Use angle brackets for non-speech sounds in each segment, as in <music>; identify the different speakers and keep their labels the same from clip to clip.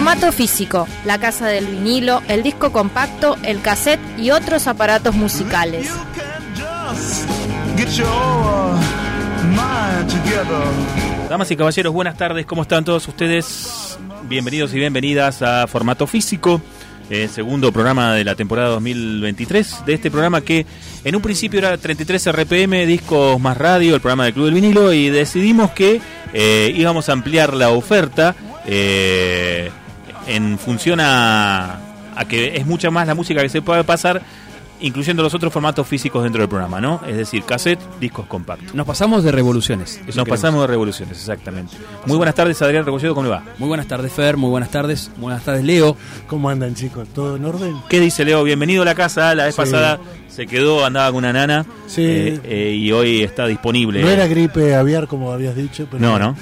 Speaker 1: Formato físico, la casa del vinilo, el disco compacto, el cassette y otros aparatos musicales.
Speaker 2: Damas y caballeros, buenas tardes, ¿cómo están todos ustedes? Bienvenidos y bienvenidas a Formato Físico, eh, segundo programa de la temporada 2023, de este programa que en un principio era 33 RPM, discos más radio, el programa del Club del Vinilo, y decidimos que eh, íbamos a ampliar la oferta eh, en función a, a que es mucha más la música que se puede pasar incluyendo los otros formatos físicos dentro del programa, ¿no? Es decir, cassette, discos compactos.
Speaker 3: Nos pasamos de revoluciones.
Speaker 2: Nos
Speaker 3: queremos.
Speaker 2: pasamos de revoluciones, exactamente. Muy buenas tardes, Adrián Rebolledo, ¿cómo le va?
Speaker 3: Muy buenas tardes, Fer. Muy buenas tardes. Buenas tardes, Leo.
Speaker 4: ¿Cómo andan chicos? ¿Todo en orden?
Speaker 2: ¿Qué dice Leo? Bienvenido a la casa. La vez
Speaker 4: Sí.
Speaker 2: pasada se quedó, andaba con una nana.
Speaker 4: Sí.
Speaker 2: eh, eh, y hoy está disponible.
Speaker 4: No era gripe aviar como habías dicho, pero
Speaker 2: No, no.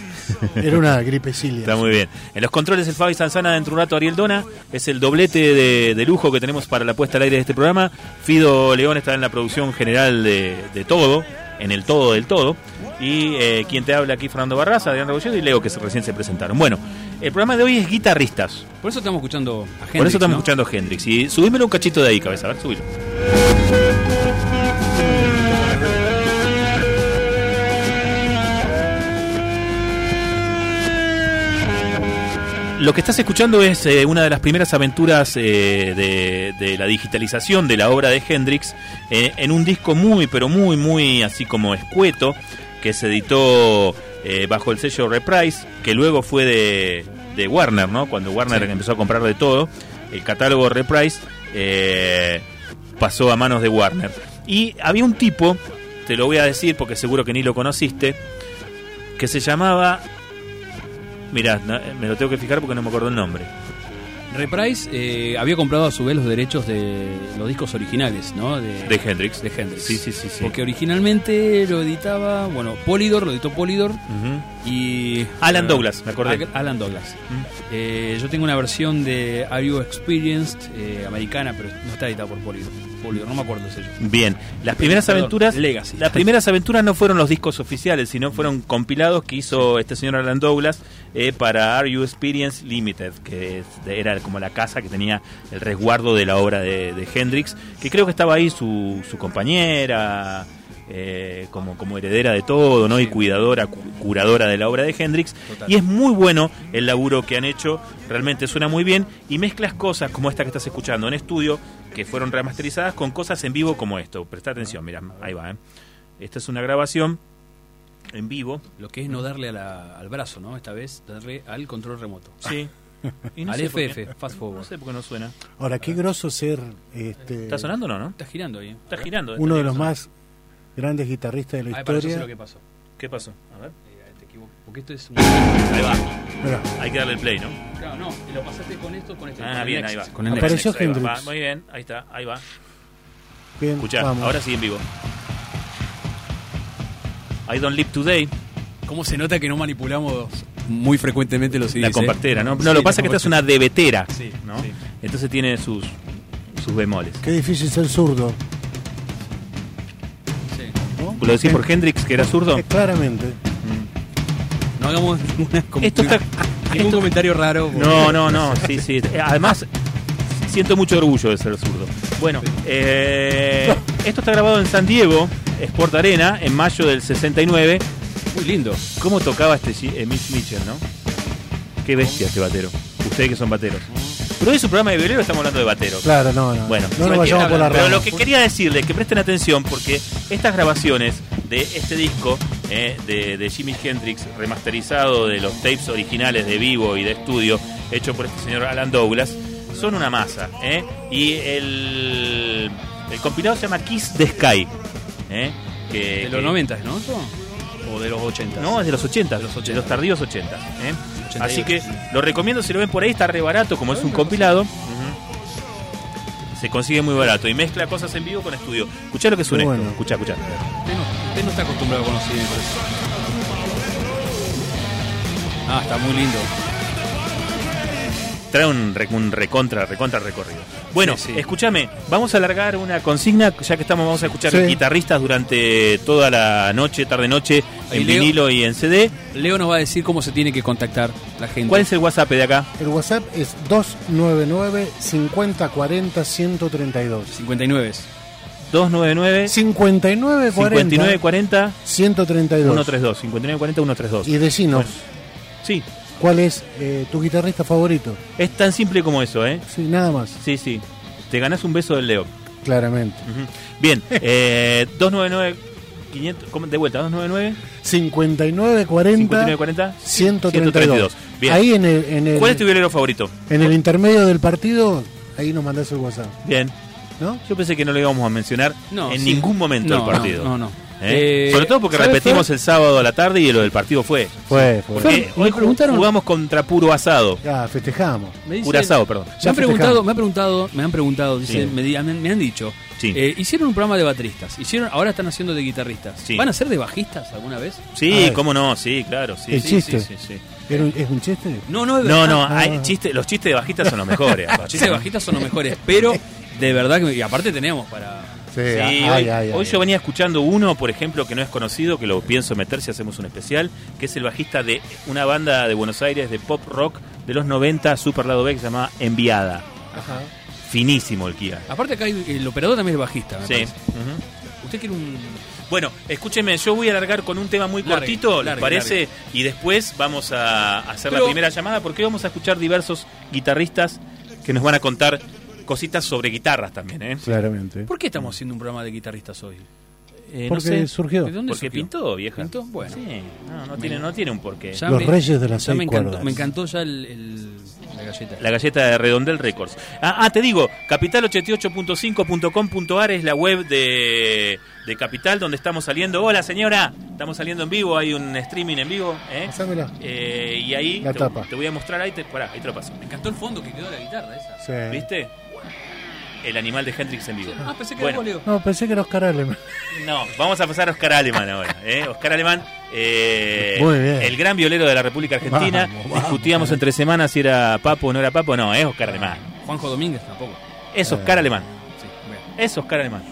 Speaker 4: Era una gripecilia.
Speaker 2: Está muy bien. En los controles el Fabi Sanzana, dentro de un rato Ariel Dona. Es el doblete de, de lujo que tenemos para la puesta al aire de este programa. Fido León está en la producción general de, de todo, en el todo del todo. Y eh, quien te habla aquí, Fernando Barraza, Adrián Rebolledo y Leo, que se- recién se presentaron. Bueno, el programa de hoy es guitarristas.
Speaker 3: Por eso estamos escuchando a Hendrix,
Speaker 2: Por eso estamos
Speaker 3: ¿no?
Speaker 2: escuchando a Hendrix. Y subímelo un cachito de ahí, cabeza. A ver, subilo. Lo que estás escuchando es eh, una de las primeras aventuras eh, de, de la digitalización de la obra de Hendrix eh, en un disco muy, pero muy, muy así como escueto que se editó bajo el sello Reprise, que luego fue de, de Warner, ¿no? Cuando Warner
Speaker 3: Sí.
Speaker 2: empezó a comprar de todo, el catálogo Reprise pasó a manos de Warner. Y había un tipo, te lo voy a decir porque seguro que ni lo conociste, que se llamaba Mirá, no, me lo tengo que fijar porque no me acuerdo el nombre.
Speaker 3: Reprise eh, había comprado a su vez los derechos de los discos originales, ¿no? De,
Speaker 2: De Hendrix.
Speaker 3: De Hendrix.
Speaker 2: Sí, sí, sí, sí.
Speaker 3: Porque originalmente lo editaba, bueno, Polydor, lo editó Polydor y...
Speaker 2: Alan Douglas, me acordé.
Speaker 3: Al- Alan Douglas. Eh, yo tengo una versión de Are You Experienced eh, americana, pero no está editada por Polydor. Polydor, no me acuerdo el sello.
Speaker 2: Bien, las primeras
Speaker 3: Perdón,
Speaker 2: aventuras,
Speaker 3: Legacy.
Speaker 2: las primeras aventuras no fueron los discos oficiales, sino fueron compilados que hizo este señor Alan Douglas eh, para Are You Experience Limited, que era como la casa que tenía el resguardo de la obra de, de Hendrix, que creo que estaba ahí su, su compañera. Eh, como, como heredera de todo, ¿no? Y cuidadora, cu- curadora de la obra de Hendrix.
Speaker 3: Total.
Speaker 2: Y es muy bueno el laburo que han hecho, realmente suena muy bien. Y mezclas cosas como esta que estás escuchando en estudio, que fueron remasterizadas, con cosas en vivo como esto. Presta atención, mira, ahí va. ¿eh? Esta es una grabación en vivo.
Speaker 3: Lo que es no darle a la- al brazo, ¿no? Esta vez darle al control remoto.
Speaker 2: Sí. <laughs> Y no
Speaker 3: al FF,
Speaker 2: qué.
Speaker 3: fast forward.
Speaker 2: No sé por qué no suena.
Speaker 4: Ahora, qué groso ser este,
Speaker 2: ¿Está sonando o no, no?
Speaker 3: Está girando ahí. ¿eh?
Speaker 2: Está girando.
Speaker 4: uno de los más grandes guitarristas de la
Speaker 3: Ay, para sé
Speaker 4: historia.
Speaker 3: lo que pasó.
Speaker 2: ¿Qué pasó? A ver.
Speaker 3: Eh, te equivoco. Porque esto es un...
Speaker 2: Ahí va.
Speaker 4: Mirá,
Speaker 2: Hay que darle el play, ¿no?
Speaker 3: Claro, no, y lo pasaste con esto, con este.
Speaker 2: Ah, bien, ahí va.
Speaker 3: Con el
Speaker 4: Apareció
Speaker 3: Nexus.
Speaker 2: Ahí va,
Speaker 4: Hendrix.
Speaker 2: va, Muy bien, ahí está, ahí va.
Speaker 4: bien,
Speaker 2: Escuchá,
Speaker 4: vamos.
Speaker 2: ahora sí en vivo. I Don't Live Today,
Speaker 3: ¿Cómo se nota que no manipulamos muy frecuentemente los CDs?
Speaker 2: la
Speaker 3: eh?
Speaker 2: compactera, ¿no? No,
Speaker 3: Sí,
Speaker 2: lo que pasa es que esta es una debetera,
Speaker 3: Sí,
Speaker 2: ¿no?
Speaker 3: sí.
Speaker 2: Entonces tiene sus, sus bemoles.
Speaker 4: Qué difícil ser zurdo. ¿No?
Speaker 2: ¿Lo decís por Hendrix, que era zurdo?
Speaker 4: Eh, claramente.
Speaker 3: No hagamos <laughs> ninguna
Speaker 2: Esto está-
Speaker 3: ningún
Speaker 2: esto-
Speaker 3: comentario raro. porque-
Speaker 2: No, no, no, <laughs> sí, sí. Además, siento mucho orgullo de ser zurdo. Bueno, eh, esto está grabado en San Diego, Sport Arena, en mayo del 69.
Speaker 3: Muy lindo.
Speaker 2: ¿Cómo tocaba este eh, Mitch Mitchell, no? Qué bestia este batero. Ustedes que son bateros. Pero hoy es un programa de violero, estamos hablando de bateros.
Speaker 4: Claro, no, no.
Speaker 2: Bueno,
Speaker 4: no nos vayamos por la
Speaker 2: pero
Speaker 4: rama.
Speaker 2: lo que quería decirles que presten atención porque estas grabaciones de este disco eh, de, de Jimi Hendrix remasterizado de los tapes originales de vivo y de estudio hecho por este señor Alan Douglas son una masa eh, y el, el compilado se llama Kiss the Sky eh, que,
Speaker 3: De los
Speaker 2: que-
Speaker 3: 90, ¿no? Eso? ¿O de los 80?
Speaker 2: no, es de los 80,
Speaker 3: De los 80.
Speaker 2: de los tardíos 80. ¿eh?
Speaker 3: 88.
Speaker 2: Así que lo recomiendo si lo ven por ahí, está re barato, como es un compilado. Se consigue muy barato y mezcla cosas en vivo con estudio. Escuchá lo que suena
Speaker 4: bueno.
Speaker 2: Escuchá, escuchá.
Speaker 3: Usted no, usted no está acostumbrado con los CDs. Ah, está muy lindo.
Speaker 2: Trae un, un recontra, recontra recorrido. Bueno,
Speaker 3: Sí, sí.
Speaker 2: escúchame, vamos a alargar una consigna, ya que estamos, vamos a escuchar
Speaker 4: Sí.
Speaker 2: guitarristas durante toda la noche, tarde-noche, en
Speaker 3: Leo-
Speaker 2: vinilo y en CD.
Speaker 3: Leo nos va a decir cómo se tiene que contactar la gente.
Speaker 2: ¿Cuál es el WhatsApp de acá?
Speaker 4: El WhatsApp es 299 5040 132.
Speaker 3: 59.
Speaker 2: 299
Speaker 4: 5940
Speaker 2: 5940
Speaker 4: 132.
Speaker 2: 132. 5940 132.
Speaker 4: Y decinos,
Speaker 2: Bueno. Sí,
Speaker 4: ¿cuál es eh, tu guitarrista favorito?
Speaker 2: es tan simple como eso, ¿eh?
Speaker 4: Sí, nada más,
Speaker 2: Sí, sí. Te ganás un beso del Leo.
Speaker 4: claramente.
Speaker 2: Ujú. Bien, <laughs> eh, 299 500, ¿cómo? de vuelta, 299
Speaker 4: 5940
Speaker 2: 5940
Speaker 4: 132.
Speaker 2: Bien.
Speaker 4: Ahí en el, en el,
Speaker 2: ¿Cuál es tu violero favorito?
Speaker 4: en el intermedio del partido, ahí nos mandás el WhatsApp,
Speaker 2: Bien.
Speaker 4: ¿no?
Speaker 2: Yo pensé que no lo íbamos a mencionar
Speaker 3: No,
Speaker 2: en
Speaker 3: sí.
Speaker 2: ningún momento
Speaker 3: No,
Speaker 2: del partido.
Speaker 3: No, no. no.
Speaker 2: ¿Eh?
Speaker 3: Eh,
Speaker 2: Sobre todo porque
Speaker 3: ¿sabes,
Speaker 2: repetimos el sábado a la tarde y lo del partido fue.
Speaker 4: Fue, fue.
Speaker 2: Porque
Speaker 3: Fer, me
Speaker 2: hoy
Speaker 3: preguntaron-
Speaker 2: jugamos contra puro asado.
Speaker 4: Ya, festejamos.
Speaker 3: Me dice-
Speaker 2: Puro asado, perdón.
Speaker 3: Me han preguntado, me han preguntado, me han preguntado, dice,
Speaker 2: Sí.
Speaker 3: me, han- me han dicho,
Speaker 2: Sí.
Speaker 3: eh, hicieron un programa de bateristas, hicieron, ahora están haciendo de guitarristas.
Speaker 2: Sí.
Speaker 3: ¿Van a ser de bajistas alguna vez?
Speaker 2: Sí, cómo no, sí, claro, sí.
Speaker 4: El
Speaker 2: sí,
Speaker 4: chiste.
Speaker 2: sí, sí, sí.
Speaker 4: ¿Era un- ¿Es un chiste?
Speaker 3: No, no, es
Speaker 2: No,
Speaker 3: verdad.
Speaker 2: no,
Speaker 4: Ah.
Speaker 2: hay chiste, los chistes de bajistas son los mejores. <laughs>
Speaker 3: Los chistes de bajistas son los mejores, pero de verdad que y aparte tenemos para
Speaker 4: Sí,
Speaker 2: Sí,
Speaker 4: ay,
Speaker 2: hoy,
Speaker 4: ay,
Speaker 2: hoy
Speaker 4: ay.
Speaker 2: yo venía escuchando uno, por ejemplo, que no es conocido, que lo pienso meter si hacemos un especial, que es el bajista de una banda de Buenos Aires de pop rock de los 90, super lado B, que se llamaba Enviada.
Speaker 4: Ajá.
Speaker 2: Finísimo el Kia.
Speaker 3: Aparte acá hay- el operador también es bajista, me
Speaker 2: Sí.
Speaker 3: Usted quiere un
Speaker 2: Bueno, escúcheme, yo voy a alargar con un tema muy
Speaker 3: Largue,
Speaker 2: cortito, ¿les
Speaker 3: largue,
Speaker 2: parece? Y después vamos a hacer la primera llamada porque vamos a escuchar diversos guitarristas que nos van a contar cositas sobre guitarras también, ¿eh?
Speaker 4: Claramente.
Speaker 3: ¿Por qué estamos haciendo un programa de guitarristas hoy?
Speaker 2: Eh, no
Speaker 4: Porque
Speaker 2: sé,
Speaker 4: surgió.
Speaker 3: ¿De dónde
Speaker 2: porque
Speaker 3: surgió?
Speaker 2: pintó, vieja.
Speaker 3: ¿Pintó? Bueno.
Speaker 2: Sí, no, no tiene, no tiene un porqué.
Speaker 3: Ya
Speaker 4: Los
Speaker 3: me-
Speaker 4: reyes de las
Speaker 3: ya
Speaker 4: seis
Speaker 3: me encantó,
Speaker 4: cuerdas.
Speaker 3: me encantó ya el, el- la galleta.
Speaker 2: La galleta de Redondel Records. Ah, ah, te digo, capital88.5.com.ar es la web de, de Capital donde estamos saliendo. Hola señora, estamos saliendo en vivo, hay un streaming en vivo. ¿eh?
Speaker 4: Pasámela.
Speaker 2: Eh, y ahí
Speaker 4: La
Speaker 2: te,
Speaker 4: tapa.
Speaker 2: te voy a mostrar ahí, te, pará, ahí te lo paso.
Speaker 3: Me encantó el fondo que quedó de la guitarra esa.
Speaker 4: Sí.
Speaker 2: ¿Viste? El animal de Hendrix en vivo.
Speaker 3: Ah, pensé que
Speaker 2: Bueno.
Speaker 3: era.
Speaker 4: No, pensé que era Oscar Aleman.
Speaker 2: No, vamos a pasar a Oscar Alemán ahora. ¿eh? Oscar Alemán, eh,
Speaker 4: Muy bien.
Speaker 2: el gran violero de la República Argentina.
Speaker 4: Vamos, vamos.
Speaker 2: Discutíamos entre semanas si era Papo o no era Papo. No, es Oscar Alemán.
Speaker 3: Juanjo Domínguez tampoco.
Speaker 2: Es Oscar
Speaker 4: Eh.
Speaker 2: Alemán.
Speaker 3: Sí.
Speaker 2: Es Oscar Alemán.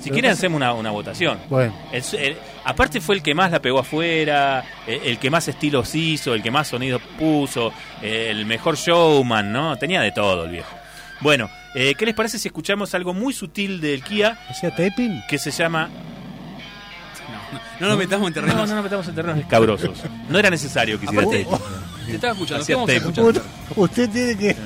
Speaker 2: Si quieren
Speaker 4: pasa-
Speaker 2: hacemos una, una votación.
Speaker 4: Bueno,
Speaker 2: El su- el- aparte fue el que más la pegó afuera, el, el que más estilos hizo, el que más sonidos puso, el mejor showman, ¿no? Tenía de todo el viejo. Bueno, eh, ¿qué les parece si escuchamos algo muy sutil del Kia
Speaker 4: ¿hacía taping?
Speaker 2: que se llama...
Speaker 3: No, no, no nos metamos en terrenos.
Speaker 2: No, no nos metamos en terrenos escabrosos. No era necesario que hiciera
Speaker 3: Aparte,
Speaker 2: tape.
Speaker 3: te estaba escuchando.
Speaker 2: Hacía
Speaker 3: ¿qué vamos a
Speaker 2: tape.
Speaker 3: escuchar?
Speaker 4: Usted tiene que.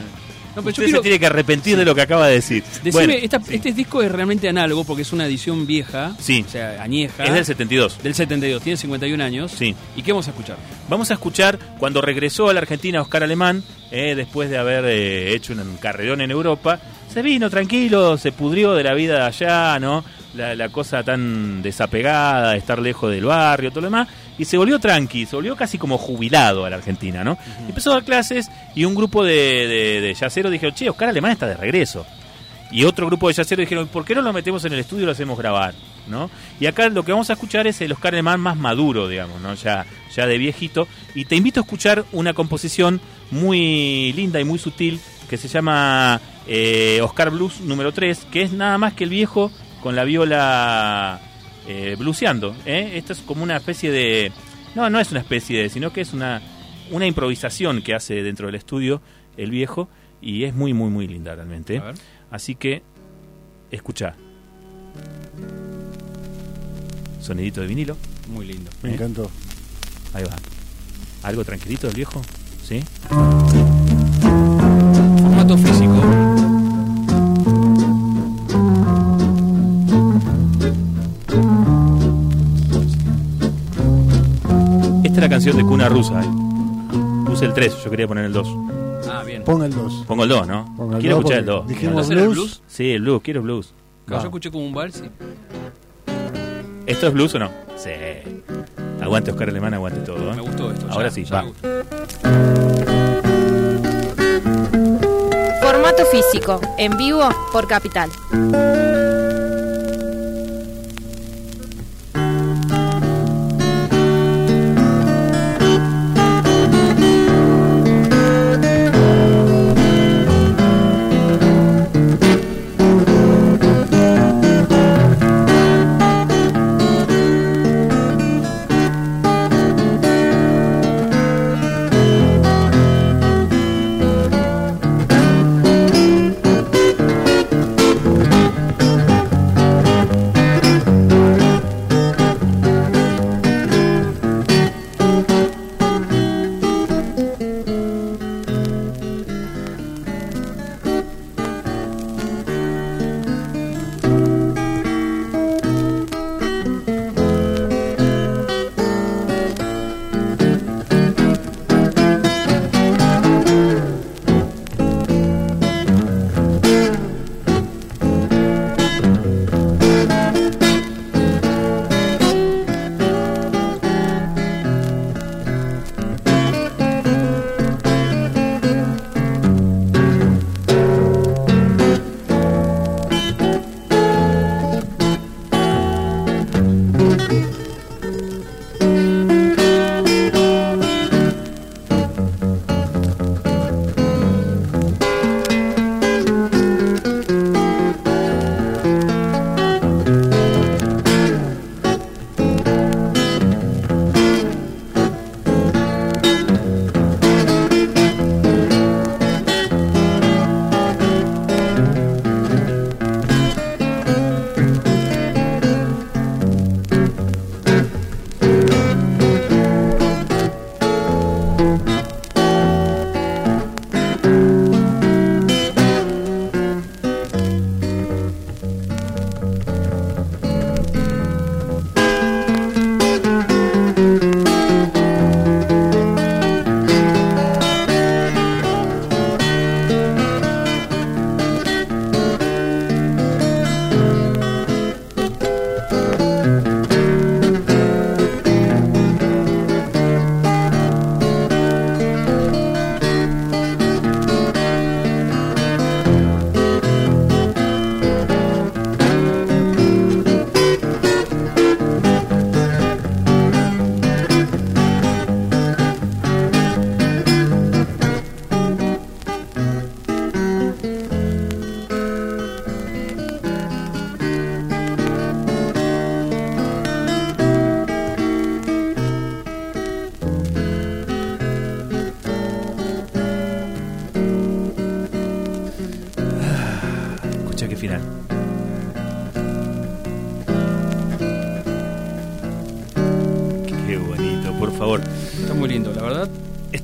Speaker 3: No, pero yo
Speaker 2: Usted
Speaker 3: quiero
Speaker 2: se tiene que arrepentir de lo que acaba de decir. Bueno,
Speaker 3: esta- este disco es realmente análogo porque es una edición vieja,
Speaker 2: Sí.
Speaker 3: o sea, añeja.
Speaker 2: es del 72.
Speaker 3: del 72, tiene 51 años.
Speaker 2: Sí.
Speaker 3: ¿Y qué vamos a escuchar?
Speaker 2: Vamos a escuchar cuando regresó a la Argentina Oscar Alemán, eh, después de haber eh, hecho un carrerón en Europa, se vino tranquilo, se pudrió de la vida de allá, ¿no? La, la cosa tan desapegada, de estar lejos del barrio, todo lo demás, y se volvió tranqui, se volvió casi como jubilado a la Argentina, ¿no? Empezó a dar clases y un grupo de, de, de yaceros dijeron, che, Oscar Alemán está de regreso. Y otro grupo de yaceros dijeron, ¿por qué no lo metemos en el estudio y lo hacemos grabar? ¿no? Y acá lo que vamos a escuchar es el Oscar Alemán más maduro, digamos, ¿no? ya, ya de viejito. Y te invito a escuchar una composición muy linda y muy sutil que se llama eh, Oscar Blues número 3, que es nada más que el viejo con la viola eh, bluseando. ¿eh? Esto es como una especie de... No, no es una especie de, sino que es una, una improvisación que hace dentro del estudio el viejo y es muy, muy, muy linda realmente. Así que, escucha. Sonidito de vinilo.
Speaker 3: Muy lindo.
Speaker 4: Me
Speaker 2: ¿Eh?
Speaker 4: encantó.
Speaker 2: Ahí va. ¿Algo tranquilito el viejo? ¿Sí?
Speaker 3: Formato físico.
Speaker 2: Esta es la canción de Cuna Rusa. ¿eh? Puse el 3, yo quería poner el 2.
Speaker 3: Ah, bien.
Speaker 4: Ponga el 2.
Speaker 2: Pongo el 2, ¿no?
Speaker 4: Ponga el
Speaker 2: quiero
Speaker 4: dos
Speaker 2: escuchar el
Speaker 4: porque
Speaker 2: 2.
Speaker 4: dijimos
Speaker 3: ¿No será el
Speaker 4: blues.
Speaker 3: blues?
Speaker 2: Sí, el blues, quiero blues.
Speaker 3: Claro. Yo escuché como un vals. y-
Speaker 2: ¿Esto es blues o no? Sí. Aguante Oscar Alemán, aguante todo. ¿eh?
Speaker 3: Me gustó esto.
Speaker 2: Ahora
Speaker 3: ya,
Speaker 2: sí,
Speaker 3: ya
Speaker 2: va.
Speaker 3: me gustó.
Speaker 1: Formato físico, en vivo por Capital.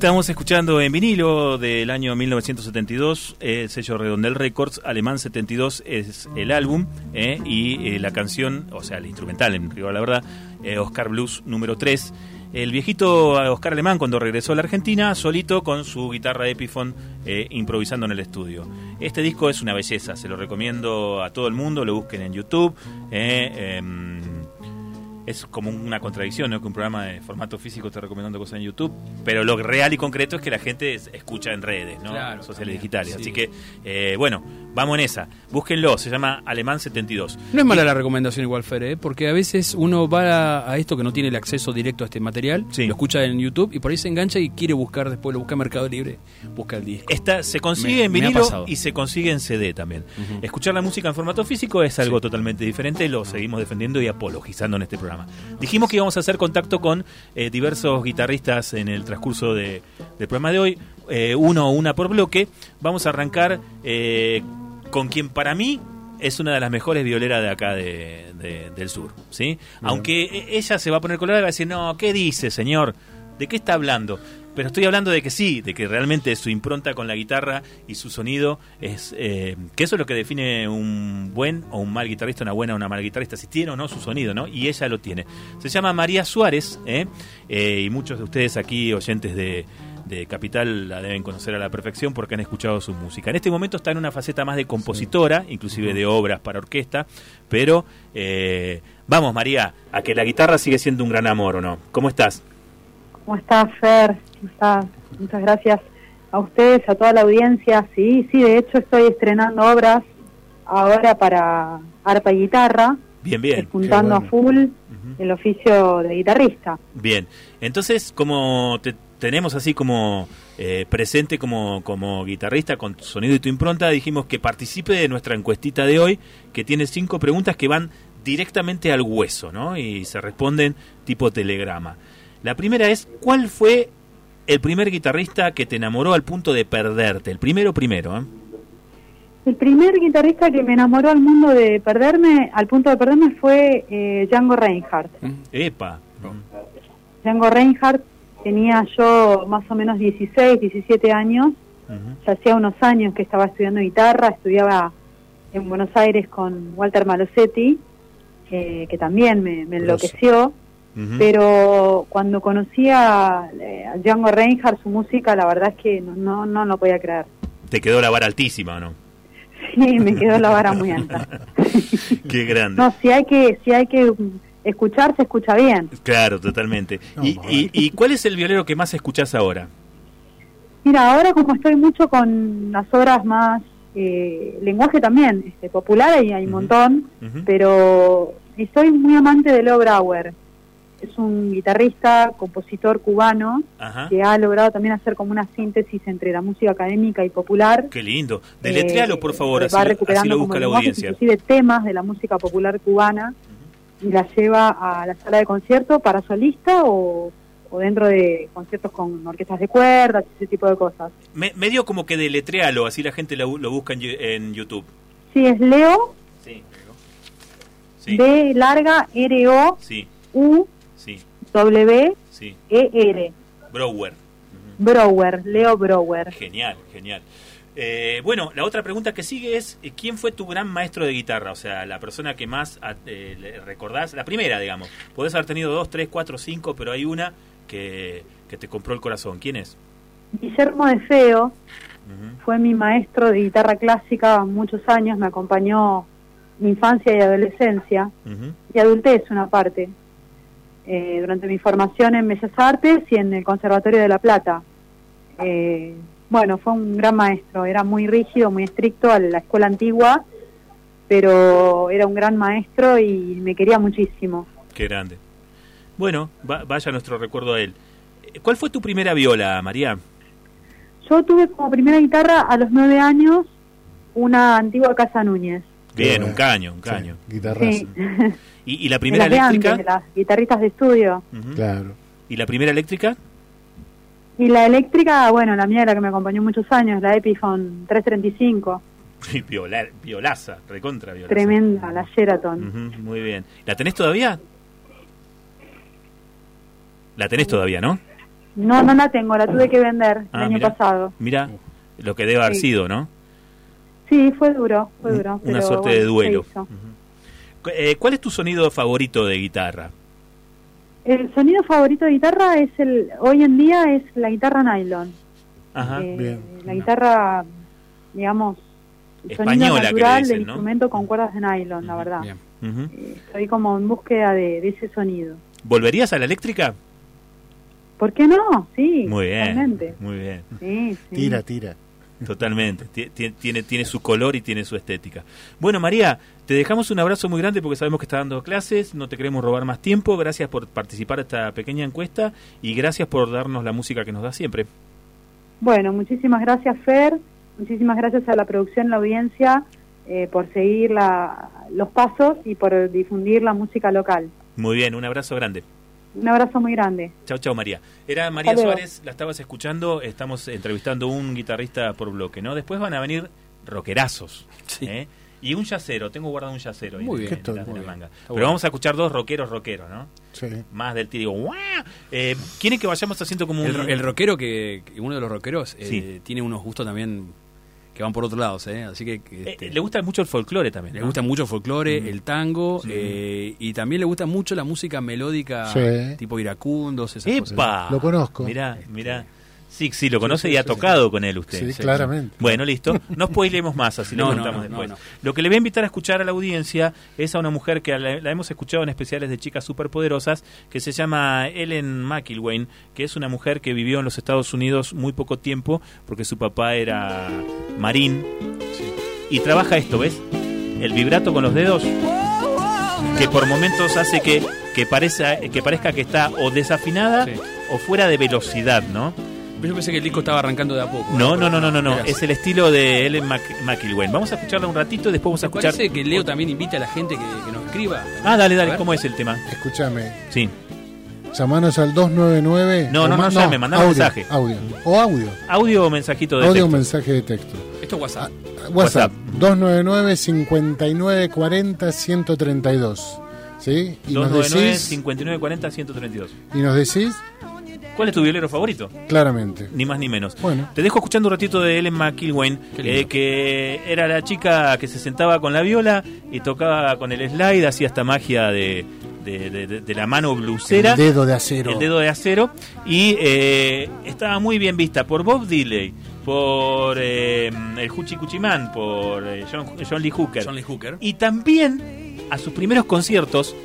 Speaker 2: Estamos escuchando en vinilo del año 1972, el sello Redondel Records, Alemán 72 es el álbum eh, y eh, la canción, o sea, el instrumental, en la verdad, eh, Oscar Blues número 3. El viejito Oscar Alemán cuando regresó a la Argentina, solito con su guitarra Epiphone improvisando en el estudio. Este disco es una belleza, se lo recomiendo a todo el mundo, lo busquen en YouTube. Es como una contradicción, ¿no? Que un programa de formato físico esté recomendando cosas en YouTube, pero lo real y concreto es que la gente escucha en redes, ¿no? Sociales digitales. Así que, eh, bueno, vamos en esa. Búsquenlo, se llama Alemán 72.
Speaker 3: No es mala la recomendación igual, Fer, ¿eh? porque a veces uno va a, esto que no tiene el acceso directo a este material, lo escucha en YouTube y por ahí se engancha y quiere buscar después, lo busca en Mercado Libre, busca el disco.
Speaker 2: Esta, se consigue en vinilo y se consigue en CD también. Escuchar la música en formato físico es algo totalmente diferente, lo seguimos defendiendo y apologizando en este programa. Dijimos que íbamos a hacer contacto con eh, diversos guitarristas en el transcurso de, del programa de hoy, eh, uno o una por bloque. Vamos a arrancar eh, con quien para mí es una de las mejores violeras de acá del sur, ¿sí? Aunque ella se va a poner colorada y va a decir, no, ¿qué dice, señor? ¿De qué está hablando? Pero estoy hablando de que sí, de que realmente su impronta con la guitarra y su sonido es eh, que eso es lo que define un buen o un mal guitarrista, una buena o una mala guitarrista, si tiene o no su sonido, ¿no? Y ella lo tiene. Se llama María Suárez, ¿eh? Eh, y muchos de ustedes aquí, oyentes de, de Capital, la deben conocer a la perfección porque han escuchado su música. En este momento está en una faceta más de compositora, inclusive de obras para orquesta, pero vamos, María, a que la guitarra sigue siendo un gran amor, ¿o no? ¿Cómo estás?
Speaker 5: ¿Cómo estás, Fer? Muchas gracias a ustedes, a toda la audiencia. Sí, sí, de hecho estoy estrenando obras ahora para arpa y guitarra.
Speaker 2: Bien, bien.
Speaker 5: Juntando a full el oficio de guitarrista.
Speaker 2: Bien, entonces como te tenemos así como eh, presente como, como guitarrista con tu sonido y tu impronta, dijimos que participe de nuestra encuestita de hoy, que tiene cinco preguntas que van directamente al hueso, ¿no? Y se responden tipo telegrama. La primera es, ¿cuál fue el primer guitarrista que te enamoró al punto de perderte? El primero primero, ¿eh?
Speaker 5: El primer guitarrista que me enamoró al mundo de perderme, al punto de perderme, fue eh, Django Reinhardt.
Speaker 2: Mm. Epa.
Speaker 5: Django Reinhardt tenía yo más o menos 16, 17 años. Ya hacía unos años que estaba estudiando guitarra, estudiaba en Buenos Aires con Walter Malosetti, eh, que también me, me enloqueció pero cuando conocí a, eh, Django Reinhardt, su música, la verdad es que no, no, lo podía creer.
Speaker 2: ¿Te quedó la vara altísima o no? <laughs>
Speaker 5: Sí, me quedó la vara muy alta. <laughs>
Speaker 2: Qué grande.
Speaker 5: No, si hay que, si hay que escuchar, se escucha bien.
Speaker 2: Claro, totalmente. ¿Y, y, cuál es el violero que más escuchás ahora?
Speaker 5: Mira, ahora como estoy mucho con las obras más eh, lenguaje también, este, popular, y hay un montón, pero soy muy amante de Leo Brauer es un guitarrista, compositor cubano, que ha logrado también hacer como una síntesis entre la música académica y popular.
Speaker 2: Qué lindo. Deletrealo, por favor, eh, así, así, lo busca la audiencia.
Speaker 5: Inclusive temas de la música popular cubana y la lleva a la sala de concierto para solista o, dentro de conciertos con orquestas de cuerdas, ese tipo de cosas.
Speaker 2: Me, medio como que deletrealo, así la gente lo, busca en, YouTube.
Speaker 5: Sí, es Leo. Sí. D larga R O U W E R.
Speaker 2: Brower.
Speaker 5: Brower, Leo Brower.
Speaker 2: Genial, genial. Eh, bueno, la otra pregunta que sigue es, eh, ¿quién fue tu gran maestro de guitarra? O sea, la persona que más eh, recordás, la primera, digamos. Podés haber tenido dos, tres, cuatro, cinco, pero hay una que, que te compró el corazón. ¿Quién es?
Speaker 5: Guillermo de Feo fue mi maestro de guitarra clásica muchos años, me acompañó mi infancia y adolescencia, y adultez una parte. Eh, durante mi formación en Bellas Artes y en el Conservatorio de La Plata. Eh, bueno, fue un gran maestro, era muy rígido, muy estricto a la escuela antigua, pero era un gran maestro y me quería muchísimo.
Speaker 2: Qué grande. Bueno, vaya nuestro recuerdo a él. ¿Cuál fue tu primera viola, María?
Speaker 5: Yo tuve como primera guitarra a los nueve años una antigua Casa Núñez.
Speaker 2: Bien, un caño, un caño.
Speaker 4: guitarra. <laughs>
Speaker 2: ¿Y, la primera eléctrica?
Speaker 5: las guitarritas de estudio.
Speaker 4: Claro.
Speaker 2: ¿Y la primera eléctrica?
Speaker 5: Y la eléctrica, bueno, la mía, la que me acompañó muchos años, la Epiphone 335. <laughs>
Speaker 2: Viola, violaza, recontra violaza.
Speaker 5: Tremenda, la Sheraton.
Speaker 2: muy bien. ¿La tenés todavía? La tenés todavía, ¿no?
Speaker 5: No, no la tengo, la tuve que vender el
Speaker 2: Ah,
Speaker 5: año
Speaker 2: mirá.
Speaker 5: pasado.
Speaker 2: Mira lo que debe haber
Speaker 5: Sí.
Speaker 2: sido, ¿no?
Speaker 5: Sí, fue duro, fue duro.
Speaker 2: Una
Speaker 5: pero
Speaker 2: suerte
Speaker 5: bueno,
Speaker 2: de duelo. Eh, ¿Cuál es tu sonido favorito de guitarra?
Speaker 5: El sonido favorito de guitarra es el, hoy en día es la guitarra nylon.
Speaker 2: Ajá.
Speaker 5: Eh,
Speaker 4: Bien.
Speaker 5: La guitarra, digamos, el
Speaker 2: Española,
Speaker 5: sonido natural
Speaker 2: dicen,
Speaker 5: del
Speaker 2: ¿no?
Speaker 5: instrumento con cuerdas de nylon, la verdad.
Speaker 3: Bien.
Speaker 5: Eh, Estoy como en búsqueda de, de ese sonido.
Speaker 2: ¿Volverías a la eléctrica?
Speaker 5: ¿Por qué no? Sí,
Speaker 2: Muy bien.
Speaker 5: totalmente.
Speaker 2: Muy bien.
Speaker 5: Sí, sí.
Speaker 4: Tira, tira.
Speaker 2: Totalmente. Ti- ti- Tiene, tiene su color y tiene su estética. Bueno, María, te dejamos un abrazo muy grande porque sabemos que está dando clases, no te queremos robar más tiempo. Gracias por participar en esta pequeña encuesta y gracias por darnos la música que nos da siempre.
Speaker 5: Bueno, muchísimas gracias, Fer. Muchísimas gracias a la producción, la audiencia, eh, por seguir la- los pasos y por difundir la música local.
Speaker 2: Muy bien, un abrazo grande.
Speaker 5: Un abrazo muy grande.
Speaker 2: Chau, chau, María. Era María. Suárez, la estabas escuchando, estamos entrevistando un guitarrista por bloque, ¿no? Después van a venir rockerazos,
Speaker 3: Sí.
Speaker 2: ¿eh? Y un yacero, tengo guardado un yacero ahí
Speaker 3: Muy
Speaker 2: en-
Speaker 3: bien,
Speaker 2: en la-
Speaker 3: muy
Speaker 2: la manga. Pero
Speaker 3: bueno.
Speaker 2: vamos a escuchar dos rockeros rockeros, ¿no?
Speaker 4: Sí.
Speaker 2: Más del tío, ¡guau! Eh, ¿Quieren que vayamos haciendo como un...
Speaker 3: El, el rockero que, que uno de los rockeros eh,
Speaker 2: Sí.
Speaker 3: tiene unos gustos también que van por otros lados, ¿eh? Así que
Speaker 2: Eh,
Speaker 3: este,
Speaker 2: le gusta mucho el folclore también.
Speaker 3: le gusta mucho el folclore,
Speaker 2: Mm.
Speaker 3: el tango
Speaker 2: Sí.
Speaker 3: eh, y también le gusta mucho la música melódica
Speaker 4: Sí.
Speaker 3: tipo iracundos, esas cosas.
Speaker 2: ¡Epa!
Speaker 4: Lo conozco.
Speaker 2: Mirá, mirá. Sí, sí, lo conoce
Speaker 4: sí,
Speaker 2: y ha tocado con él usted.
Speaker 4: Sí, claramente.
Speaker 2: Bueno, listo. No spoilemos más, así
Speaker 3: No,
Speaker 2: le
Speaker 3: no,
Speaker 2: contamos
Speaker 3: no,
Speaker 2: después.
Speaker 3: no, no.
Speaker 2: Lo que le voy a invitar a escuchar a la audiencia es a una mujer que la, la hemos escuchado en especiales de chicas superpoderosas, que se llama Ellen McIlwain, que es una mujer que vivió en los Estados Unidos muy poco tiempo, porque su papá era marín. Y trabaja esto, ¿ves? El vibrato con los dedos, que por momentos hace que, que, parezca, que parezca que está o desafinada o fuera de velocidad, ¿no?
Speaker 3: Yo pensé que el disco estaba arrancando de a poco.
Speaker 2: No, no, no, no, no, no. Es el estilo de Ellen McIlwain. Vamos a escucharla un ratito y después vamos a
Speaker 3: ¿Te
Speaker 2: escuchar.
Speaker 3: parece que Leo también invita a la gente que, que nos escriba?
Speaker 2: Ah, dale, dale. ¿Cómo es el tema?
Speaker 4: Escúchame.
Speaker 2: Sí.
Speaker 4: Llamanos al 299.
Speaker 2: No, no,
Speaker 4: o
Speaker 2: no llame, mandá un
Speaker 4: audio,
Speaker 2: mensaje.
Speaker 4: Audio. O audio.
Speaker 2: Audio o mensajito de
Speaker 4: Audio o
Speaker 2: texto.
Speaker 4: mensaje de texto.
Speaker 3: Esto es WhatsApp.
Speaker 4: WhatsApp.
Speaker 2: WhatsApp.
Speaker 4: 299 59 40 132. ¿Sí? Y nos
Speaker 2: 299
Speaker 4: decís.
Speaker 2: 59 40 132.
Speaker 4: Y nos decís
Speaker 2: ¿Cuál es tu violero favorito?
Speaker 4: claramente.
Speaker 2: Ni más ni menos.
Speaker 4: Bueno.
Speaker 2: Te dejo escuchando un ratito de Ellen McIlwain, eh, que era la chica que se sentaba con la viola y tocaba con el slide, hacía esta magia de, de, de- de- de la mano blusera.
Speaker 4: El dedo de acero.
Speaker 2: el dedo de acero y eh, estaba muy bien vista por Bob Dylan, por eh, el Huchi Cuchimán, por eh, John, John Lee Hooker
Speaker 3: John Lee Hooker.
Speaker 2: y también a sus primeros conciertos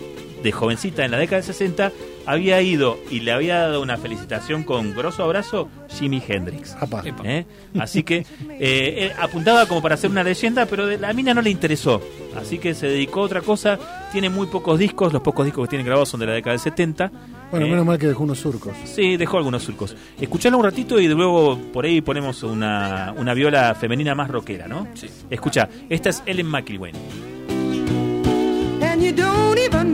Speaker 2: de jovencita en la década de 60 había ido y le había dado una felicitación con grosso abrazo Jimi Hendrix. ¿Eh? Así que eh, él apuntaba como para ser una leyenda, pero de la mina no le interesó. Así que se dedicó a otra cosa. Tiene muy pocos discos, los pocos discos que tiene grabados son de la década del 70.
Speaker 4: Bueno,
Speaker 2: Eh,
Speaker 4: menos mal que dejó unos surcos.
Speaker 2: Sí, dejó algunos surcos. Escuchalo un ratito y luego por ahí ponemos una, una viola femenina más rockera, ¿no?
Speaker 3: Sí.
Speaker 2: Escucha, esta es Ellen McIlwain.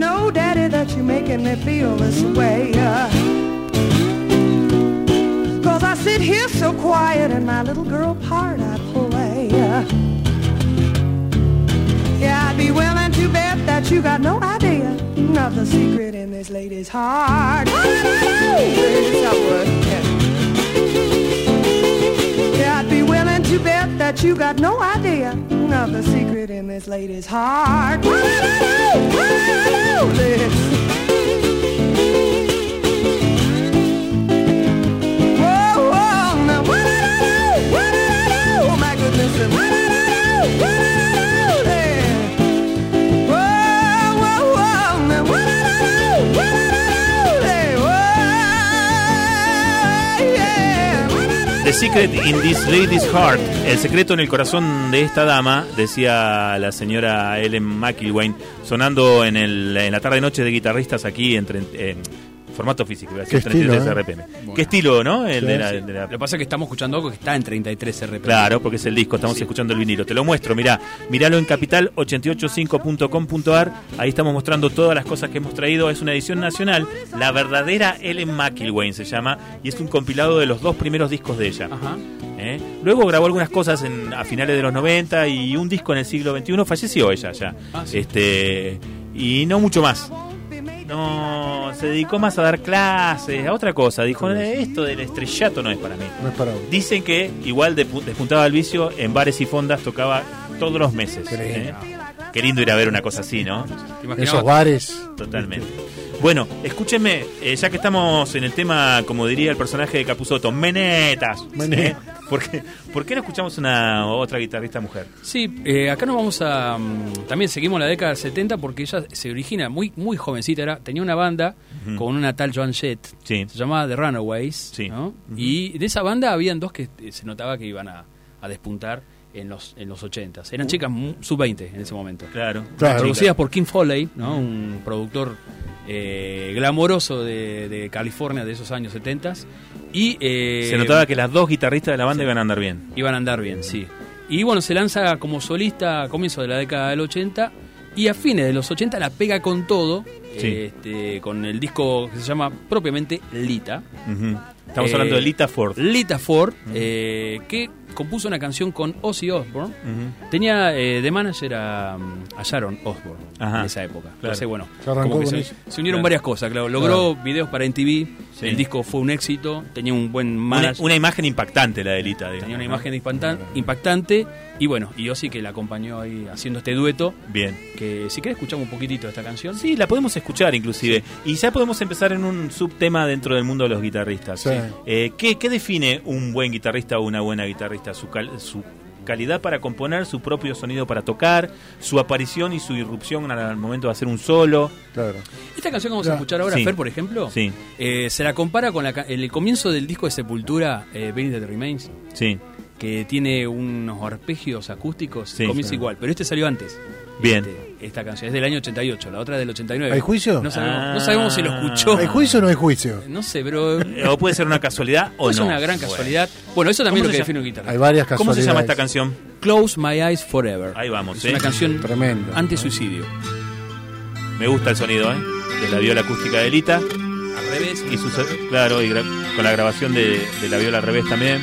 Speaker 6: Know, Daddy, that you're making me feel this way. uh. Cause I sit here so quiet and my little girl part I play. uh. Yeah, I'd be willing to bet that you got no idea of the secret in this lady's heart. Yes, I would, yeah. That you got no idea. Of the secret in this lady's heart.
Speaker 2: The Secret in This Lady's Heart, el secreto en el corazón de esta dama, decía la señora Ellen McIlwain, sonando en, el, en la tarde-noche de guitarristas aquí entre, en formato físico, iba a decir,
Speaker 4: Qué estilo,
Speaker 2: 33
Speaker 4: ¿eh?
Speaker 2: RPM. Qué estilo, ¿no? El
Speaker 4: Sí,
Speaker 2: de la-
Speaker 4: sí.
Speaker 2: de la-
Speaker 3: Lo que pasa es que estamos escuchando algo que está en 33 RPM.
Speaker 2: Claro, porque es el disco, estamos
Speaker 3: Sí.
Speaker 2: escuchando el vinilo. Te lo muestro, mirá, miralo en capital885.com.ar. Ahí estamos mostrando todas las cosas que hemos traído. Es una edición nacional, la verdadera Ellen McIlwain se llama, y es un compilado de los dos primeros discos de ella.
Speaker 3: Ajá.
Speaker 2: ¿eh? Luego grabó algunas cosas en- a finales de los 90 y un disco en el siglo XXI. Falleció ella ya.
Speaker 3: Ah, sí.
Speaker 2: este Y no mucho más. No, se dedicó más a dar clases, a otra cosa. Dijo, "Eh, esto del estrellato no es para mí.
Speaker 4: No es para vos.
Speaker 2: Dicen que igual de- despuntaba el vicio, en bares y fondas tocaba todos los meses. ¿eh? Qué lindo ir a ver una cosa así, ¿no?
Speaker 4: Esos bares.
Speaker 2: Totalmente. Bueno, escúchenme, eh, ya que estamos en el tema, como diría el personaje de Capuzoto, menetas.
Speaker 4: Menetas.
Speaker 2: ¿eh? ¿Por, qué, por qué no escuchamos una otra guitarrista mujer?
Speaker 3: Sí, eh, acá nos vamos a... mm, también seguimos la década del 70 porque ella se origina muy muy jovencita, era tenía una banda con una tal Joan Jett,
Speaker 2: Sí.
Speaker 3: se llamaba The Runaways,
Speaker 2: Sí.
Speaker 3: ¿no? Y de esa banda habían dos que se notaba que iban a, a despuntar en los en los 80 Eran chicas sub-20 en ese momento.
Speaker 2: Claro.
Speaker 4: Claro.
Speaker 3: Producidas por Kim Foley, ¿no? un productor eh, glamoroso de, de California de esos años 70 y eh,
Speaker 2: Se notaba que las dos guitarristas de la banda iban a andar bien.
Speaker 3: Iban a andar bien, sí. Y bueno, se lanza como solista a comienzos de la década del 80 y a fines de los 80 la pega con todo,
Speaker 2: Sí.
Speaker 3: este, con el disco que se llama propiamente Lita.
Speaker 2: Estamos
Speaker 3: Eh,
Speaker 2: hablando de Lita Ford.
Speaker 3: Lita Ford, eh, que compuso una canción con Ozzy Osbourne. Tenía eh, de manager a, a Sharon Osbourne
Speaker 2: Ajá.
Speaker 3: en esa época.
Speaker 2: Claro.
Speaker 3: Entonces, bueno,
Speaker 4: Se arrancó
Speaker 3: como que
Speaker 4: con
Speaker 3: se,
Speaker 4: eso.
Speaker 3: se unieron
Speaker 2: Claro.
Speaker 3: varias cosas. Claro, logró videos para MTV,
Speaker 2: Sí.
Speaker 3: el disco fue un éxito, tenía un buen
Speaker 2: Una,
Speaker 3: manager.
Speaker 2: una imagen impactante la de Lita. digamos,
Speaker 3: Tenía una
Speaker 2: ¿no?
Speaker 3: imagen impactan- impactante y bueno, y Ozzy que la acompañó ahí haciendo este dueto,
Speaker 2: Bien.
Speaker 3: que si querés escuchamos un poquitito de esta canción.
Speaker 2: Sí, la podemos escuchar inclusive. Y ya podemos empezar en un subtema dentro del mundo de los guitarristas.
Speaker 4: Sí.
Speaker 2: Eh, ¿qué, qué define un buen guitarrista o una buena guitarrista? Su, cal- su calidad para componer, su propio sonido para tocar, su aparición y su irrupción al, al momento de hacer un solo.
Speaker 4: Claro.
Speaker 3: Esta canción que vamos a escuchar ahora,
Speaker 2: Sí.
Speaker 3: Fer, por ejemplo,
Speaker 2: Sí,
Speaker 3: eh, se la compara con la ca- el comienzo del disco de Sepultura, eh, Beneath the Remains,
Speaker 2: sí.
Speaker 3: que tiene unos arpegios acústicos,
Speaker 2: Sí.
Speaker 3: comienza
Speaker 4: Sí.
Speaker 3: igual, pero este salió antes.
Speaker 2: Bien.
Speaker 3: Este, esta canción es del año 88, la otra del 89.
Speaker 4: ¿Hay juicio?
Speaker 3: No sabemos,
Speaker 2: Ah.
Speaker 3: no sabemos si lo escuchó.
Speaker 4: ¿Hay juicio o no hay juicio?
Speaker 3: No sé, pero
Speaker 2: Eh, O puede ser una casualidad o
Speaker 3: es
Speaker 2: no.
Speaker 3: una gran casualidad. Bueno, eso también
Speaker 2: ¿Cómo
Speaker 3: es lo que define un
Speaker 4: Hay
Speaker 3: guitarrista.
Speaker 4: varias
Speaker 2: ¿Cómo
Speaker 4: casualidades.
Speaker 2: se llama esta canción?
Speaker 3: Close My Eyes Forever.
Speaker 2: Ahí vamos,
Speaker 3: Es
Speaker 2: ¿eh?
Speaker 3: una canción
Speaker 4: Tremendo.
Speaker 3: anti-suicidio.
Speaker 2: Me gusta el sonido, ¿eh? De la viola acústica de Lita.
Speaker 3: Al revés.
Speaker 2: Y su, claro, y gra- con la grabación de, de la viola al revés también.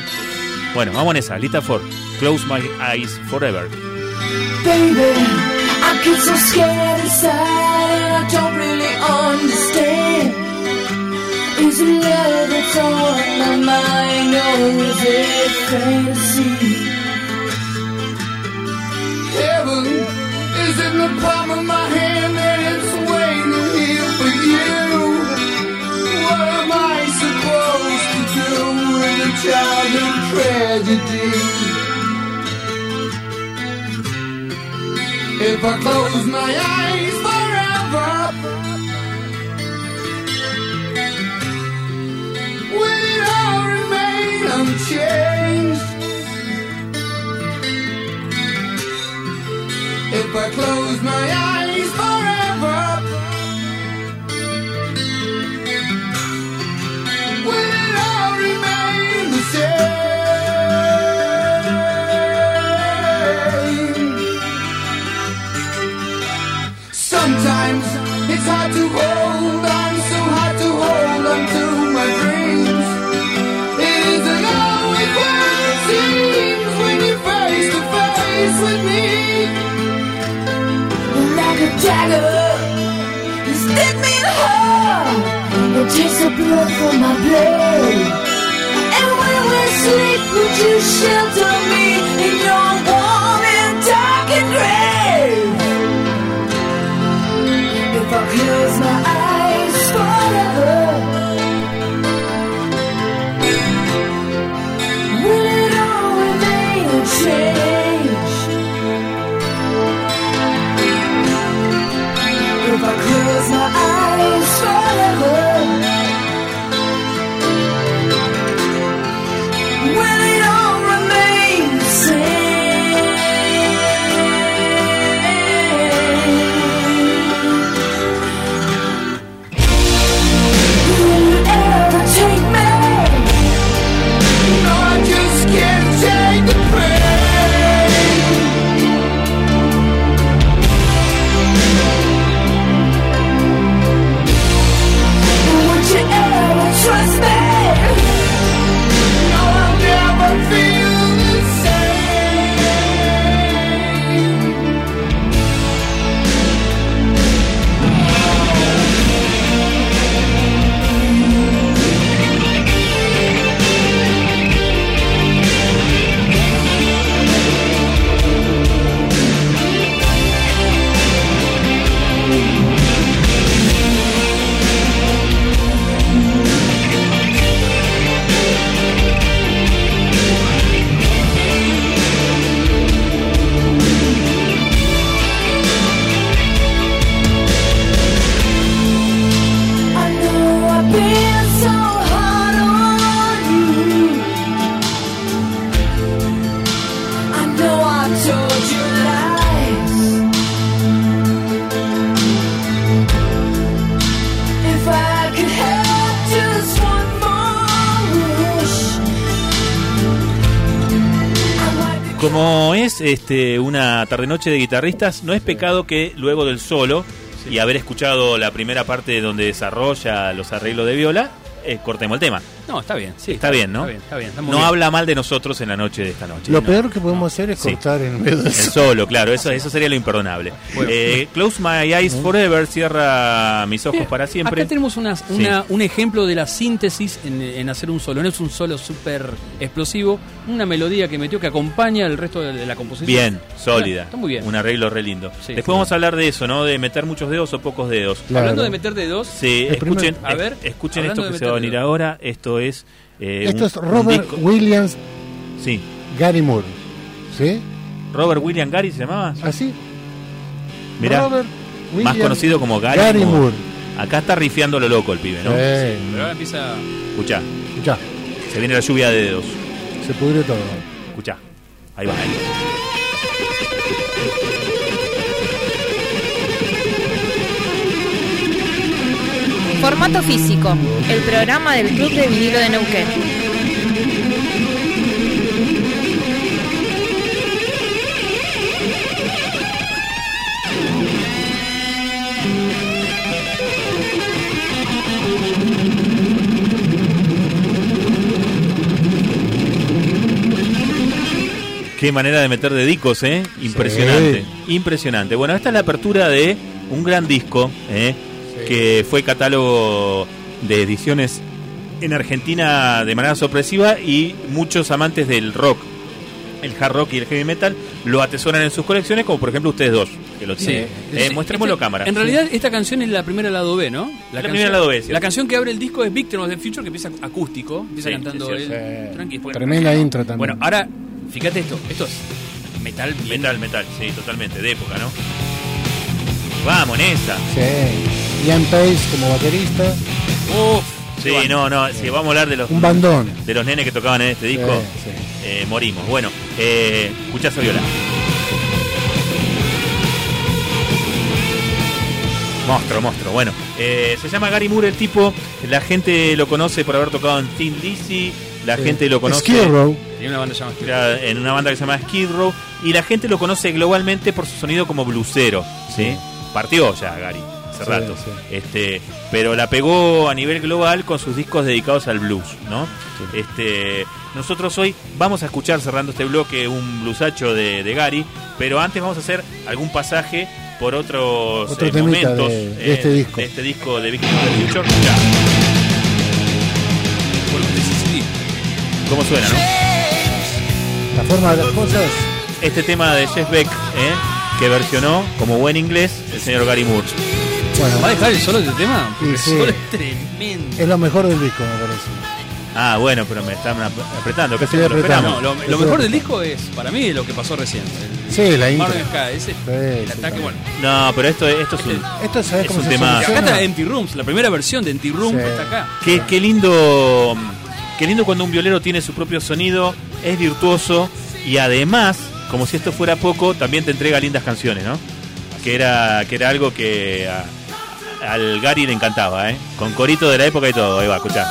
Speaker 2: Bueno, vamos en esa. Lita Ford. Close My Eyes Forever.
Speaker 7: Baby, I get so scared inside and I don't really understand. Is it love that's on my mind or is it fantasy?
Speaker 6: Heaven is in the palm of my hand and it's waiting here for you. What am I supposed to do with a childhood tragedy? If I close my eyes forever, will it all remain unchanged? If I close my eyes
Speaker 7: shelter
Speaker 2: este una tarde-noche de guitarristas, no es pecado que luego del solo y haber escuchado la primera parte donde desarrolla los arreglos de viola, eh, cortemos el tema.
Speaker 3: No, está bien, sí.
Speaker 2: Está bien, ¿no?
Speaker 3: Está bien, está bien. está
Speaker 2: No
Speaker 3: bien.
Speaker 2: habla mal de nosotros en la noche de esta noche.
Speaker 4: Lo
Speaker 2: ¿no?
Speaker 4: peor que podemos hacer es
Speaker 2: Sí.
Speaker 4: cortar en medio de
Speaker 2: El
Speaker 4: eso.
Speaker 2: solo, claro, eso, eso sería lo imperdonable.
Speaker 3: Bueno.
Speaker 2: Eh, Close My Eyes Forever, cierra mis ojos
Speaker 3: Bien,
Speaker 2: para siempre.
Speaker 3: Acá tenemos una, una- un ejemplo de la síntesis en, en hacer un solo. No es un solo súper explosivo, una melodía que metió que acompaña el resto de, de la composición.
Speaker 2: Bien, sólida.
Speaker 3: Está muy bien.
Speaker 2: Un arreglo re lindo.
Speaker 3: Sí.
Speaker 2: Después vamos a hablar de eso, ¿no? De meter muchos dedos o pocos dedos.
Speaker 4: Claro.
Speaker 3: Hablando de meter dedos,
Speaker 2: Sí, escuchen,
Speaker 3: A ver,
Speaker 2: es- escuchen esto que se va a venir ahora. Esto es. Eh,
Speaker 4: Esto
Speaker 2: un-
Speaker 4: es Robert Williams,
Speaker 2: Sí.
Speaker 4: Gary Moore. ¿Sí?
Speaker 2: Robert William Gary se llamaba.
Speaker 4: ¿Así?
Speaker 2: Mirá,
Speaker 4: Robert
Speaker 2: más
Speaker 4: Williams
Speaker 2: conocido como Gary,
Speaker 4: Gary
Speaker 2: Moore.
Speaker 4: Moore.
Speaker 2: Acá está rifiando lo loco el pibe, ¿no?
Speaker 4: Sí.
Speaker 3: pero ahora empieza.
Speaker 2: Escuchá,
Speaker 4: Escuchá,
Speaker 2: se viene la lluvia de dedos.
Speaker 4: se pudrió todo.
Speaker 2: Escuchá. Ahí va. ahí.
Speaker 1: Formato físico, el programa del Club de Vinilo de Neuquén.
Speaker 2: Qué manera de meter dedicos, ¿eh? Impresionante. Impresionante. Bueno, esta es la apertura de un gran disco, ¿eh? Que fue catálogo de ediciones en Argentina de manera sorpresiva y muchos amantes del rock, el hard rock y el heavy metal, lo atesoran en sus colecciones, como por ejemplo ustedes dos, que lo tienen. Eh,
Speaker 3: Sí.
Speaker 2: muestrémoslo
Speaker 3: Este-
Speaker 2: cámara.
Speaker 3: En realidad, esta canción es la primera lado B, ¿no?
Speaker 2: La primera lado B, cierto.
Speaker 3: La canción que abre el disco es Victim of the Future, que empieza acústico, empieza
Speaker 2: Sí,
Speaker 3: cantando
Speaker 2: sí,
Speaker 3: él.
Speaker 4: sí.
Speaker 3: tranqui, después-
Speaker 4: Tremenda intro también.
Speaker 3: Bueno, ahora, fíjate esto, esto es metal.
Speaker 2: Metal, metal, sí, totalmente, de época, ¿no? Vamos, en esa.
Speaker 4: Sí. Ian Pace como baterista.
Speaker 3: Uf,
Speaker 2: Sí, no, no, si vamos a hablar de los,
Speaker 4: Un bandón.
Speaker 2: de los nenes que tocaban en este disco,
Speaker 4: Sí, sí.
Speaker 2: eh, morimos. Bueno, eh, escuchá esa viola. Monstruo, monstruo. Bueno, eh, se llama Gary Moore el tipo. La gente lo conoce por haber tocado en Team Lizzy. La
Speaker 4: Sí.
Speaker 2: gente lo conoce
Speaker 4: Skid Row.
Speaker 3: Tiene una banda llamada Skid Row.
Speaker 2: era en una banda que se llama Skid Row. Y la gente lo conoce globalmente por su sonido como blusero. ¿sí? Partió ya Gary hace
Speaker 4: Sí,
Speaker 2: rato.
Speaker 4: sí.
Speaker 2: Este, pero la pegó a nivel global con sus discos dedicados al blues, ¿no? Este, nosotros hoy vamos a escuchar cerrando este bloque un bluesacho de, de Gary, pero antes vamos a hacer algún pasaje por otros
Speaker 4: Otro
Speaker 2: eh, momentos
Speaker 4: de- de este disco.
Speaker 2: de este disco de Victim of the Future. Ya. ¿Cómo suena, no?
Speaker 4: La forma de las cosas.
Speaker 2: Este tema de Jeff Beck, ¿eh? que versionó como buen inglés el señor Gary Moore.
Speaker 4: Bueno,
Speaker 3: ¿Va a dejar el solo de este tema? Porque
Speaker 4: Sí,
Speaker 3: el solo
Speaker 4: sí.
Speaker 3: es tremendo.
Speaker 4: es lo mejor del disco, me parece.
Speaker 2: Ah, bueno, pero me están ap- apretando. ¿Qué
Speaker 4: apretando.
Speaker 3: No, lo, lo mejor del disco es, para mí, lo que pasó recién. El
Speaker 4: Sí, la intro.
Speaker 3: Marvin Sky, ese, el
Speaker 4: sí,
Speaker 3: ataque,
Speaker 4: también.
Speaker 3: bueno.
Speaker 2: No, pero esto, esto es un...
Speaker 4: Esto, ¿sabes
Speaker 2: Es
Speaker 4: cómo
Speaker 2: un
Speaker 4: se
Speaker 2: tema-
Speaker 3: Acá está Empty Rooms, la primera versión de Empty Room
Speaker 4: Sí.
Speaker 3: está acá.
Speaker 2: Qué, qué lindo, qué lindo cuando un violero tiene su propio sonido, es virtuoso y además, como si esto fuera poco, también te entrega lindas canciones, ¿no? Que era, que era algo que a- al Gary le encantaba, ¿eh? Con corito de la época y todo. Ahí va, escuchá.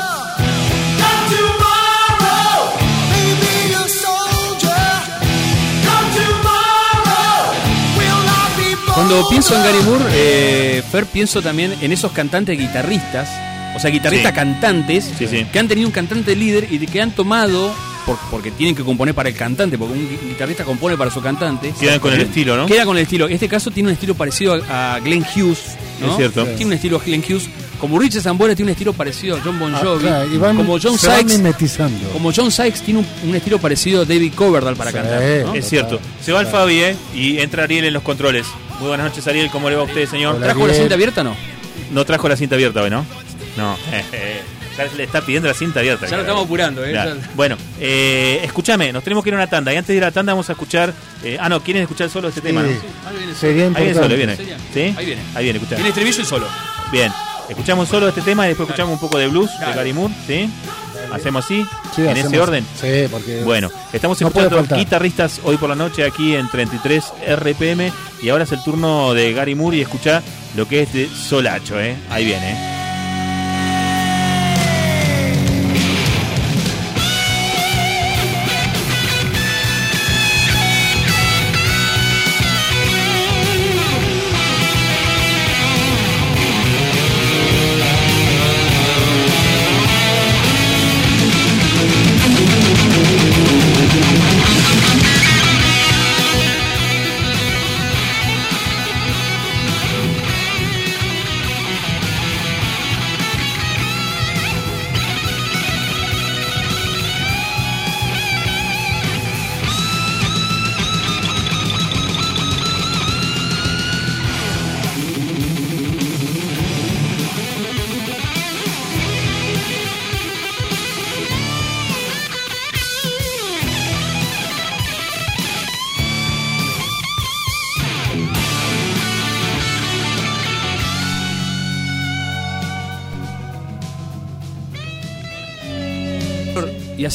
Speaker 3: Cuando pienso en Gary Moore, eh, Fer, pienso también en esos cantantes guitarristas, o sea, guitarristas
Speaker 2: Sí.
Speaker 3: cantantes,
Speaker 2: Sí, sí.
Speaker 3: que han tenido un cantante líder y que han tomado, porque tienen que componer para el cantante, porque un gui- guitarrista compone para su cantante.
Speaker 2: Quedan con el estilo, ¿no?
Speaker 3: Queda con el estilo. Este caso tiene un estilo parecido a, a Glenn Hughes, ¿no?
Speaker 2: Es cierto.
Speaker 3: Tiene un estilo Glenn Hughes. Como Richard Zambora tiene un estilo parecido a John Bon
Speaker 4: Ah,
Speaker 3: Jovi.
Speaker 4: claro, y van-
Speaker 3: como John Sykes. Como John Sykes tiene un, un estilo parecido a David Coverdale para
Speaker 4: Sí.
Speaker 3: cantar. ¿no?
Speaker 2: Es cierto. Se va el Fabi, ¿eh? Y entra Ariel en los controles. Muy buenas noches, Ariel. ¿Cómo le va a usted, señor?
Speaker 4: Hola.
Speaker 3: ¿Trajo la
Speaker 4: Bien.
Speaker 3: cinta abierta o no?
Speaker 2: No trajo la cinta abierta hoy, ¿no? No. <laughs> ya le está pidiendo la cinta abierta.
Speaker 3: Ya lo estamos apurando, ¿eh?
Speaker 2: Claro. Bueno, eh, escúchame, nos tenemos que ir a una tanda. Y antes de ir a la tanda vamos a escuchar... eh, ah, no, ¿quieren escuchar solo este tema? ¿no?
Speaker 4: Sí.
Speaker 3: Ahí viene el
Speaker 4: Sería
Speaker 2: Ahí viene solo, viene.
Speaker 3: Sería.
Speaker 2: ¿Sí?
Speaker 3: Ahí viene.
Speaker 2: Ahí viene, escuchá.
Speaker 3: Tiene estribillo y solo.
Speaker 2: Bien, escuchamos solo este tema y después escuchamos un poco de blues de. Gary Moore, ¿sí? ¿Hacemos así?
Speaker 4: Sí,
Speaker 2: ¿En
Speaker 4: hacemos-
Speaker 2: ese orden?
Speaker 4: Sí, porque.
Speaker 2: Bueno, estamos
Speaker 4: No
Speaker 2: escuchando guitarristas hoy por la noche aquí en 33 RPM y ahora es el turno de Gary Moore y escucha lo que es de Solacho, ¿eh? Ahí viene. ¿eh?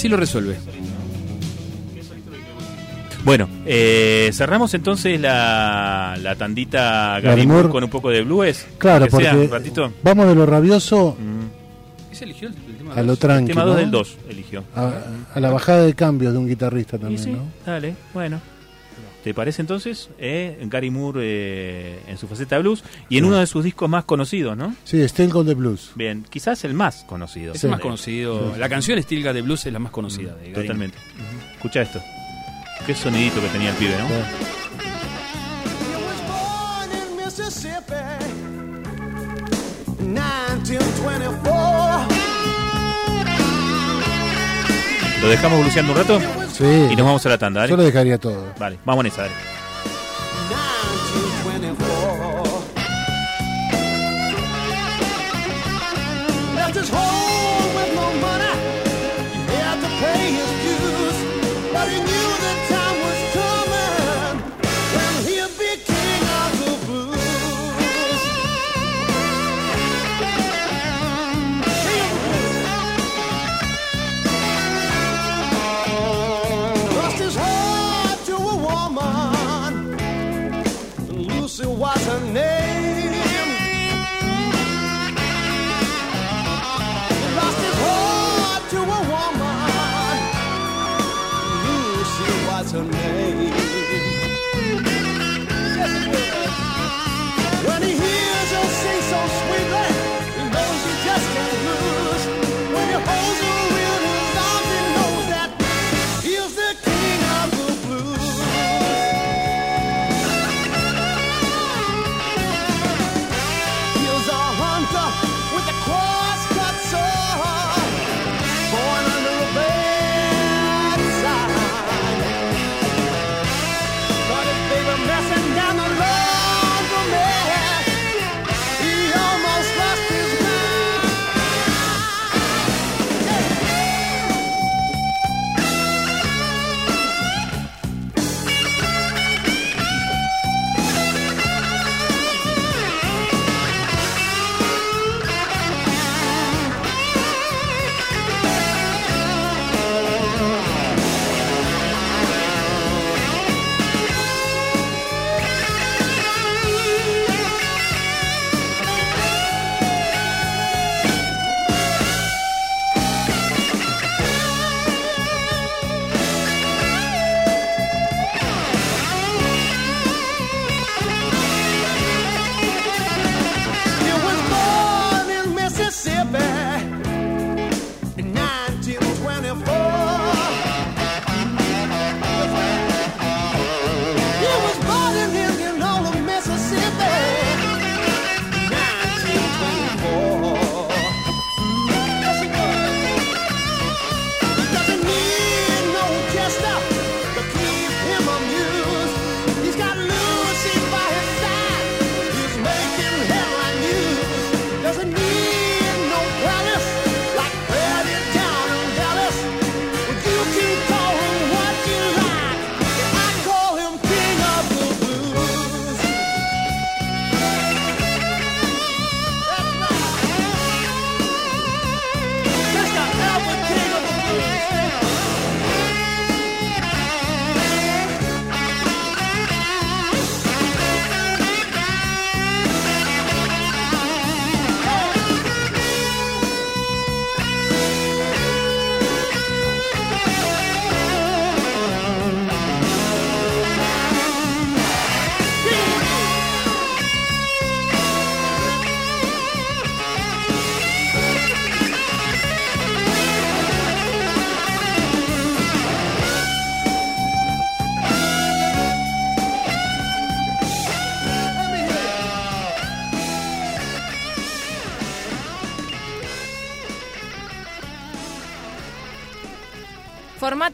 Speaker 3: Así lo resuelve.
Speaker 6: Bueno, eh, cerramos entonces la, la tandita.
Speaker 4: Moore
Speaker 6: con un poco de blues.
Speaker 4: Claro,
Speaker 6: Que sea,
Speaker 4: porque
Speaker 6: un ratito.
Speaker 4: vamos de lo rabioso
Speaker 6: Mm.
Speaker 3: ¿Ese eligió el, el tema
Speaker 4: a lo
Speaker 3: dos?
Speaker 4: tranquilo.
Speaker 6: Tema 2 del 2 eligió.
Speaker 4: A, a la bajada de cambios de un guitarrista también,
Speaker 6: sí,
Speaker 4: ¿no?
Speaker 6: dale, bueno. ¿Te parece entonces? Eh, Gary Moore eh, en su faceta de blues y en
Speaker 4: Sí.
Speaker 6: uno de sus discos más conocidos, ¿no?
Speaker 4: Sí, Still Gold the Blues.
Speaker 6: Bien, quizás el más conocido.
Speaker 3: Es
Speaker 4: Sí.
Speaker 3: el más conocido. La canción Steel God de Blues es la más conocida de Gary.
Speaker 6: Totalmente. Escucha esto. Qué sonidito que tenía el pibe, ¿no?
Speaker 4: Sí.
Speaker 2: He was born in Mississippi, 1924.
Speaker 6: Lo dejamos bluseando un rato
Speaker 4: Sí,
Speaker 6: y nos vamos a la tanda,
Speaker 4: yo
Speaker 6: ¿dale?
Speaker 4: lo dejaría todo.
Speaker 6: Vale, vamos en esa, dale.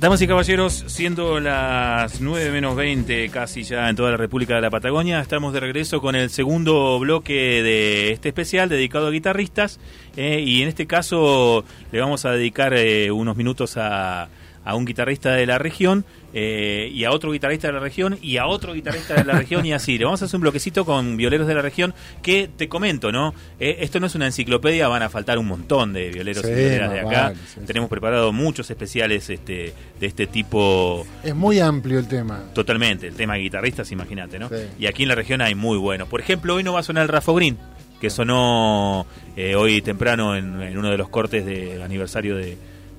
Speaker 2: Damas y caballeros, siendo las 9 menos 20 casi ya en toda la República de la Patagonia, estamos de regreso con el segundo bloque de este especial dedicado a guitarristas eh, y en este caso le vamos a dedicar eh, unos minutos a, a un guitarrista de la región eh, y a otro guitarrista de la región y a otro guitarrista de la región y así. Le vamos a hacer un bloquecito con violeros de la región que te comento, ¿no? Eh, esto no es una enciclopedia, van a faltar un montón de violeros
Speaker 4: Sí,
Speaker 2: y violeras de acá.
Speaker 4: vale, sí, sí.
Speaker 2: Tenemos preparado muchos especiales este, de este tipo.
Speaker 4: Es muy amplio el tema.
Speaker 2: Totalmente, el tema de guitarristas, imagínate, ¿no? Y aquí en la región hay muy buenos. Por ejemplo, hoy no va a sonar el Rafo Green, que sonó eh, hoy temprano en, en uno de los cortes de aniversario de,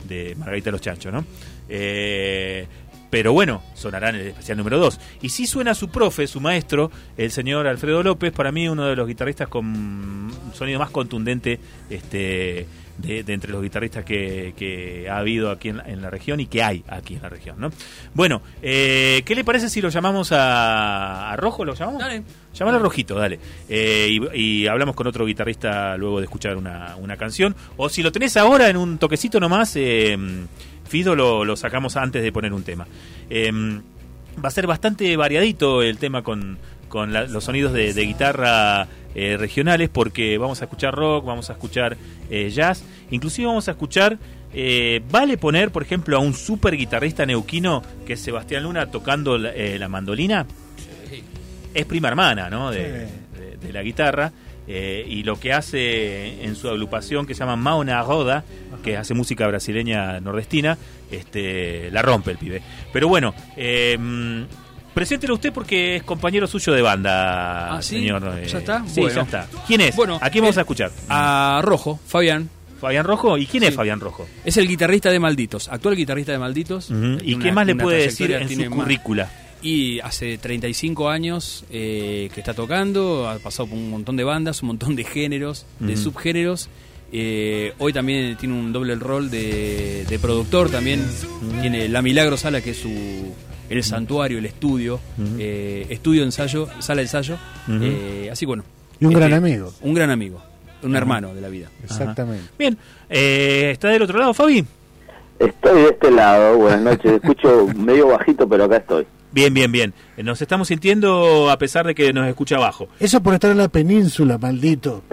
Speaker 2: de Margarita Los Chanchos, ¿no? Eh, pero bueno, sonará en el especial número 2. Y sí suena su profe, su maestro, el señor Alfredo López, para mí uno de los guitarristas con sonido más contundente este, de, de entre los guitarristas que, que ha habido aquí en la, en la región y que hay aquí en la región. ¿no? Bueno, eh, ¿qué le parece si lo llamamos a, a Rojo? ¿Lo llamamos?
Speaker 3: Dale.
Speaker 2: Llámalo a Rojito, dale. Eh, y, y hablamos con otro guitarrista luego de escuchar una, una canción. O si lo tenés ahora en un toquecito nomás, eh, Fido lo, lo sacamos antes de poner un tema. Eh, va a ser bastante variadito el tema con, con la- los sonidos de, de guitarra eh, regionales porque vamos a escuchar rock, vamos a escuchar eh, jazz, inclusive vamos a escuchar... eh, vale poner, por ejemplo, a un super guitarrista neuquino que es Sebastián Luna tocando la, eh, la mandolina. Es prima hermana ¿no? de, de- de la guitarra eh, y lo que hace en su agrupación que se llama Mauna Roda, que hace música brasileña nordestina, este, la rompe el pibe. Pero bueno, eh, mm, preséntelo usted porque es compañero suyo de banda,
Speaker 3: Ah, ¿sí?
Speaker 2: señor. eh,
Speaker 3: ¿Ya está?
Speaker 2: Sí,
Speaker 3: Bueno.
Speaker 2: ya está. ¿Quién es?
Speaker 3: Bueno,
Speaker 2: ¿A quién vamos
Speaker 3: eh,
Speaker 2: a escuchar?
Speaker 3: A Rojo, Fabián.
Speaker 2: ¿Fabián Rojo? ¿Y quién es. Fabián Rojo?
Speaker 3: Es el guitarrista de Malditos, actual guitarrista de Malditos.
Speaker 2: ¿Y
Speaker 3: Una-
Speaker 2: qué más le puede decir en su
Speaker 3: más-
Speaker 2: currícula?
Speaker 3: Y hace 35 años eh, que está tocando, ha pasado por un montón de bandas, un montón de géneros, de subgéneros. Eh, hoy también tiene un doble rol de, de productor también. Tiene La Milagro Sala, que es su el santuario, el estudio, eh, estudio ensayo, sala de ensayo. Eh, así bueno.
Speaker 4: Y un
Speaker 3: este,
Speaker 4: gran amigo.
Speaker 3: Un gran amigo, un hermano de la vida.
Speaker 4: Exactamente.
Speaker 2: Bien, eh, ¿está del otro lado, Fabi?
Speaker 8: Estoy de este lado, buenas noches. Escucho medio bajito, pero acá estoy.
Speaker 2: Bien, bien, bien. Eh, Nos estamos sintiendo a pesar de que nos escucha abajo.
Speaker 4: Eso por estar en la península, maldito. <laughs>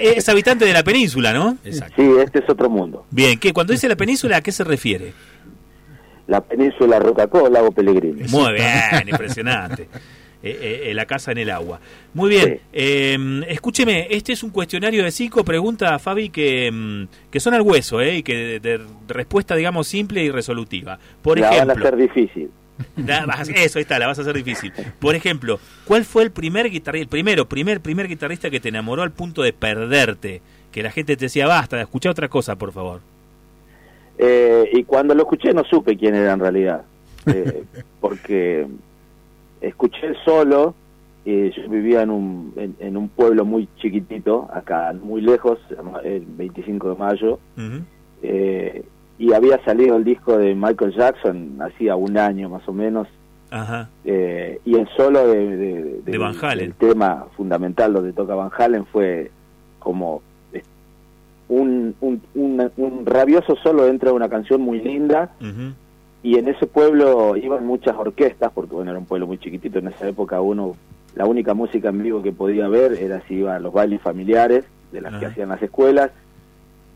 Speaker 2: Es habitante de la península, ¿no?
Speaker 3: Exacto.
Speaker 8: Sí, este es otro mundo.
Speaker 2: Bien, ¿qué? Cuando dice la península, ¿a qué se refiere?
Speaker 8: La península Rocacó, Lago Pellegrini.
Speaker 2: Muy bien, impresionante. Eh, eh, eh, la casa en el agua. Muy bien.
Speaker 8: Sí.
Speaker 2: eh, escúcheme, este es un cuestionario de cinco preguntas, Fabi, que, mm, que son al hueso, ¿eh? Y que de, de respuesta, digamos, simple y resolutiva. Por
Speaker 8: la van a
Speaker 2: ejemplo,
Speaker 8: hacer difícil.
Speaker 2: La eso, ahí está, la vas a hacer difícil. Por ejemplo, ¿cuál fue el primer guitarrista, el primero, primer, primer guitarrista que te enamoró al punto de perderte? Que la gente te decía, basta, escucha otra cosa, por favor.
Speaker 8: Eh, y cuando lo escuché no supe quién era en realidad. Eh, porque escuché solo, y yo vivía en un, en, en un pueblo muy chiquitito, acá muy lejos, llama el 25 de mayo, eh, y había salido el disco de Michael Jackson hacía un año más o menos,
Speaker 2: Ajá.
Speaker 8: eh, y el solo de, de,
Speaker 2: De Van Halen.
Speaker 8: del tema fundamental donde toca Van Halen fue como eh, un, un, un, un rabioso solo dentro de una canción muy linda
Speaker 2: Ujú.
Speaker 8: Y en ese pueblo iban muchas orquestas porque bueno era un pueblo muy chiquitito en esa época uno la única música en vivo que podía ver era si iba a los bailes familiares de las que hacían las escuelas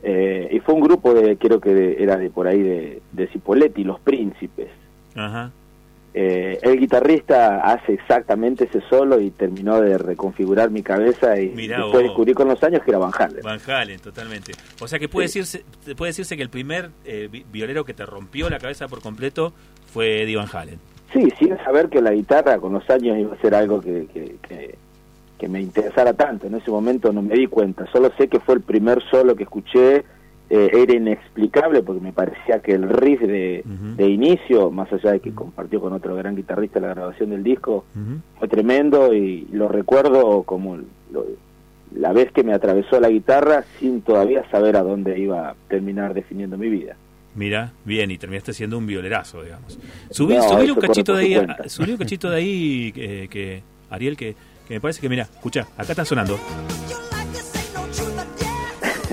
Speaker 8: eh, y fue un grupo de creo que de- era de por ahí de, de Cipoletti los Príncipes
Speaker 2: Ajá.
Speaker 8: Eh, el guitarrista hace exactamente ese solo y terminó de reconfigurar mi cabeza y
Speaker 2: Mirá
Speaker 8: después
Speaker 2: vos.
Speaker 8: descubrí con los años que era Van Halen.
Speaker 2: Van Halen, totalmente. O sea que puede,
Speaker 8: Sí.
Speaker 2: decirse, puede decirse que el primer eh, vi- violero que te rompió la cabeza por completo fue Eddie Van Halen.
Speaker 8: Sí, sin saber que la guitarra con los años iba a ser algo que, que, que- que me interesara tanto. En ese momento no me di cuenta, solo sé que fue el primer solo que escuché, eh, era inexplicable porque me parecía que el riff de, de inicio, más allá de que compartió con otro gran guitarrista la grabación del disco, fue tremendo y lo recuerdo como lo- la vez que me atravesó la guitarra sin todavía saber a dónde iba a terminar definiendo mi vida.
Speaker 2: Mira, bien, y terminaste siendo un violerazo, digamos. Subí,
Speaker 8: No,
Speaker 2: un cachito de ahí,
Speaker 8: por su
Speaker 2: a-
Speaker 8: cuenta.
Speaker 2: subile un cachito de ahí, que, que- Ariel, que, que me parece que, mira, escucha, acá está sonando.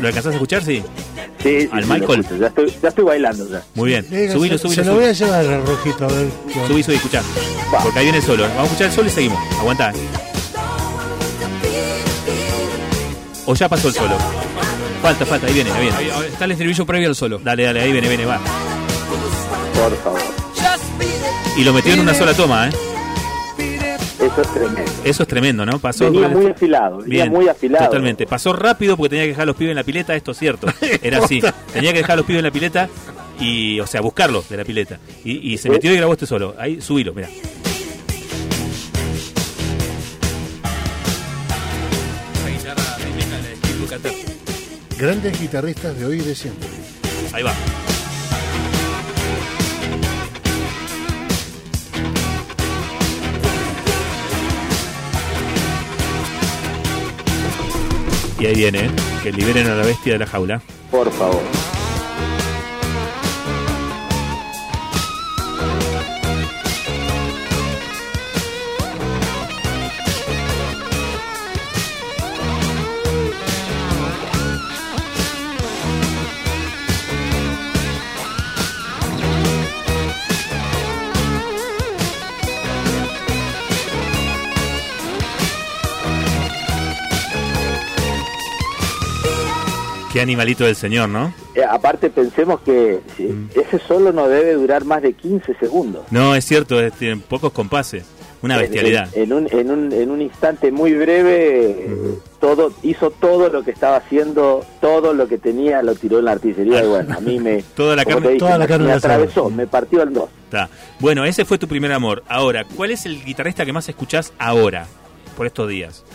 Speaker 2: ¿Lo alcanzás a escuchar? Sí.
Speaker 8: Sí, sí,
Speaker 2: al
Speaker 8: sí,
Speaker 2: Michael.
Speaker 8: ya, estoy, ya estoy bailando ya.
Speaker 2: Muy bien. Subilo,
Speaker 4: se,
Speaker 2: subilo,
Speaker 4: se lo voy a llevar al rojito, a ver.
Speaker 2: Subí, subí, escuchá. Porque ahí viene el solo. Vamos a escuchar el solo y seguimos. Aguantá. O ya pasó el solo. Falta, falta, ahí viene, ahí viene.
Speaker 3: Ahí- ahí Está el estribillo previo al solo.
Speaker 2: Dale, dale, ahí viene, viene, va.
Speaker 8: Por favor.
Speaker 2: Y lo metió en una sola toma, ¿eh?
Speaker 8: Eso es tremendo.
Speaker 2: Eso es tremendo, ¿no? Pasó.
Speaker 8: Venía muy afilado, venía
Speaker 2: Bien,
Speaker 8: muy afilado.
Speaker 2: Totalmente. Pasó rápido porque tenía que dejar a los pibes en la pileta, esto es cierto. <laughs> Era así. Tenía que dejar a los pibes en la pileta y, o sea, buscarlos de la pileta. Y, y se metió y grabó este solo. Ahí, subilo, mira.
Speaker 4: Grandes guitarristas de hoy y de siempre.
Speaker 2: Ahí va. Y ahí viene, ¿eh? que liberen a la bestia de la jaula.
Speaker 8: Por favor.
Speaker 2: Qué animalito del señor, ¿no?
Speaker 8: Eh, aparte pensemos que
Speaker 2: Mm.
Speaker 8: ese solo no debe durar más de 15 segundos.
Speaker 2: No, es cierto, es- tienen pocos compases. Una
Speaker 8: En-
Speaker 2: bestialidad.
Speaker 8: En, en un, en, un, en un instante muy breve, todo hizo todo lo que estaba haciendo, todo lo que tenía lo tiró en la artillería y bueno, a mí me, <laughs>
Speaker 2: Toda la carne-
Speaker 8: dije,
Speaker 4: toda la
Speaker 8: me-
Speaker 4: carne
Speaker 8: me
Speaker 4: en el
Speaker 8: atravesó, me partió en dos.
Speaker 2: Está. Bueno, ese fue tu primer amor. Ahora, ¿cuál es el guitarrista que más escuchás ahora, por estos días?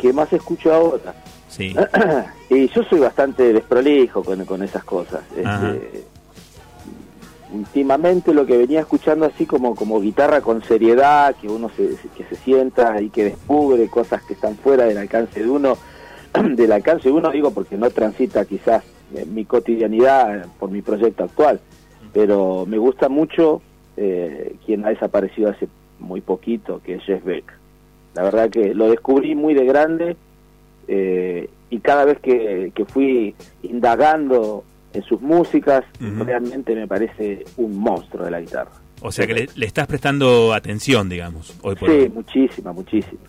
Speaker 8: ¿Qué más escucho ahora?
Speaker 2: Sí. <clears throat>
Speaker 8: y yo soy bastante desprolijo con, con esas cosas. Este, últimamente lo que venía escuchando así como, como guitarra con seriedad, que uno se, que se sienta y que descubre cosas que están fuera del alcance de uno, <clears throat> del alcance de uno digo porque no transita quizás en mi cotidianidad por mi proyecto actual, pero me gusta mucho eh, quien ha desaparecido hace muy poquito, que es Jeff Beck. La verdad que lo descubrí muy de grande eh, y cada vez que, que fui indagando en sus músicas, realmente me parece un monstruo de la guitarra.
Speaker 2: O sea que le, le estás prestando atención, digamos, hoy por
Speaker 8: Sí,
Speaker 2: hoy.
Speaker 8: muchísima, muchísima.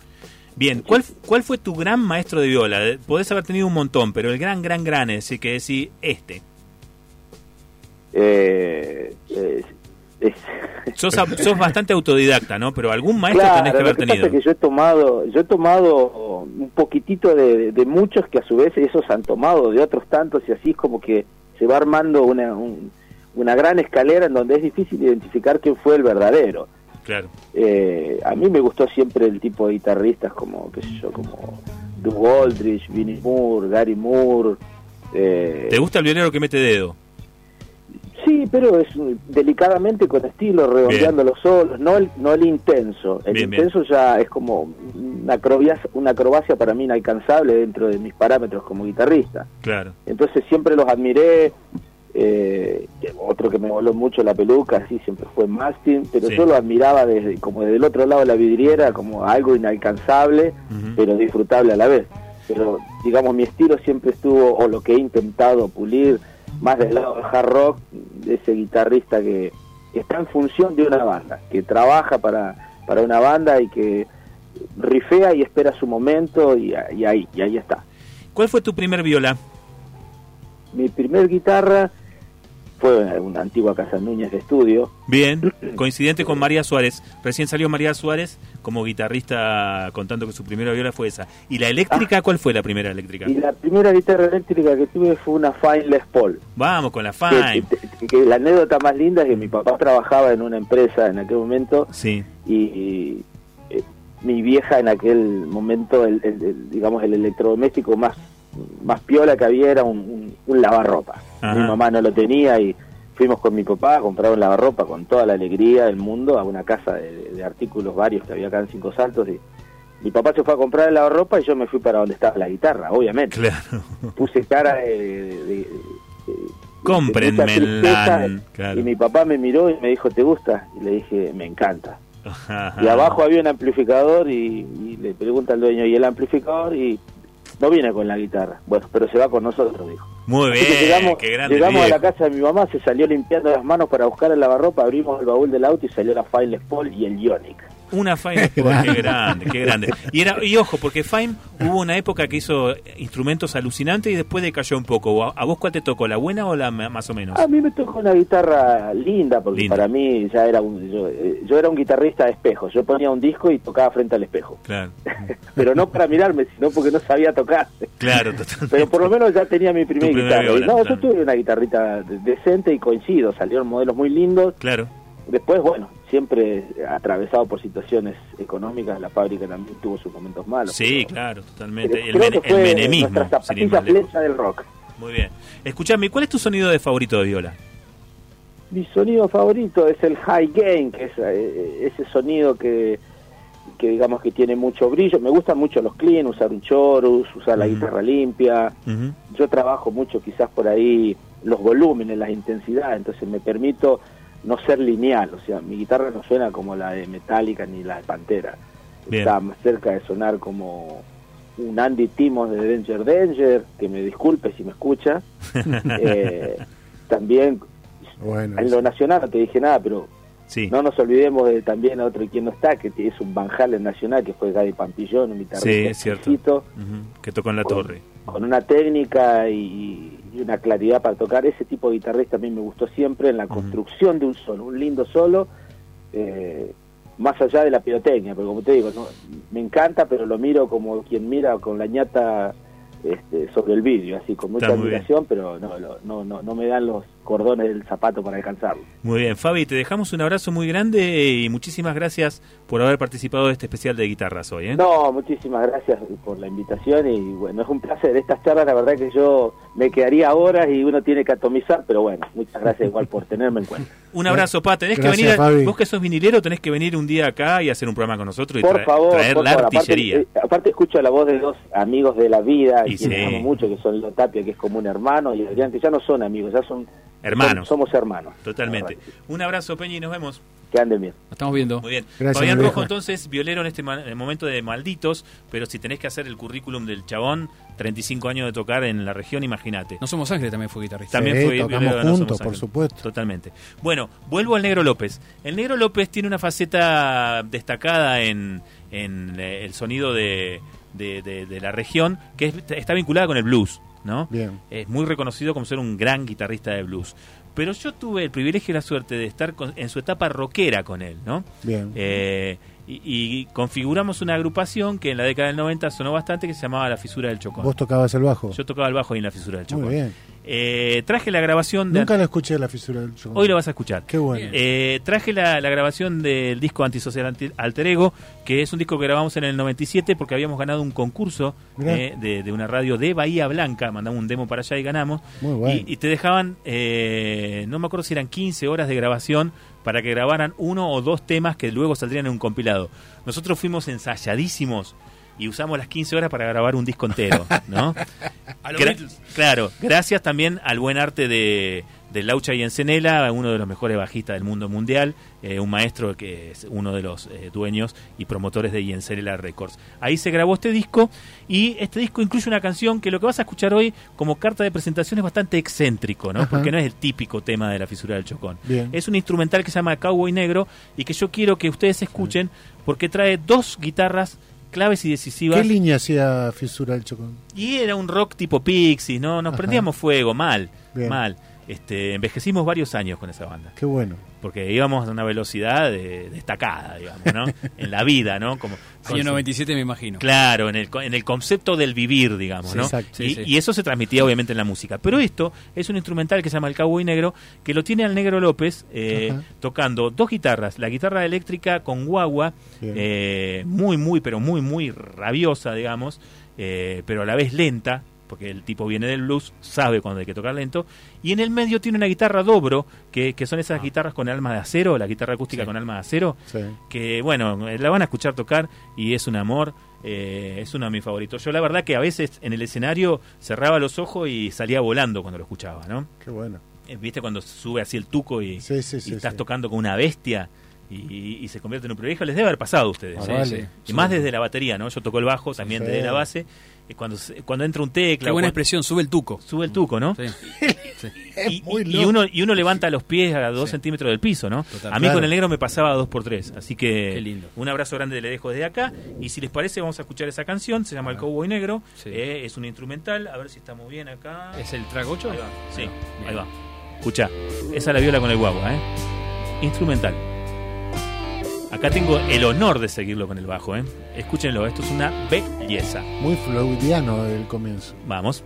Speaker 2: Bien, ¿cuál, ¿cuál fue tu gran maestro de viola? Eh, Podés haber tenido un montón, pero el gran, gran, gran, es decir, que decir este.
Speaker 8: Eh, eh, <laughs>
Speaker 2: Sos, sos bastante autodidacta, ¿no? Pero algún maestro
Speaker 8: Claro,
Speaker 2: tenés que
Speaker 8: lo
Speaker 2: haber
Speaker 8: que pasa
Speaker 2: tenido.
Speaker 8: es que yo he tomado, yo he tomado un poquitito de, de muchos que a su vez esos han tomado de otros tantos y así es como que se va armando una, un- una gran escalera en donde es difícil identificar quién fue el verdadero.
Speaker 2: Claro.
Speaker 8: Eh, a mí me gustó siempre el tipo de guitarristas como, qué sé yo, como Doug Aldrich, Vinnie Moore, Gary Moore. eh,
Speaker 2: ¿Te gusta el violero que mete dedo?
Speaker 8: Sí, pero es delicadamente con estilo, redondeando los solos, no el, no el intenso. El
Speaker 2: Bien, bien.
Speaker 8: intenso ya es como una acrobacia, una acrobacia para mí inalcanzable dentro de mis parámetros como guitarrista.
Speaker 2: Claro.
Speaker 8: Entonces siempre los admiré. eh, otro que me voló mucho la peluca, sí, siempre fue Mastin, pero
Speaker 2: Sí.
Speaker 8: yo lo admiraba desde como desde el otro lado de la vidriera, como algo inalcanzable, pero disfrutable a la vez. Pero digamos, mi estilo siempre estuvo, o lo que he intentado pulir, más del lado del hard rock, de ese guitarrista que, está en función de una banda, que trabaja para, para una banda y que rifea y espera su momento y, y ahí, y ahí está.
Speaker 2: ¿Cuál fue tu primer viola?
Speaker 8: Mi primer guitarra fue una antigua Casa Núñez de estudio.
Speaker 2: Bien, <clears throat> coincidente con María Suárez. Recién salió María Suárez como guitarrista contando que su primera viola fue esa. ¿Y la eléctrica? ¿Cuál fue la primera eléctrica?
Speaker 8: Y la primera guitarra eléctrica que tuve fue una Fine Les Paul.
Speaker 2: Vamos con la
Speaker 8: Que,
Speaker 2: Fine.
Speaker 8: que- que la anécdota más linda es que mi papá trabajaba en una empresa en aquel momento
Speaker 2: Sí,
Speaker 8: y, y, eh, mi vieja en aquel momento, el, el- el, digamos, el electrodoméstico más, más piola que había era un, un, un lavarropa.
Speaker 2: Ajá.
Speaker 8: Mi mamá no lo tenía y fuimos con mi papá a comprar un lavarropa con toda la alegría del mundo a una casa de, de artículos varios que había acá en Cinco Saltos y mi papá se fue a comprar el lavarropa y yo me fui para donde estaba la guitarra, obviamente.
Speaker 2: claro.
Speaker 8: Puse cara de... de- de-
Speaker 2: Cómprenme claro.
Speaker 8: Y mi papá me miró y me dijo, ¿te gusta? Y le dije, me encanta.
Speaker 2: Ajá.
Speaker 8: Y abajo había un amplificador y, y le pregunta al dueño, ¿y el amplificador? Y no viene con la guitarra. Bueno, pero se va con nosotros, dijo.
Speaker 2: Muy bien,
Speaker 8: llegamos,
Speaker 2: qué grande.
Speaker 8: llegamos a la casa de mi mamá, se salió limpiando las manos para buscar el lavarropa, abrimos el baúl del auto y salió la Fine Les Paul y el Ionic.
Speaker 2: Una <laughs> Fine Sport, qué grande, qué grande. Y, era, y ojo, porque Fine hubo una época que hizo instrumentos alucinantes y después decayó un poco. ¿A a vos cuál te tocó, la buena o la más o menos?
Speaker 8: A mí me tocó una guitarra linda, porque
Speaker 2: Linda.
Speaker 8: para mí ya era un, yo, eh, yo era un guitarrista de espejos. Yo ponía un disco y tocaba frente al espejo.
Speaker 2: Claro, <laughs>
Speaker 8: Pero no para mirarme, sino porque no sabía tocar.
Speaker 2: claro, totalmente.
Speaker 8: Pero por lo menos ya tenía mi primer
Speaker 2: primera
Speaker 8: guitarra.
Speaker 2: Viola,
Speaker 8: no,
Speaker 2: claro.
Speaker 8: yo tuve una guitarrita de- decente y coincido. Salieron modelos muy lindos.
Speaker 2: Claro,
Speaker 8: Después, bueno, siempre atravesado por situaciones económicas, la fábrica también tuvo sus momentos malos.
Speaker 2: sí,
Speaker 8: pero-
Speaker 2: claro, totalmente. El, men- el menemismo.
Speaker 8: nuestra zapatilla flecha del rock.
Speaker 2: Muy bien. Escuchame, ¿cuál es tu sonido de favorito de viola?
Speaker 8: Mi sonido favorito es el high gain, que es eh, ese sonido que, que digamos que tiene mucho brillo. Me gustan mucho los clean, usar un chorus, usar la guitarra limpia. Yo trabajo mucho quizás por ahí los volúmenes, las intensidades, entonces me permito no ser lineal, o sea, mi guitarra no suena como la de Metallica ni la de Pantera.
Speaker 2: Bien.
Speaker 8: Está más cerca de sonar como un Andy Timmons de Danger Danger, que me disculpe si me escucha. <laughs> Eh, también
Speaker 4: Bueno,
Speaker 8: en lo nacional no te dije nada, pero
Speaker 2: Sí,
Speaker 8: no nos olvidemos de también a otro quien no está, que es un Van Halen nacional, que fue Gaby Pampillón, un guitarrista
Speaker 2: sí, es cierto. Que tocó en la
Speaker 8: Con-
Speaker 2: torre.
Speaker 8: con una técnica y, y una claridad para tocar. Ese tipo de guitarrista a mí me gustó siempre en la construcción de un solo, un lindo solo, eh, más allá de la pirotecnia, porque como te digo, no- me encanta, pero lo miro como quien mira con la ñata este, sobre el vidrio, así con mucha admiración, pero no, lo- no, no, no me dan los cordones del zapato para alcanzarlo.
Speaker 2: Muy bien, Fabi, te dejamos un abrazo muy grande y muchísimas gracias por haber participado de este especial de guitarras hoy. ¿eh?
Speaker 8: No, muchísimas gracias por la invitación y bueno, es un placer. Estas charlas, la verdad que yo me quedaría horas y uno tiene que atomizar, pero bueno, muchas gracias igual por tenerme en cuenta. <laughs>
Speaker 2: Un abrazo, Pa. Tenés
Speaker 4: Gracias,
Speaker 2: que venir,
Speaker 4: Fabi.
Speaker 2: vos que sos vinilero, tenés que venir un día acá y hacer un programa con nosotros y
Speaker 8: Por
Speaker 2: traer,
Speaker 8: favor,
Speaker 2: traer
Speaker 8: por
Speaker 2: la
Speaker 8: favor. Aparte,
Speaker 2: artillería.
Speaker 8: eh, aparte escucho la voz de dos amigos de la vida,
Speaker 2: Y sí.
Speaker 8: amo mucho, que son Lo Tapia, que es como un hermano, y Adrián, que ya no son amigos, ya son
Speaker 2: Hermanos.
Speaker 8: son- somos hermanos.
Speaker 2: Totalmente. Un abrazo, Peña, y nos vemos.
Speaker 8: Que anden bien.
Speaker 3: Nos estamos viendo.
Speaker 2: Muy bien.
Speaker 4: Gracias,
Speaker 2: Fabián Rojo, entonces, violero en este momento de malditos, pero si tenés que hacer el currículum del chabón, 35 años de tocar en la región, imagínate.
Speaker 3: No somos Ángeles también fue guitarrista.
Speaker 2: También
Speaker 4: Sí,
Speaker 2: fue
Speaker 4: tocamos
Speaker 2: violero de No
Speaker 4: juntos,
Speaker 2: Somos
Speaker 4: por
Speaker 2: Ángeles.
Speaker 4: supuesto.
Speaker 2: Totalmente. Bueno, vuelvo al Negro López. El Negro López tiene una faceta destacada en, en, eh, el sonido de, de- de- de la región, que es- está vinculada con el blues, ¿no?
Speaker 4: Bien.
Speaker 2: Es muy reconocido como ser un gran guitarrista de blues. Pero yo tuve el privilegio y la suerte de estar con- en su etapa rockera con él, ¿no?
Speaker 4: Bien.
Speaker 2: Eh, y, y configuramos una agrupación que en la década del 90 sonó bastante, que se llamaba La Fisura del Chocón.
Speaker 4: Vos tocabas el bajo.
Speaker 2: Yo tocaba el bajo ahí en La Fisura del Chocón.
Speaker 4: Muy bien.
Speaker 2: Eh, traje la grabación de...
Speaker 4: Nunca la escuché la fisura del chocón.
Speaker 2: Hoy lo vas a escuchar.
Speaker 4: Qué bueno.
Speaker 2: Eh, traje la, la grabación del disco Antisocial Anti- Alter Ego, que es un disco que grabamos en el 97 porque habíamos ganado un concurso eh, de, de una radio de Bahía Blanca, mandamos un demo para allá y ganamos.
Speaker 4: Muy bueno.
Speaker 2: Y, y te dejaban, eh, no me acuerdo si eran 15 horas de grabación para que grabaran uno o dos temas que luego saldrían en un compilado. Nosotros fuimos ensayadísimos y usamos las 15 horas para grabar un disco entero, ¿no? <laughs>
Speaker 3: A los
Speaker 2: Gra-
Speaker 3: Beatles.
Speaker 2: claro, gracias también al buen arte de, de Laucha y Encenela, uno de los mejores bajistas del mundo mundial, eh, un maestro que es uno de los eh, dueños y promotores de Yencenela Records. Ahí se grabó este disco y este disco incluye una canción que lo que vas a escuchar hoy como carta de presentación es bastante excéntrico, ¿no?
Speaker 4: Ajá.
Speaker 2: Porque no es el típico tema de la fisura del chocón.
Speaker 4: Bien.
Speaker 2: Es un instrumental que se llama Cowboy Negro y que yo quiero que ustedes escuchen porque trae dos guitarras claves y decisivas.
Speaker 4: ¿Qué línea hacía fisura del chocón?
Speaker 2: Y era un rock tipo Pixies, ¿no? Nos
Speaker 4: Ajá.
Speaker 2: prendíamos fuego, mal,
Speaker 4: Bien.
Speaker 2: mal. Este, envejecimos varios años con esa banda,
Speaker 4: Qué bueno.
Speaker 2: porque íbamos a una velocidad de- destacada, digamos, ¿no? <laughs> en la vida, ¿no? Como
Speaker 3: Año 97 me imagino.
Speaker 2: Claro, en el, co- en el concepto del vivir, digamos,
Speaker 3: Sí,
Speaker 2: ¿no?
Speaker 4: exacto.
Speaker 2: y,
Speaker 3: Sí, sí.
Speaker 2: y eso se transmitía obviamente en la música. Pero esto es un instrumental que se llama El Cowboy Negro, que lo tiene al Negro López eh, tocando dos guitarras, la guitarra eléctrica con guagua, eh, muy, muy, pero muy, muy rabiosa, digamos, eh, pero a la vez lenta, porque el tipo viene del blues, sabe cuando hay que tocar lento, y en el medio tiene una guitarra dobro, que, que son esas
Speaker 3: Ah.
Speaker 2: guitarras con alma de acero, la guitarra acústica
Speaker 3: Sí.
Speaker 2: con alma de acero,
Speaker 4: Sí.
Speaker 2: que bueno, la van a escuchar tocar y es un amor, eh, es uno de mis favoritos. Yo la verdad que a veces en el escenario cerraba los ojos y salía volando cuando lo escuchaba, ¿no?
Speaker 4: Qué bueno.
Speaker 2: Eh, ¿Viste cuando sube así el tuco y,
Speaker 4: Sí, sí,
Speaker 2: y
Speaker 4: sí.
Speaker 2: estás
Speaker 4: sí.
Speaker 2: tocando con una bestia y, y se convierte en un privilegio? Les debe haber pasado a ustedes.
Speaker 4: Ah,
Speaker 2: ¿eh?
Speaker 4: vale.
Speaker 2: Y más desde la batería, ¿no? Yo toco el bajo también
Speaker 4: Sí.
Speaker 2: desde la base. Cuando, se- cuando entra un tecla.
Speaker 3: Qué buena
Speaker 2: cuando-
Speaker 3: expresión, sube el tuco.
Speaker 2: Sube el tuco, ¿no?
Speaker 3: Sí. <laughs> sí.
Speaker 2: y,
Speaker 4: muy
Speaker 2: y- uno, y uno levanta los pies a dos
Speaker 3: Sí.
Speaker 2: centímetros del piso, ¿no?
Speaker 3: Total.
Speaker 2: a mí
Speaker 4: Claro.
Speaker 2: con el negro me pasaba a dos por tres. Así que
Speaker 3: Qué lindo.
Speaker 2: un abrazo grande le dejo desde acá. Y si les parece, vamos a escuchar esa canción. Se llama El Cowboy Negro.
Speaker 3: Sí.
Speaker 2: Eh, es un instrumental. A ver si estamos bien acá.
Speaker 3: ¿Es el track 8?
Speaker 2: Ahí va. Sí,
Speaker 3: Bien.
Speaker 2: ahí va. Escucha, esa la viola con el guagua, ¿eh? Instrumental. Acá tengo el honor de seguirlo con el bajo, ¿eh? Escúchenlo, esto es una belleza.
Speaker 4: Muy freudiano el comienzo.
Speaker 2: Vamos.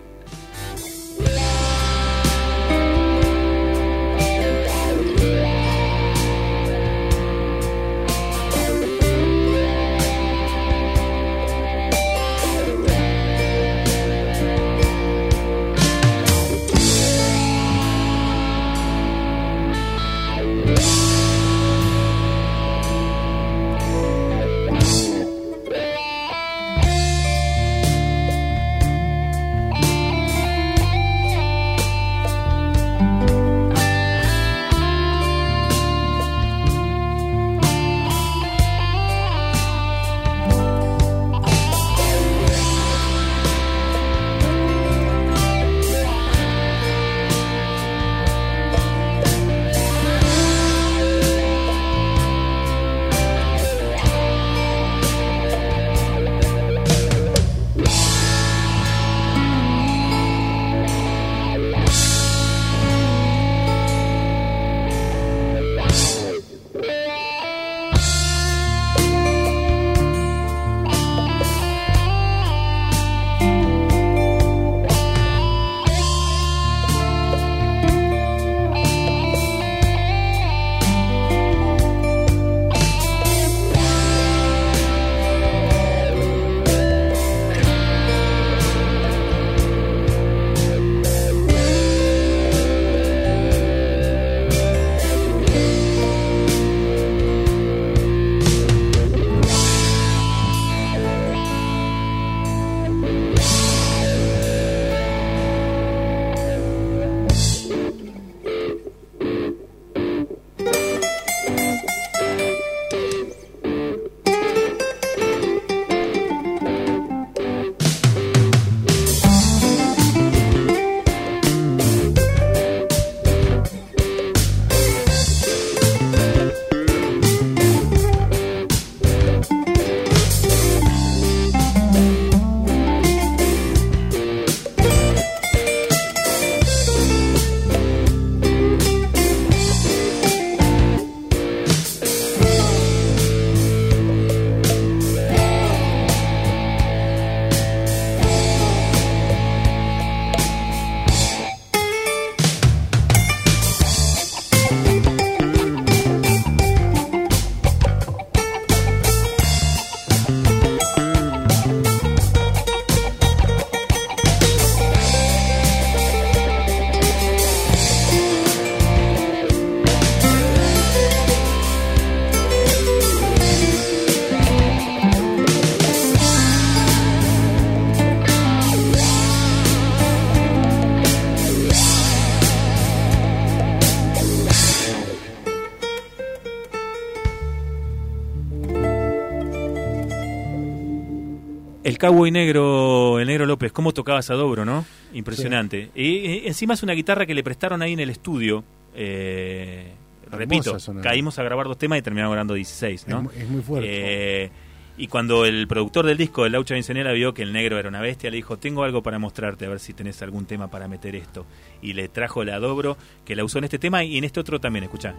Speaker 2: Cowboy negro, el negro López, cómo tocaba esa dobro, ¿no? Impresionante. Y, y encima es una guitarra que le prestaron ahí en el estudio. Eh, repito, caímos a grabar dos temas y terminamos grabando 16, ¿no?
Speaker 4: Es muy fuerte.
Speaker 2: Eh, y cuando el productor del disco, el Laucha Vincenera, vio que el negro era una bestia, le dijo, tengo algo para mostrarte, a ver si tenés algún tema para meter esto. Y le trajo la dobro, que la usó en este tema y en este otro también, escuchá.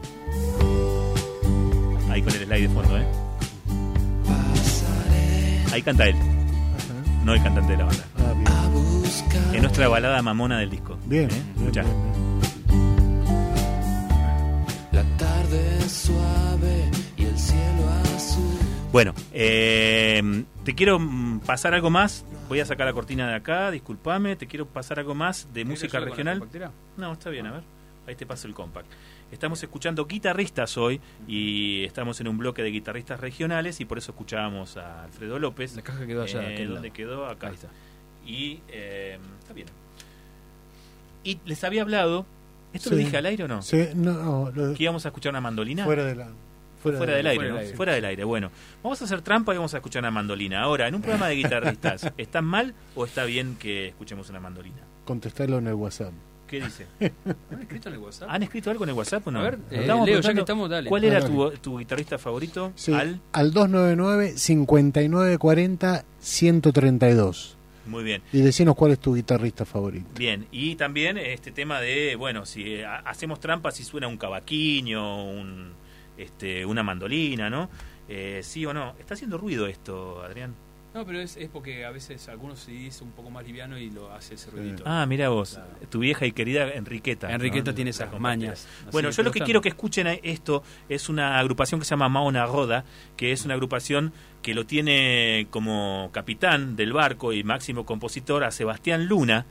Speaker 2: Ahí con el slide de fondo, ¿eh? Ahí canta él, no el cantante de la banda.
Speaker 4: Ah, bien.
Speaker 2: Es nuestra balada mamona del disco.
Speaker 4: Bien,
Speaker 2: ¿eh?
Speaker 4: bien, bien.
Speaker 6: La tarde es suave y el cielo azul.
Speaker 2: Bueno, eh, te quiero pasar algo más. Voy a sacar la cortina de acá, discúlpame. Te quiero pasar algo más de música regional. No, está bien, a ver. Ahí te paso el compact. Estamos escuchando guitarristas hoy y estamos en un bloque de guitarristas regionales y por eso escuchábamos a Alfredo López.
Speaker 3: La caja quedó allá,
Speaker 2: Eh, ¿Dónde quedó? Acá.
Speaker 3: Ahí está.
Speaker 2: Y eh, está bien. Y les había hablado. ¿Esto
Speaker 4: Sí.
Speaker 2: lo dije al aire o no?
Speaker 4: Sí, no, no, lo-
Speaker 2: Que íbamos a escuchar una mandolina.
Speaker 4: fuera de la. Fuera
Speaker 2: Fuera,
Speaker 4: de-
Speaker 2: del aire,
Speaker 3: fuera
Speaker 2: ¿no?
Speaker 3: del aire.
Speaker 2: Fuera del aire. Bueno, vamos a hacer trampa y vamos a escuchar una mandolina. Ahora, en un programa de guitarristas, <laughs> ¿está mal o está bien que escuchemos una mandolina?
Speaker 4: Contestalo en el WhatsApp.
Speaker 2: ¿Qué dice? <laughs>
Speaker 3: ¿Han escrito en el WhatsApp?
Speaker 2: ¿Han escrito algo en el WhatsApp o no?
Speaker 3: A ver, eh, Leo, ya que estamos, dale.
Speaker 2: ¿Cuál era tu, tu guitarrista favorito?
Speaker 4: Sí,
Speaker 2: Al.
Speaker 4: al 299-5940-132.
Speaker 2: Muy bien.
Speaker 4: Y decinos cuál es tu guitarrista favorito.
Speaker 2: Bien, y también este tema de, bueno, si eh, ha- hacemos trampa, si suena un cavaquinho, un, este, una mandolina, ¿no? Eh, ¿Sí o no? ¿Está haciendo ruido esto, Adrián?
Speaker 3: No, pero es, es porque a veces algunos CDs un poco más liviano y lo hace ese ruidito.
Speaker 2: Ah, mira vos, tu vieja y querida Enriqueta.
Speaker 3: Enriqueta
Speaker 2: ¿no?
Speaker 3: tiene esas mañas.
Speaker 2: Bueno, yo lo que quiero que escuchen esto es una agrupación que se llama Mauna Roda, que es una agrupación que lo tiene como capitán del barco y máximo compositor a Sebastián Luna,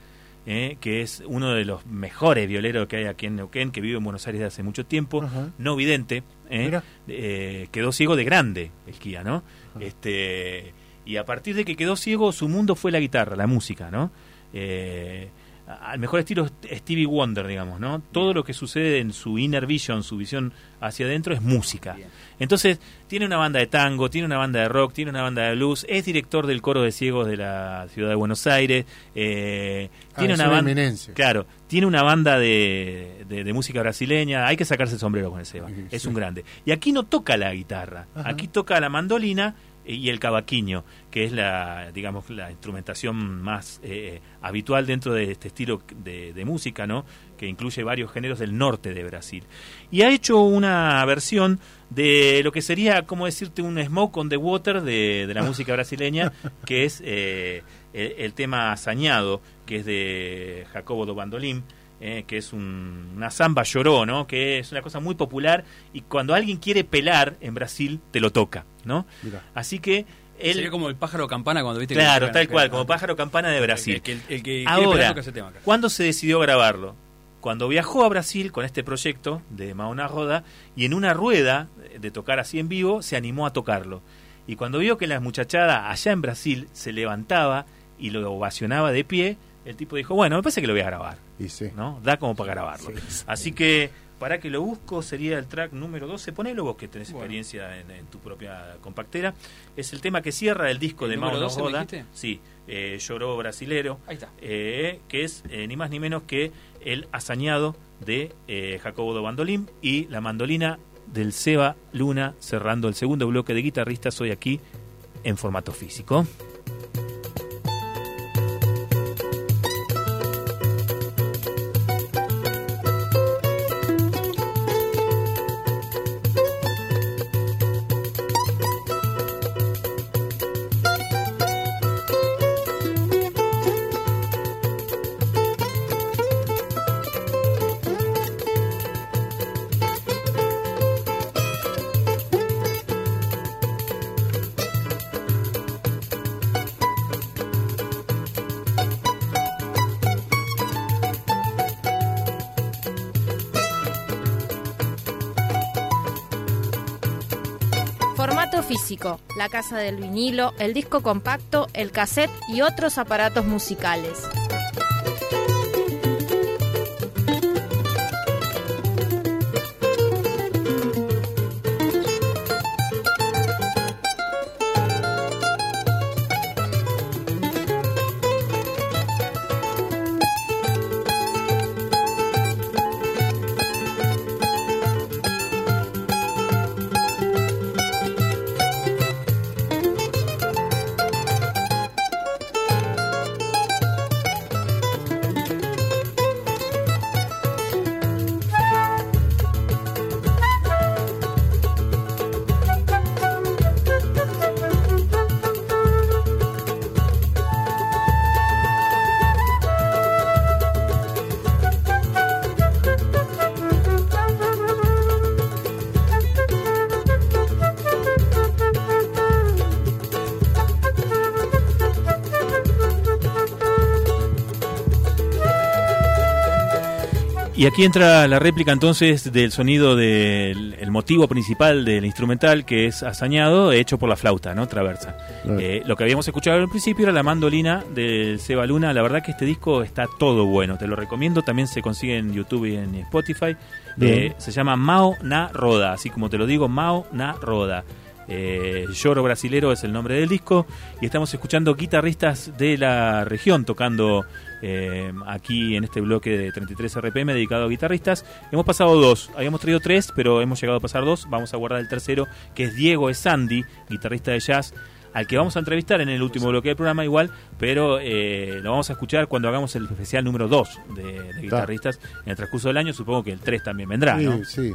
Speaker 2: eh, que es uno de los mejores violeros que hay aquí en Neuquén, que vive en Buenos Aires desde hace mucho tiempo, no vidente, eh, eh, quedó ciego de grande el Kia, ¿no? Este, y a partir de que quedó ciego, su mundo fue la guitarra, la música, ¿no? Eh, al mejor estilo Stevie Wonder, digamos, ¿no? Todo lo que sucede en su inner vision, su visión hacia adentro, es música.
Speaker 3: Bien.
Speaker 2: Entonces, tiene una banda de tango, tiene una banda de rock, tiene una banda de blues, es director del coro de ciegos de la ciudad de Buenos Aires, eh,
Speaker 4: Ah,
Speaker 2: tiene una banda... Claro, tiene una banda de, de- de música brasileña, hay que sacarse el sombrero con el Seba,
Speaker 4: Sí,
Speaker 2: es
Speaker 4: sí.
Speaker 2: un grande. Y aquí no toca la guitarra,
Speaker 4: Ajá.
Speaker 2: aquí toca la mandolina y el cavaquinho, que es la, digamos, la instrumentación más eh, habitual dentro de este estilo de, de música, ¿no? Que incluye varios géneros del norte de Brasil. Y ha hecho una versión de lo que sería, como decirte, un smoke on the water de, de la música <laughs> brasileña, que es eh, el, el tema Asañado, que es de Jacobo do Bandolim, eh, que es un- una samba lloró, ¿no? Que es una cosa muy popular y cuando alguien quiere pelar en Brasil, te lo toca, ¿no? Así que él...
Speaker 3: Sería como el pájaro campana cuando viste que
Speaker 2: Claro,
Speaker 3: le
Speaker 2: tal cual, como pájaro campana de Brasil.
Speaker 3: El que, el, el que quiere
Speaker 2: Ahora,
Speaker 3: pegar toca ese tema acá.
Speaker 2: ¿cuándo se decidió grabarlo? Cuando viajó a Brasil con este proyecto de Mauna Roda y en una rueda de tocar así en vivo se animó a tocarlo. Y cuando vio que la muchachada allá en Brasil se levantaba y lo ovacionaba de pie, el tipo dijo, bueno, me parece que lo voy a grabar,
Speaker 4: Y sí.
Speaker 2: ¿no? Da como para grabarlo.
Speaker 4: Sí, sí.
Speaker 2: Así que, para que lo busco, sería el track número 12. Ponelo vos que tenés
Speaker 3: Bueno.
Speaker 2: experiencia en, en tu propia compactera. Es el tema que cierra el disco
Speaker 3: ¿El
Speaker 2: de
Speaker 3: número
Speaker 2: Mauna
Speaker 3: 12 me
Speaker 2: Roda.
Speaker 3: dijiste?
Speaker 2: Sí, eh, Lloró Brasilero
Speaker 3: Ahí está.
Speaker 2: eh, que es eh, ni más ni menos que el hazañado de Jacobo do Bandolim y la mandolina del Seba Luna cerrando el segundo bloque de guitarristas hoy aquí en formato físico.
Speaker 1: Casa del vinilo, el disco compacto, el cassette y otros aparatos musicales.
Speaker 2: Y aquí entra la réplica entonces del sonido del el motivo principal del instrumental que es hazañado, hecho por la flauta, ¿no? Traversa.
Speaker 4: Claro.
Speaker 2: Eh, lo que habíamos escuchado al principio era la mandolina de Seba Luna. La verdad que este disco está todo bueno, te lo recomiendo. También se consigue en YouTube y en Spotify. Eh, se llama Mao Na Roda, así como te lo digo, Mao Na Roda. Eh, Lloro Brasilero es el nombre del disco y estamos escuchando guitarristas de la región tocando eh, aquí en este bloque de 33 RPM dedicado a guitarristas. Hemos pasado dos, habíamos traído tres, pero hemos llegado a pasar dos. Vamos a guardar el tercero, que es Diego Esandi, guitarrista de jazz, al que vamos a entrevistar en el último bloque del programa igual, pero eh, lo vamos a escuchar cuando hagamos el especial número 2 de, de guitarristas en el transcurso del año. Supongo que el 3 también vendrá,
Speaker 4: Sí,
Speaker 2: ¿no?
Speaker 4: sí,
Speaker 2: Hay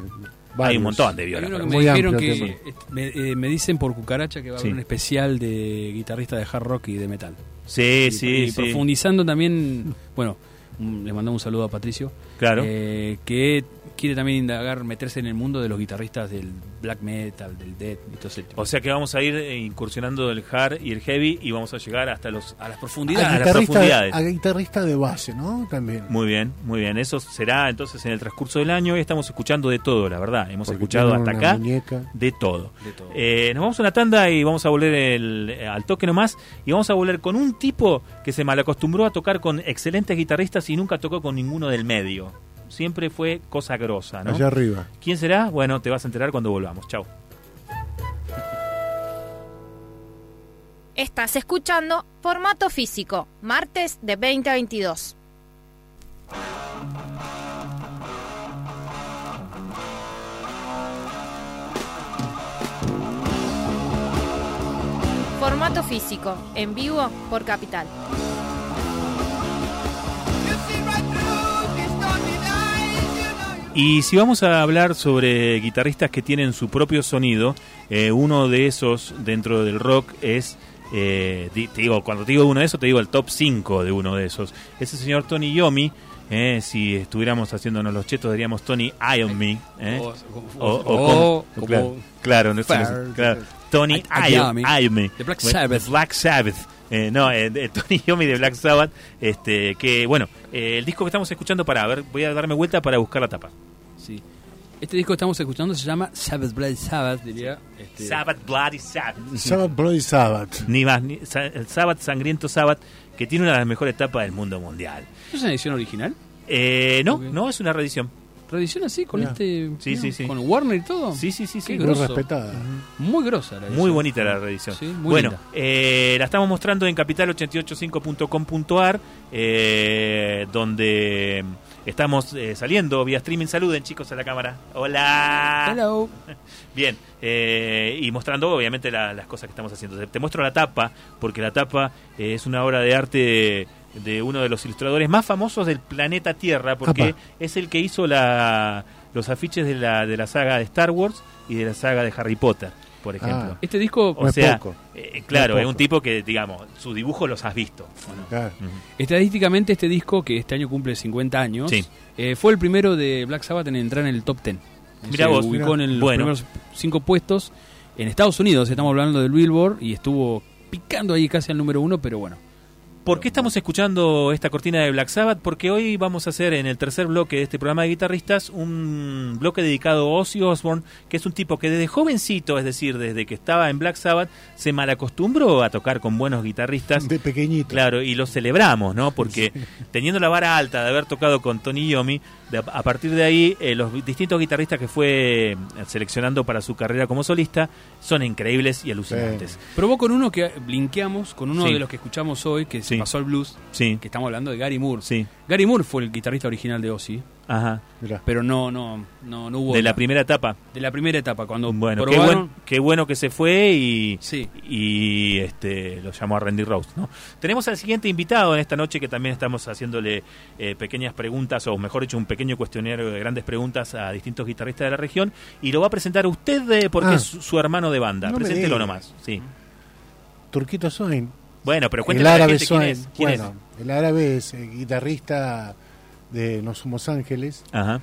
Speaker 4: varios.
Speaker 2: un montón de violas. pero-
Speaker 3: me
Speaker 4: Muy
Speaker 3: dijeron que me, eh, me dicen por cucaracha que va a haber
Speaker 2: Sí.
Speaker 3: un especial de guitarrista de hard rock y de metal.
Speaker 2: Sí,
Speaker 3: Y-
Speaker 2: sí,
Speaker 3: y
Speaker 2: sí.
Speaker 3: profundizando también, bueno, un- le mandamos un saludo a Patricio,
Speaker 2: Claro.
Speaker 3: eh, que quiere también indagar, meterse en el mundo de los guitarristas del black metal, del death y todo ese tipo.
Speaker 2: O sea que vamos a ir eh, incursionando el hard y el heavy y vamos a llegar hasta los...
Speaker 3: a las
Speaker 4: A
Speaker 3: profundidades.
Speaker 2: a las
Speaker 4: guitarrista,
Speaker 2: profundidades.
Speaker 4: a guitarrista de base, ¿no? También.
Speaker 2: Muy bien, muy bien. Eso será entonces en el transcurso del año y estamos escuchando de todo, la verdad. Hemos
Speaker 4: Porque
Speaker 2: escuchado hasta acá
Speaker 4: muñeca.
Speaker 2: de todo.
Speaker 3: De todo.
Speaker 2: Eh, nos vamos a una tanda y vamos a volver el- eh, al toque nomás y vamos a volver con un tipo que se malacostumbró a tocar con excelentes guitarristas y nunca tocó con ninguno del medio. Siempre fue cosa grosa, ¿no?
Speaker 4: Allá arriba.
Speaker 2: ¿Quién será? Bueno, te vas a enterar cuando volvamos. Chau.
Speaker 1: Estás escuchando Formato Físico, martes de 20 a 22. Formato Físico, en vivo por Capital.
Speaker 2: Y si vamos a hablar sobre guitarristas que tienen su propio sonido, eh, uno de esos dentro del rock es, eh, te digo, cuando te digo uno de esos, te digo el top 5 de uno de esos. Es el señor Tony Yomi. eh, si estuviéramos haciéndonos los chetos, diríamos Tony Ion Me. eh.
Speaker 3: O-
Speaker 2: claro. Tony
Speaker 3: I-.
Speaker 2: Ion Me.
Speaker 3: De Black Sabbath.
Speaker 2: Black Sabbath. Eh, no, eh, de Tony <laughs> Yomi de Black Sabbath. Este, que bueno, eh, el disco que estamos escuchando para, a ver, voy a darme vuelta para buscar la tapa.
Speaker 3: Sí. Este disco que estamos escuchando se llama Sabbath Bloody Sabbath, diría. Este,
Speaker 2: Sabbath, Bloody Sabbath. <laughs>
Speaker 4: Sabbath Bloody Sabbath.
Speaker 2: Ni más, ni- sa- el Sabbath, Sangriento Sabbath, que tiene una de las mejores tapas del mundo mundial.
Speaker 3: ¿Esto es una edición original?
Speaker 2: Eh, no, no, es una reedición.
Speaker 3: ¿Reedición así? ¿Con este...?
Speaker 2: Sí, sí, sí.
Speaker 3: ¿Con Warner y todo?
Speaker 2: Sí, sí, sí, sí.
Speaker 4: Muy respetada.
Speaker 3: Muy grosa la edición.
Speaker 2: Muy bonita la reedición.
Speaker 3: Sí, muy
Speaker 2: bueno, eh, la estamos mostrando en capital885.com.ar, eh, donde estamos eh, saliendo vía streaming. Saluden, chicos, a la cámara. Hola.
Speaker 3: Hello. <laughs>
Speaker 2: Bien, eh, y mostrando obviamente la- las cosas que estamos haciendo. Te, muestro la tapa, porque la tapa es una obra de arte de, uno de los ilustradores más famosos del planeta Tierra, porque
Speaker 4: Apa.
Speaker 2: es el que hizo la, los afiches de la, de la saga de Star Wars y de la saga de Harry Potter, por ejemplo.
Speaker 4: Ah.
Speaker 3: Este disco,
Speaker 2: O
Speaker 4: No es
Speaker 2: sea,
Speaker 4: poco.
Speaker 2: eh, claro,
Speaker 4: No es
Speaker 2: es un tipo que, digamos, sus dibujos los has visto.
Speaker 3: estadísticamente este disco, que este año cumple 50 años,
Speaker 2: Sí.
Speaker 3: eh, fue el primero de Black Sabbath en entrar en el top 10.
Speaker 2: Mirá
Speaker 3: Se
Speaker 2: vos.
Speaker 3: ubicó
Speaker 4: Mirá.
Speaker 3: en el- los
Speaker 2: Bueno.
Speaker 3: primeros cinco puestos. En Estados Unidos, estamos hablando del Billboard, y estuvo picando ahí casi al número uno, pero bueno.
Speaker 2: ¿Por qué estamos escuchando esta cortina de Black Sabbath? Porque hoy vamos a hacer en el tercer bloque de este programa de guitarristas un bloque dedicado a Ozzy Osbourne, que es un tipo que desde jovencito, es decir, desde que estaba en Black Sabbath, se malacostumbró a tocar con buenos guitarristas.
Speaker 4: De pequeñito.
Speaker 2: Claro, y lo celebramos, ¿no? Porque teniendo la vara alta de haber tocado con Tony Yomi, de- a partir de ahí, eh, los distintos guitarristas que fue eh, seleccionando para su carrera como solista son increíbles y alucinantes.
Speaker 3: Probó con uno que blinqueamos, con uno
Speaker 2: Sí.
Speaker 3: de los que escuchamos hoy, que se
Speaker 2: Sí.
Speaker 3: pasó al blues,
Speaker 2: Sí,
Speaker 3: que estamos hablando de Gary Moore.
Speaker 2: sí,
Speaker 3: Gary Moore fue el guitarrista original de Ozzy,
Speaker 2: ajá.
Speaker 4: Mirá.
Speaker 3: pero no, no, no, no hubo.
Speaker 2: De la primera etapa.
Speaker 3: de la primera etapa, cuando
Speaker 2: Bueno, qué, buen- qué bueno que se fue y,
Speaker 3: Sí.
Speaker 2: y este lo llamó a Randy Rose. ¿no? Tenemos al siguiente invitado en esta noche que también estamos haciéndole eh, pequeñas preguntas, o mejor dicho, un pequeño cuestionario de grandes preguntas a distintos guitarristas de la región y lo va a presentar usted eh, porque
Speaker 4: Ah.
Speaker 2: es su, su hermano de banda.
Speaker 4: No
Speaker 2: Preséntelo nomás. Sí.
Speaker 4: Turquito Swain.
Speaker 2: Bueno, pero
Speaker 4: El
Speaker 2: cuéntale a la
Speaker 4: árabe
Speaker 2: gente quién
Speaker 4: Swain.
Speaker 2: es. ¿Quién
Speaker 4: Bueno, el árabe es eh, guitarrista de No Somos Ángeles
Speaker 2: es? Ajá.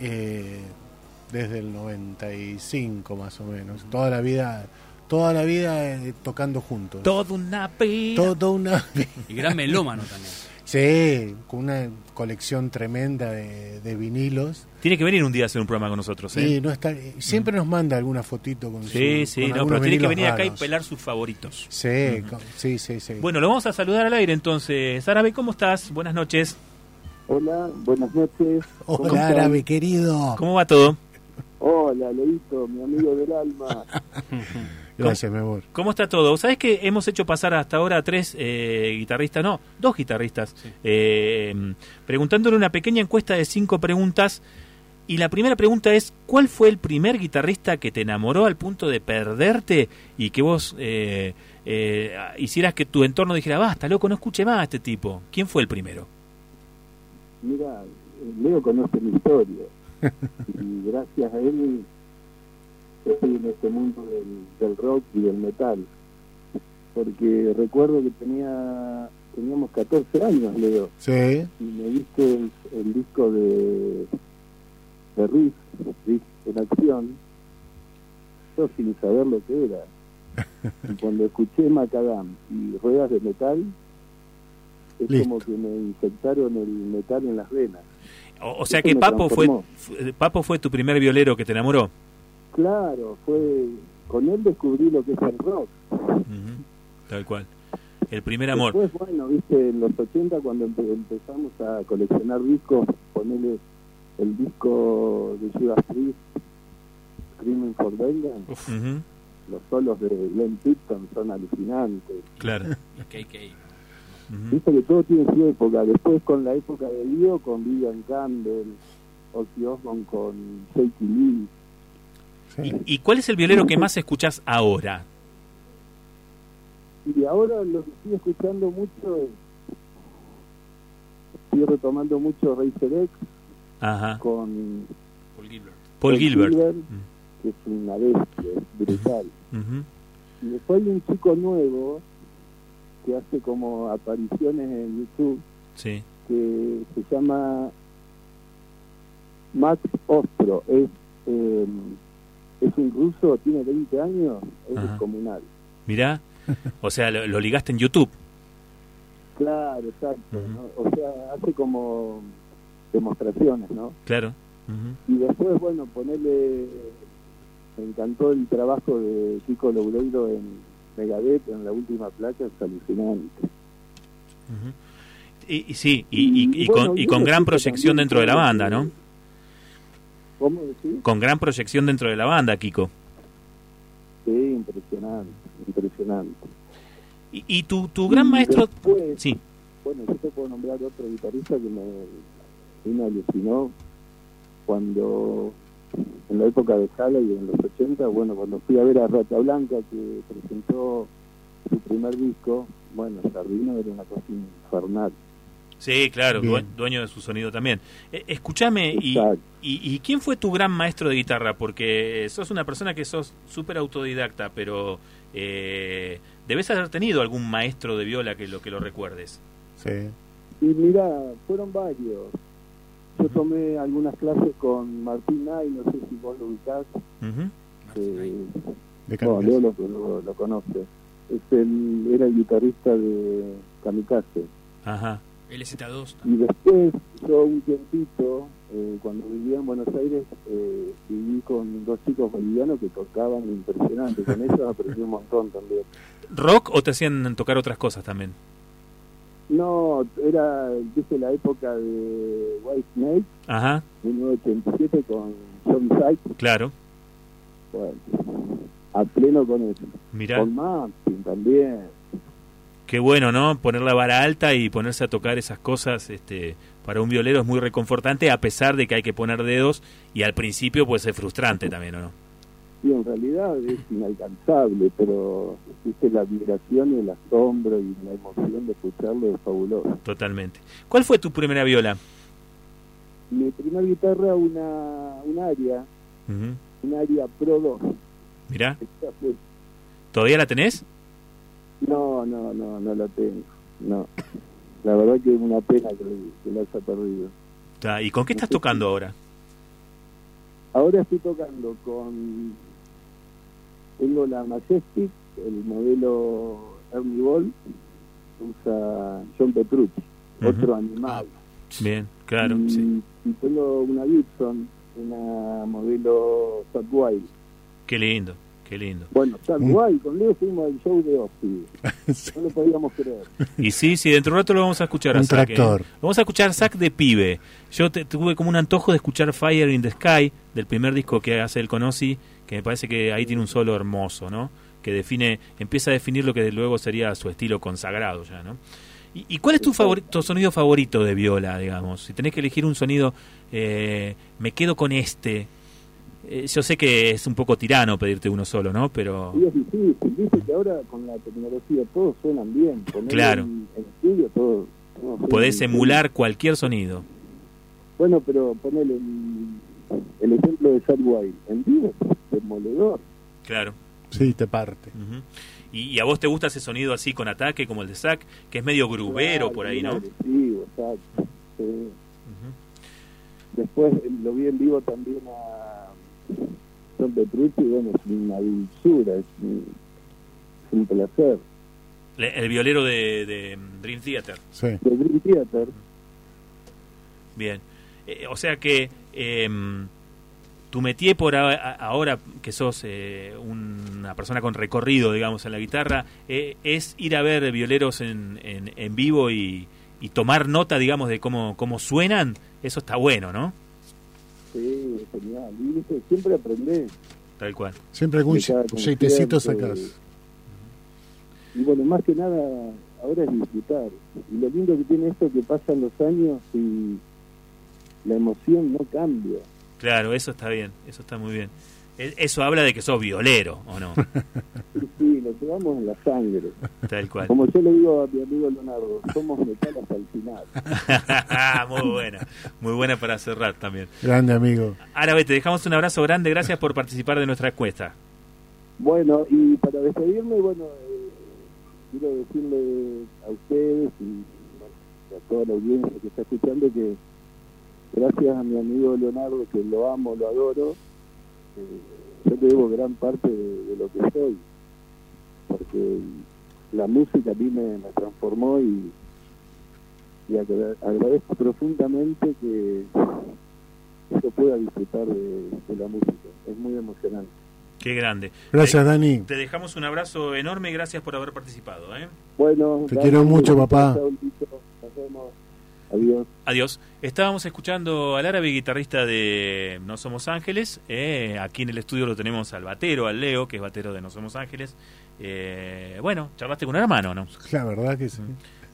Speaker 4: eh, desde el 95 más o menos. Toda la vida, toda la vida eh, tocando juntos.
Speaker 2: Todo una pena.
Speaker 4: Todo una
Speaker 3: Y gran melómano también.
Speaker 4: Sí, con una colección tremenda de, de vinilos.
Speaker 2: Tiene que venir un día a hacer un programa con nosotros, ¿eh?
Speaker 4: No está, siempre nos manda alguna fotito con
Speaker 2: Sí,
Speaker 4: su,
Speaker 2: sí,
Speaker 4: con
Speaker 2: no, pero tiene que venir acá y pelar sus favoritos.
Speaker 4: Sí, con- sí, sí, sí.
Speaker 2: Bueno, lo vamos a saludar al aire entonces. Árabe, ¿cómo estás? Buenas noches.
Speaker 9: Hola, buenas noches. ¿Cómo
Speaker 4: Hola, árabe querido.
Speaker 2: ¿Cómo va todo?
Speaker 9: Hola, Leito, mi amigo del alma. <laughs>
Speaker 4: Gracias, mi amor.
Speaker 2: ¿Cómo está todo? ¿Sabes que hemos hecho pasar hasta ahora a tres eh, guitarristas, no, dos guitarristas, eh, preguntándole una pequeña encuesta de cinco preguntas? Y la primera pregunta es, ¿cuál fue el primer guitarrista que te enamoró al punto de perderte y que vos eh, eh, hicieras que tu entorno dijera, basta, loco, no escuche más a este tipo? ¿Quién fue el primero?
Speaker 9: Mira, Leo conoce mi historia. <laughs> Y gracias a él estoy en este mundo del, del rock y del metal. Porque recuerdo que tenía teníamos 14 años, Leo.
Speaker 4: Sí,
Speaker 9: y me diste el, el disco de, de Riff, Riff en acción, yo sin saber lo que era. <laughs> Y cuando escuché Macadam y Ruedas de Metal, es
Speaker 4: Listo.
Speaker 9: como que me inyectaron el metal en las venas.
Speaker 2: O, o sea
Speaker 9: Eso
Speaker 2: que Papo fue, fue- Papo fue tu primer violero que te enamoró.
Speaker 9: Claro, fue con él descubrí lo que es el rock.
Speaker 2: Tal cual. El primer amor.
Speaker 9: Después, bueno, viste, en los 80 cuando empe- empezamos a coleccionar discos, ponerle el disco de Judas Priest, Screaming for Vengeance, los solos de Glenn Tipton son alucinantes.
Speaker 2: Claro. Ujú.
Speaker 9: Viste que todo tiene su época. Después con la época de Dio, con Vivian Campbell, Ozzy Osbourne con Shaky Lee.
Speaker 4: sí.
Speaker 2: ¿Y, y cuál es el violero que más escuchás ahora?
Speaker 9: Y ahora lo que estoy escuchando mucho es... Estoy retomando mucho Racer X
Speaker 2: Ajá.
Speaker 9: con
Speaker 2: Paul Gilbert.
Speaker 9: que es una bestia, es brutal. Y después hay un chico nuevo que hace como apariciones en YouTube
Speaker 2: Sí.
Speaker 9: que se llama Max Ostro. Es, eh, es un ruso, tiene 20 años, es
Speaker 2: Ajá.
Speaker 9: descomunal.
Speaker 2: Mirá. O sea, lo, lo ligaste en YouTube.
Speaker 9: Claro, exacto. O sea, hace como demostraciones, ¿no?
Speaker 2: Claro.
Speaker 9: Y después, bueno, ponerle... Me encantó el trabajo de Kiko Loureiro en Megadeth, en la última placa, es alucinante.
Speaker 2: Y, y sí, y, y- y
Speaker 9: bueno,
Speaker 2: con, gran proyección dentro de la banda, ¿no?
Speaker 9: ¿Cómo decís?
Speaker 2: Con gran proyección dentro de la banda, Kiko.
Speaker 9: Sí, impresionante, impresionante.
Speaker 2: Y, y tu, tu gran maestro...
Speaker 9: después,
Speaker 2: Sí.
Speaker 9: Bueno, yo te puedo nombrar otro guitarrista que me, que me alucinó cuando, en la época de Jala y en los 80, bueno, cuando fui a ver a Rata Blanca que presentó su primer disco, bueno, Sardino era una cosa infernal.
Speaker 2: Sí, claro,
Speaker 4: Bien.
Speaker 2: dueño de su sonido también. Eh, escúchame, y, y quién fue tu gran maestro de guitarra? Porque sos una persona que sos súper autodidacta, pero eh, debes haber tenido algún maestro de viola que lo que lo recuerdes.
Speaker 4: sí.
Speaker 9: Y mira, fueron varios. Yo tomé algunas clases con Martín Nay, no sé si vos lo ubicás.
Speaker 2: Ujú.
Speaker 9: eh,
Speaker 4: De
Speaker 9: No. Leo lo, lo, lo conoce. Es el, era el guitarrista de Kamikaze.
Speaker 2: Ajá.
Speaker 3: LZ2.
Speaker 9: Y después, yo un tiempito, eh, cuando vivía en Buenos Aires, eh, viví con dos chicos bolivianos que tocaban impresionante. Con ellos aprendí un montón también.
Speaker 2: ¿Rock o te hacían tocar otras cosas también?
Speaker 9: No, era, viste, la época de White Snake,
Speaker 2: Ajá,
Speaker 9: 1987, con John Sykes.
Speaker 2: claro.
Speaker 9: Bueno, a pleno con eso.
Speaker 2: Mirá,
Speaker 9: Con Martin también.
Speaker 2: qué bueno, ¿no? Poner la vara alta y ponerse a tocar esas cosas este, para un violero es muy reconfortante, a pesar de que hay que poner dedos y al principio puede ser frustrante también, ¿o no?
Speaker 9: Sí, en realidad es inalcanzable, pero viste la vibración y el asombro y la emoción de escucharlo es fabuloso.
Speaker 2: Totalmente. ¿Cuál fue tu primera viola?
Speaker 9: Mi primera guitarra, una, un área, un área Pro 2.
Speaker 2: Mirá,
Speaker 9: Esta fue-
Speaker 2: ¿todavía la tenés?
Speaker 9: No, no, no, no la tengo. No. La verdad que es una pena que, que la haya perdido.
Speaker 2: ¿Y con qué estás tocando ahora?
Speaker 9: Ahora estoy tocando con... Tengo la Majestic, el modelo Ernie Ball, que usa John Petrucci. Otro animal.
Speaker 2: Bien, claro.
Speaker 9: y,
Speaker 2: sí.
Speaker 9: y tengo una Gibson, una modelo Satway.
Speaker 2: Qué lindo, qué lindo.
Speaker 9: Bueno, Satway, con Leo fuimos al show de Ozzy. <laughs> No lo podíamos creer.
Speaker 2: Y sí, sí, dentro de un rato lo vamos a escuchar a
Speaker 4: Un
Speaker 2: Zack, ¿eh?
Speaker 4: tractor.
Speaker 2: Vamos a escuchar Zack de pibe. Yo te- tuve como un antojo de escuchar Fire in the Sky, del primer disco que hace el Conosi, que me parece que ahí tiene un solo hermoso, ¿no? Que define, empieza a definir lo que luego sería su estilo consagrado ya, ¿no? ¿Y, y cuál es tu, favori- tu sonido favorito de viola, digamos? Si tenés que elegir un sonido, eh, me quedo con este. Eh, yo sé que es un poco tirano pedirte uno solo, ¿no? Pero...
Speaker 9: Y es difícil, dice que ahora con la tecnología todos suenan bien. Ponele
Speaker 2: Claro.
Speaker 9: En, en estudio todo. todo suena
Speaker 2: Podés
Speaker 9: bien.
Speaker 2: emular cualquier sonido.
Speaker 9: Bueno, pero ponele el, el ejemplo de Satway. En vivo demoledor.
Speaker 2: Claro.
Speaker 4: Sí, te parte.
Speaker 2: ¿Y, y a vos te gusta ese sonido así con ataque como el de Zack, que es medio grubero
Speaker 9: Claro,
Speaker 2: por ahí, ¿no?
Speaker 9: agresivo, exacto. Sí.
Speaker 2: Ujú.
Speaker 9: Después eh, lo vi en vivo también a John Petrucci, y bueno, es una dulzura, es un, es un placer.
Speaker 2: Le- El violero de, de Dream Theater.
Speaker 4: Sí.
Speaker 9: De Dream Theater,
Speaker 2: Bien. Eh, o sea que eh, tu métier por a- a- ahora que sos eh, una persona con recorrido, digamos, en la guitarra, eh, es ir a ver violeros en, en, en vivo y, y tomar nota, digamos, de cómo, cómo suenan. Eso está bueno, ¿no?
Speaker 9: sí, es genial. Y siempre aprendés.
Speaker 2: Tal cual.
Speaker 4: Siempre algún
Speaker 9: concierto,
Speaker 4: sacas.
Speaker 9: Y bueno, más que nada, ahora es disfrutar. Y lo lindo que tiene esto que pasan los años y la emoción no cambia.
Speaker 2: Claro, eso está bien, eso está muy bien. E- Eso habla de que sos violero, ¿o no?
Speaker 9: Sí, <laughs> sí, lo llevamos en la sangre.
Speaker 2: Tal cual.
Speaker 9: Como yo le digo a mi amigo Leonardo, somos metal hasta el final. <laughs>
Speaker 2: muy buena, muy buena para cerrar también.
Speaker 4: Grande amigo.
Speaker 2: Árabe, te dejamos un abrazo grande, gracias por participar de nuestra encuesta.
Speaker 9: Bueno, y para despedirme, bueno, eh, quiero decirle a ustedes y bueno, a toda la audiencia que está escuchando que gracias a mi amigo Leonardo, que lo amo, lo adoro, eh, yo le debo gran parte de, de lo que soy, porque la música a mí me, me transformó y, y agra- agradezco profundamente que yo pueda disfrutar de, de la música. Es muy emocionante.
Speaker 2: Qué grande.
Speaker 4: Gracias,
Speaker 2: Te-
Speaker 4: Dani.
Speaker 2: Te dejamos un abrazo enorme y gracias por haber participado. ¿eh?
Speaker 9: Bueno,
Speaker 4: Te quiero mucho,
Speaker 9: un
Speaker 4: papá.
Speaker 9: Nos vemos. Adiós.
Speaker 2: Adiós. Estábamos escuchando al árabe guitarrista de No Somos Ángeles. eh, aquí en el estudio lo tenemos al batero, al Leo, que es batero de No Somos Ángeles. Eh, bueno, charlaste con un hermano, ¿no?
Speaker 4: La verdad que sí.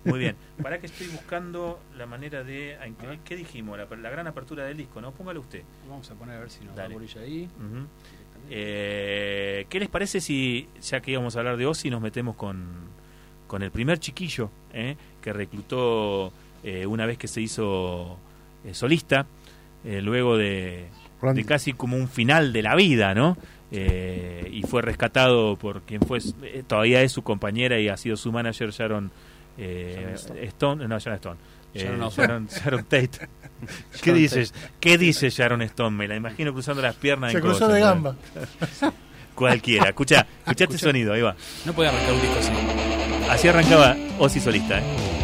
Speaker 2: Muy bien. Para que estoy buscando la manera de... ¿Qué dijimos? La, la gran apertura del disco, ¿no? Póngalo usted.
Speaker 3: Vamos a poner a ver si nos da bolilla ahí.
Speaker 2: Eh, ¿Qué les parece si, ya que íbamos a hablar de Ozzy, nos metemos con, con el primer chiquillo eh, que reclutó eh, una vez que se hizo eh, solista, eh, luego de, casi como un final de la vida, ¿no? Eh, y fue rescatado por quien fue, eh, todavía es su compañera y ha sido su manager Sharon, eh,
Speaker 3: Stone.
Speaker 2: Stone, no Sharon Stone, eh,
Speaker 3: Sharon Osbourne.
Speaker 2: Sharon, Sharon Tate. <laughs> ¿Qué
Speaker 3: Sharon
Speaker 2: dices? ¿Qué dice Sharon Stone? Me la imagino cruzando las piernas.
Speaker 4: Se
Speaker 2: en
Speaker 4: cruzó
Speaker 2: cosas,
Speaker 4: de
Speaker 2: ¿no?
Speaker 4: gamba. <laughs>
Speaker 2: Cualquiera. Escucha, escucha este
Speaker 3: Escucha.
Speaker 2: sonido, ahí va.
Speaker 3: No podía arrancar un disco así.
Speaker 2: Así arrancaba Ozzy solista, ¿eh?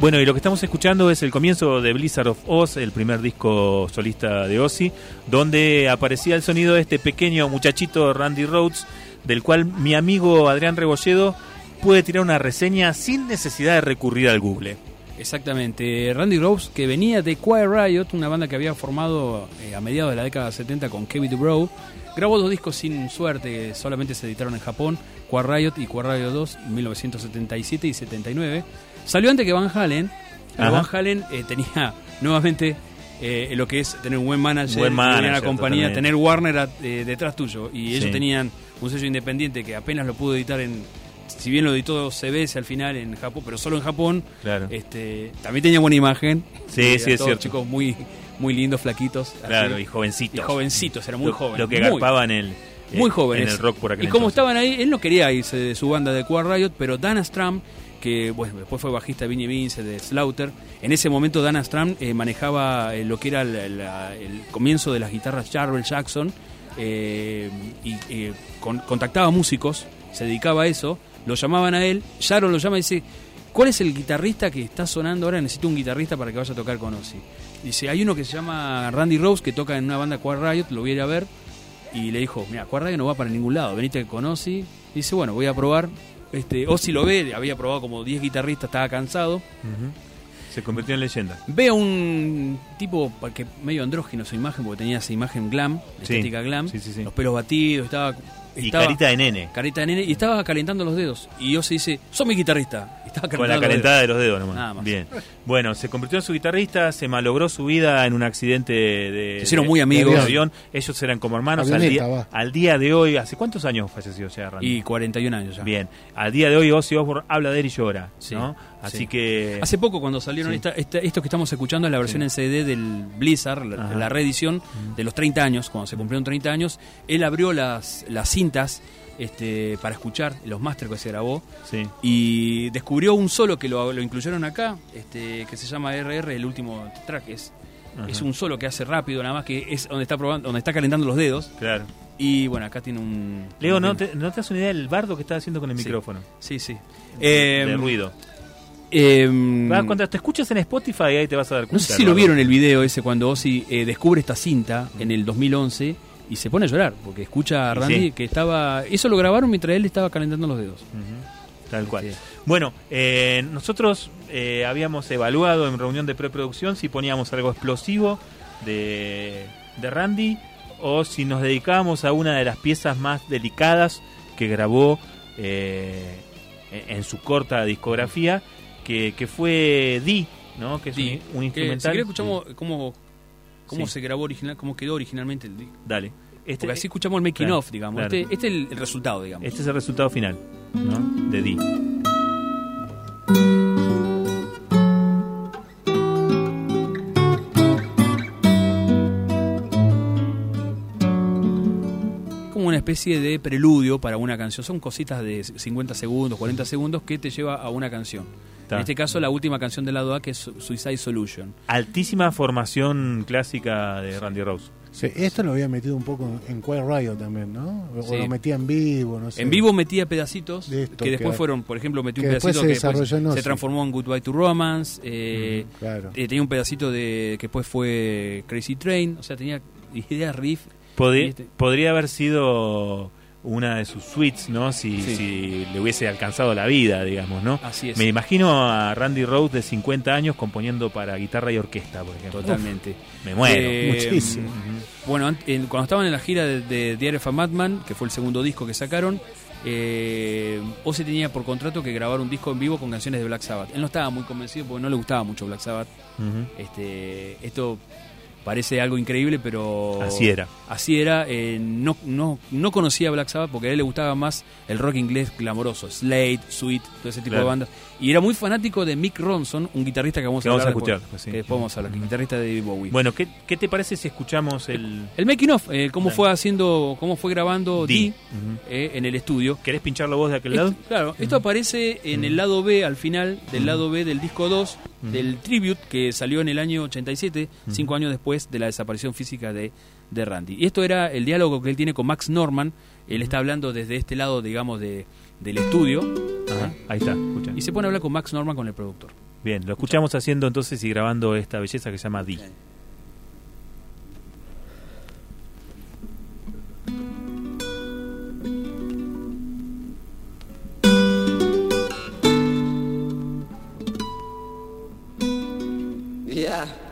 Speaker 2: Bueno, y lo que estamos escuchando es el comienzo de Blizzard of Oz, el primer disco solista de Ozzy, donde aparecía el sonido de este pequeño muchachito Randy Rhodes, del cual mi amigo Adrián Rebolledo puede tirar una reseña sin necesidad de recurrir al Google.
Speaker 3: Exactamente. Randy Rose, que venía de Quiet Riot, una banda que había formado eh, a mediados de la década 70 con Kevin DuBrow, grabó dos discos sin suerte, solamente se editaron en Japón, Quiet Riot y Quiet Riot 2, 1977 y 79. Salió antes que Van Halen, pero. Van Halen eh, tenía nuevamente eh, lo que es tener un buen manager,
Speaker 2: Buen
Speaker 3: y una
Speaker 2: manager,
Speaker 3: compañía,
Speaker 2: totalmente.
Speaker 3: tener Warner a- eh, detrás tuyo. Y ellos
Speaker 2: Sí.
Speaker 3: tenían un sello independiente que apenas lo pudo editar en... Si bien lo editó CBS al final en Japón, pero solo en Japón,
Speaker 2: Claro.
Speaker 3: este, también tenía buena imagen.
Speaker 2: Sí, sí, es cierto.
Speaker 3: chicos muy, muy lindos, flaquitos. así.
Speaker 2: Claro, y jovencitos.
Speaker 3: Y jovencitos, era muy
Speaker 2: lo,
Speaker 3: joven.
Speaker 2: Lo que garpaba en el, eh,
Speaker 3: muy jóvenes.
Speaker 2: en el rock por aquel
Speaker 3: Y como
Speaker 2: entonces.
Speaker 3: estaban ahí, él no quería irse de su banda de Quiet Riot, pero Dana Stram, que bueno, después fue bajista de Vinnie Vince, de Slaughter, en ese momento Dana Stram eh, manejaba eh, lo que era la- la- el comienzo de las guitarras Jarrell Jackson eh, y eh, con- contactaba músicos, se dedicaba a eso, lo llamaban a él, Sharon lo llama y dice, ¿cuál es el guitarrista que está sonando ahora? Necesito un guitarrista para que vaya a tocar con Ozzy. Dice, hay uno que se llama Randy Rose que toca en una banda Quiet Riot, lo voy a ir a ver. Y le dijo, mira, Quiet Riot no va para ningún lado, venite con Ozzy. Dice, bueno, voy a probar. Este, Ozzy lo ve, había probado como 10 guitarristas, estaba cansado.
Speaker 2: Se convirtió en leyenda.
Speaker 3: Ve a un tipo que medio andrógino su imagen, porque tenía esa imagen glam,
Speaker 2: Sí.
Speaker 3: estética glam,
Speaker 2: Sí, sí, sí.
Speaker 3: los pelos batidos, estaba...
Speaker 2: Y
Speaker 3: estaba-
Speaker 2: carita de nene.
Speaker 3: Carita de nene, y estaba calentando los dedos. Y Ozzy dice, sos mi guitarrista.
Speaker 2: Con la
Speaker 3: los
Speaker 2: calentada
Speaker 3: dedos.
Speaker 2: de los dedos nomás.
Speaker 3: Nada más.
Speaker 2: Bien. Bueno, se convirtió en su guitarrista, se malogró su vida en un accidente de.
Speaker 3: Se hicieron
Speaker 2: de-
Speaker 3: muy
Speaker 2: de
Speaker 3: amigos.
Speaker 2: avión. Ellos eran como hermanos. Al día,
Speaker 4: va.
Speaker 2: al día de hoy, ¿hace cuántos años falleció ya Randy?
Speaker 3: Y 41 años ya.
Speaker 2: Bien. Al día de hoy Ozzy Osbourne habla de él y llora.
Speaker 3: Sí,
Speaker 2: ¿no? Así
Speaker 3: sí.
Speaker 2: que.
Speaker 3: Hace poco cuando salieron
Speaker 2: Sí.
Speaker 3: esta, esta- esto que estamos escuchando es la versión
Speaker 2: Sí.
Speaker 3: en CD del Blizzard, la reedición de los 30 años, cuando se cumplieron 30 años, él abrió las, las cintas este, para escuchar los máster que se grabó
Speaker 2: Sí.
Speaker 3: y descubrió un solo que lo, lo incluyeron acá, este, que se llama RR, el último track es,
Speaker 2: Ajá.
Speaker 3: es un solo que hace rápido nada más que es donde está probando, donde está calentando los dedos
Speaker 2: Claro.
Speaker 3: y bueno acá tiene un
Speaker 2: Leo,
Speaker 3: un-
Speaker 2: ¿no te, ¿no te das una idea del bardo que estás haciendo con el
Speaker 3: Sí.
Speaker 2: micrófono?
Speaker 3: sí sí
Speaker 2: de
Speaker 3: Eh,
Speaker 2: ruido.
Speaker 3: em,
Speaker 2: Va, Cuando te escuchas en Spotify ahí te vas a dar cuenta.
Speaker 3: No sé si lo vieron el video ese cuando Ozzy eh, descubre esta cinta en el 2011 y se pone a llorar porque escucha a Randy
Speaker 2: sí.
Speaker 3: que estaba... Eso lo grabaron mientras él estaba calentando los dedos.
Speaker 2: Tal cual.
Speaker 3: Sí.
Speaker 2: Bueno, eh, nosotros eh, habíamos evaluado en reunión de preproducción si poníamos algo explosivo de, de Randy o si nos dedicábamos a una de las piezas más delicadas que grabó eh, en en su corta discografía, que, que fue D, ¿no? que es
Speaker 3: Sí,
Speaker 2: un, un
Speaker 3: que,
Speaker 2: instrumental.
Speaker 3: si querés escuchamos cómo, cómo
Speaker 2: Sí.
Speaker 3: se grabó original, cómo quedó originalmente el disco.
Speaker 2: Dale. Este,
Speaker 3: Porque así escuchamos el making
Speaker 2: claro,
Speaker 3: of, digamos.
Speaker 2: claro.
Speaker 3: Este, este es el, el resultado, digamos.
Speaker 2: este es el resultado final ¿no? de D.
Speaker 3: especie de preludio para una canción. Son cositas de 50 segundos, 40 segundos que te lleva a una canción.
Speaker 2: Ta.
Speaker 3: En este caso, la última canción del lado A, que es Su- Suicide Solution.
Speaker 2: Altísima formación clásica de Randy Rose.
Speaker 4: Sí, esto lo había metido un poco en, Quiet Riot también, ¿no? O
Speaker 3: Sí.
Speaker 4: lo metía en vivo, no sé.
Speaker 3: En vivo metía pedacitos
Speaker 4: De esto
Speaker 3: que después
Speaker 4: que-
Speaker 3: fueron, por ejemplo, metió un
Speaker 4: que después
Speaker 3: pedacito
Speaker 4: se
Speaker 3: que después
Speaker 4: desarrolló en
Speaker 3: se transformó en Goodbye to Romance. eh,
Speaker 4: Ujú, claro.
Speaker 3: eh, tenía un pedacito de que después fue Crazy Train. O sea, tenía ideas riff.
Speaker 2: Podría, haber sido una de sus suites, ¿no? Si,
Speaker 3: Sí.
Speaker 2: si le hubiese alcanzado la vida, digamos, ¿no?
Speaker 3: Así es.
Speaker 2: Me imagino a Randy Rhoads de 50 años componiendo para guitarra y orquesta, por ejemplo.
Speaker 3: Totalmente.
Speaker 2: Uf, me muero.
Speaker 3: Eh,
Speaker 4: Muchísimo.
Speaker 3: Bueno, an- en- cuando estaban en la gira de, de The a Madman, que fue el segundo disco que sacaron, eh, Ozzy tenía por contrato que grabar un disco en vivo con canciones de Black Sabbath. Él no estaba muy convencido porque no le gustaba mucho Black Sabbath. Este, esto parece algo increíble, pero
Speaker 2: Así era.
Speaker 3: Así era. eh, no, no, no conocía a Black Sabbath porque a él le gustaba más el rock inglés glamoroso, Slade, Sweet, todo ese tipo
Speaker 2: Claro.
Speaker 3: de bandas. Y era muy fanático de Mick Ronson, un guitarrista que vamos
Speaker 2: Que
Speaker 3: a
Speaker 2: vamos a escuchar,
Speaker 3: después,
Speaker 2: pues sí.
Speaker 3: que después vamos a hablar, es guitarrista de David Bowie.
Speaker 2: Bueno, ¿qué, qué te parece si escuchamos el...
Speaker 3: El making of, eh, cómo fue haciendo, cómo fue grabando
Speaker 2: D?
Speaker 3: Eh, en el estudio.
Speaker 2: ¿Querés pincharlo vos de aquel lado?
Speaker 3: Claro, esto aparece en el lado B, al final del lado B del disco 2, del Tribute, que salió en el año 87, cinco años después de la desaparición física de, de Randy. Y esto era el diálogo que él tiene con Max Norman. Él está hablando desde este lado, digamos, de, del estudio.
Speaker 2: Ajá, ahí está, escucha.
Speaker 3: Y se pone a hablar con Max Norman, con el productor.
Speaker 2: Bien, lo escuchamos haciendo entonces y grabando esta belleza que se llama D.
Speaker 6: Yeah.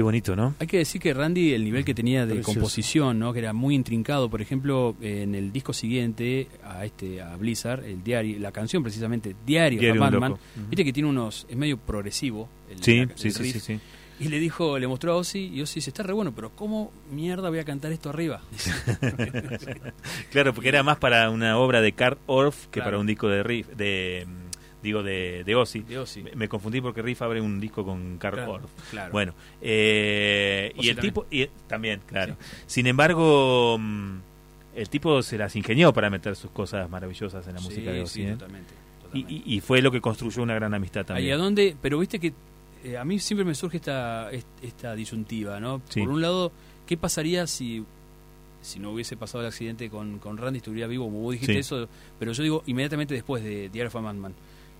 Speaker 2: Qué bonito, ¿no?
Speaker 3: Hay que decir que Randy, el nivel que tenía de
Speaker 4: Precioso.
Speaker 3: composición, ¿no? que era muy intrincado, por ejemplo, en el disco siguiente a este a Blizzard, el diario, la canción precisamente, Diario,
Speaker 2: Diario
Speaker 3: Batman, viste que tiene unos, es medio progresivo. El,
Speaker 2: Sí,
Speaker 3: la-
Speaker 2: sí,
Speaker 3: el
Speaker 2: sí,
Speaker 3: riff.
Speaker 2: sí, sí.
Speaker 3: Y le dijo, le mostró a Ozzy, y Ozzy dice, está re bueno, pero ¿cómo mierda voy a cantar esto arriba? <laughs>
Speaker 2: Claro, porque era más para una obra de Carl Orff que
Speaker 3: Claro.
Speaker 2: para un disco de Riff, de digo de, de Ozzy.
Speaker 3: De Ozzy.
Speaker 2: Me, me confundí porque Riff abre un disco con Carl
Speaker 3: Claro,
Speaker 2: Orff.
Speaker 3: claro.
Speaker 2: Bueno, eh, y el
Speaker 3: también.
Speaker 2: tipo y, también, claro. Sin embargo, mm, el tipo se las ingenió para meter sus cosas maravillosas en la
Speaker 3: Sí,
Speaker 2: música de Ozzy.
Speaker 3: sí,
Speaker 2: ¿eh?
Speaker 3: totalmente.
Speaker 2: Y, y- y fue lo que construyó una gran amistad también.
Speaker 3: a dónde, pero viste que eh, a mí siempre me surge esta est- esta disyuntiva, ¿no?
Speaker 2: Sí.
Speaker 3: Por un lado, ¿qué pasaría si si no hubiese pasado el accidente con, con Randy estuviera vivo, como vos dijiste
Speaker 2: Sí.
Speaker 3: eso, pero yo digo inmediatamente después de Diary of a Madman,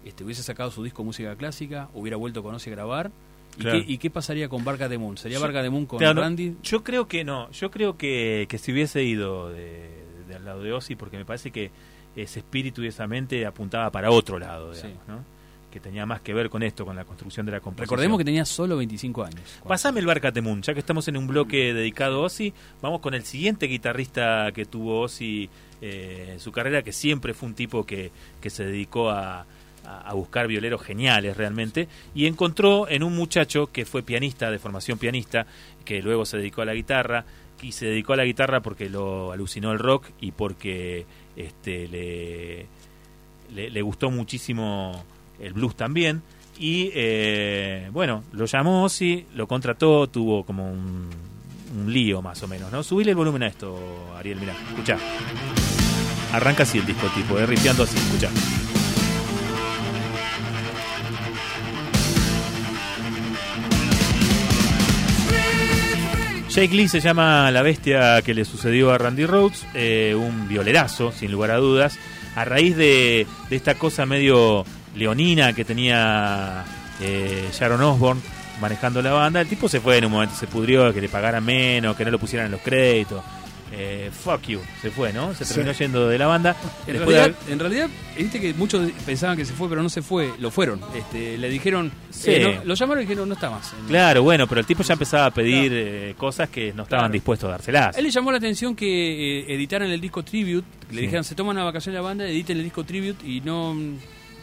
Speaker 3: este hubiese sacado su disco música clásica, hubiera vuelto con Ozzy a grabar. ¿Y,
Speaker 2: Claro.
Speaker 3: qué, y qué pasaría con Barca de Moon? ¿Sería
Speaker 2: Yo-
Speaker 3: Barca de Moon con
Speaker 2: Claro,
Speaker 3: Randy?
Speaker 2: Yo creo que no, yo creo que, que si hubiese ido de, de al lado de Ozzy, porque me parece que ese espíritu y esa mente apuntaba para otro lado, digamos,
Speaker 3: Sí.
Speaker 2: ¿no? que tenía más que ver con esto, con la construcción de la composición.
Speaker 3: Recordemos que tenía solo 25 años.
Speaker 2: Pasame el Barcatemun, ya que estamos en un bloque dedicado a Ozzy, vamos con el siguiente guitarrista que tuvo Ozzy eh, en su carrera, que siempre fue un tipo que, que se dedicó a, a- buscar violeros geniales realmente, y encontró en un muchacho que fue pianista, de formación pianista, que luego se dedicó a la guitarra, y se dedicó a la guitarra porque lo alucinó el rock y porque este le, le, gustó muchísimo el blues también. Y eh, bueno, lo llamó Ozzy, lo contrató, tuvo como un, lío más o menos, ¿no? Subile el volumen a esto, Ariel, mirá, escuchá. Arranca así el disco tipo, ripeando así, escuchá. Jake Lee se llama la bestia que le sucedió a Randy Rhodes, eh, un violerazo, sin lugar a dudas, a raíz de, de esta cosa medio leonina que tenía eh, Sharon Osbourne manejando la banda. El tipo se fue en un momento, se pudrió, que le pagaran menos, que no lo pusieran en los créditos. Eh, fuck you, se fue, ¿no? Se
Speaker 3: Sí.
Speaker 2: terminó yendo de la banda.
Speaker 3: En
Speaker 2: de
Speaker 3: realidad,
Speaker 2: haber-
Speaker 3: en realidad, viste que muchos pensaban que se fue, pero no se fue, lo fueron. Este, le dijeron,
Speaker 2: Sí.
Speaker 3: eh, no- lo llamaron y dijeron, no está más.
Speaker 2: Claro, bueno, pero el tipo ya empezaba a pedir eh, cosas que no estaban
Speaker 3: Claro.
Speaker 2: dispuestos a dárselas.
Speaker 3: Él le llamó la atención que eh, editaran el disco Tribute, le
Speaker 2: Sí.
Speaker 3: dijeran, se toman una vacación la banda, editen el disco Tribute y no mm,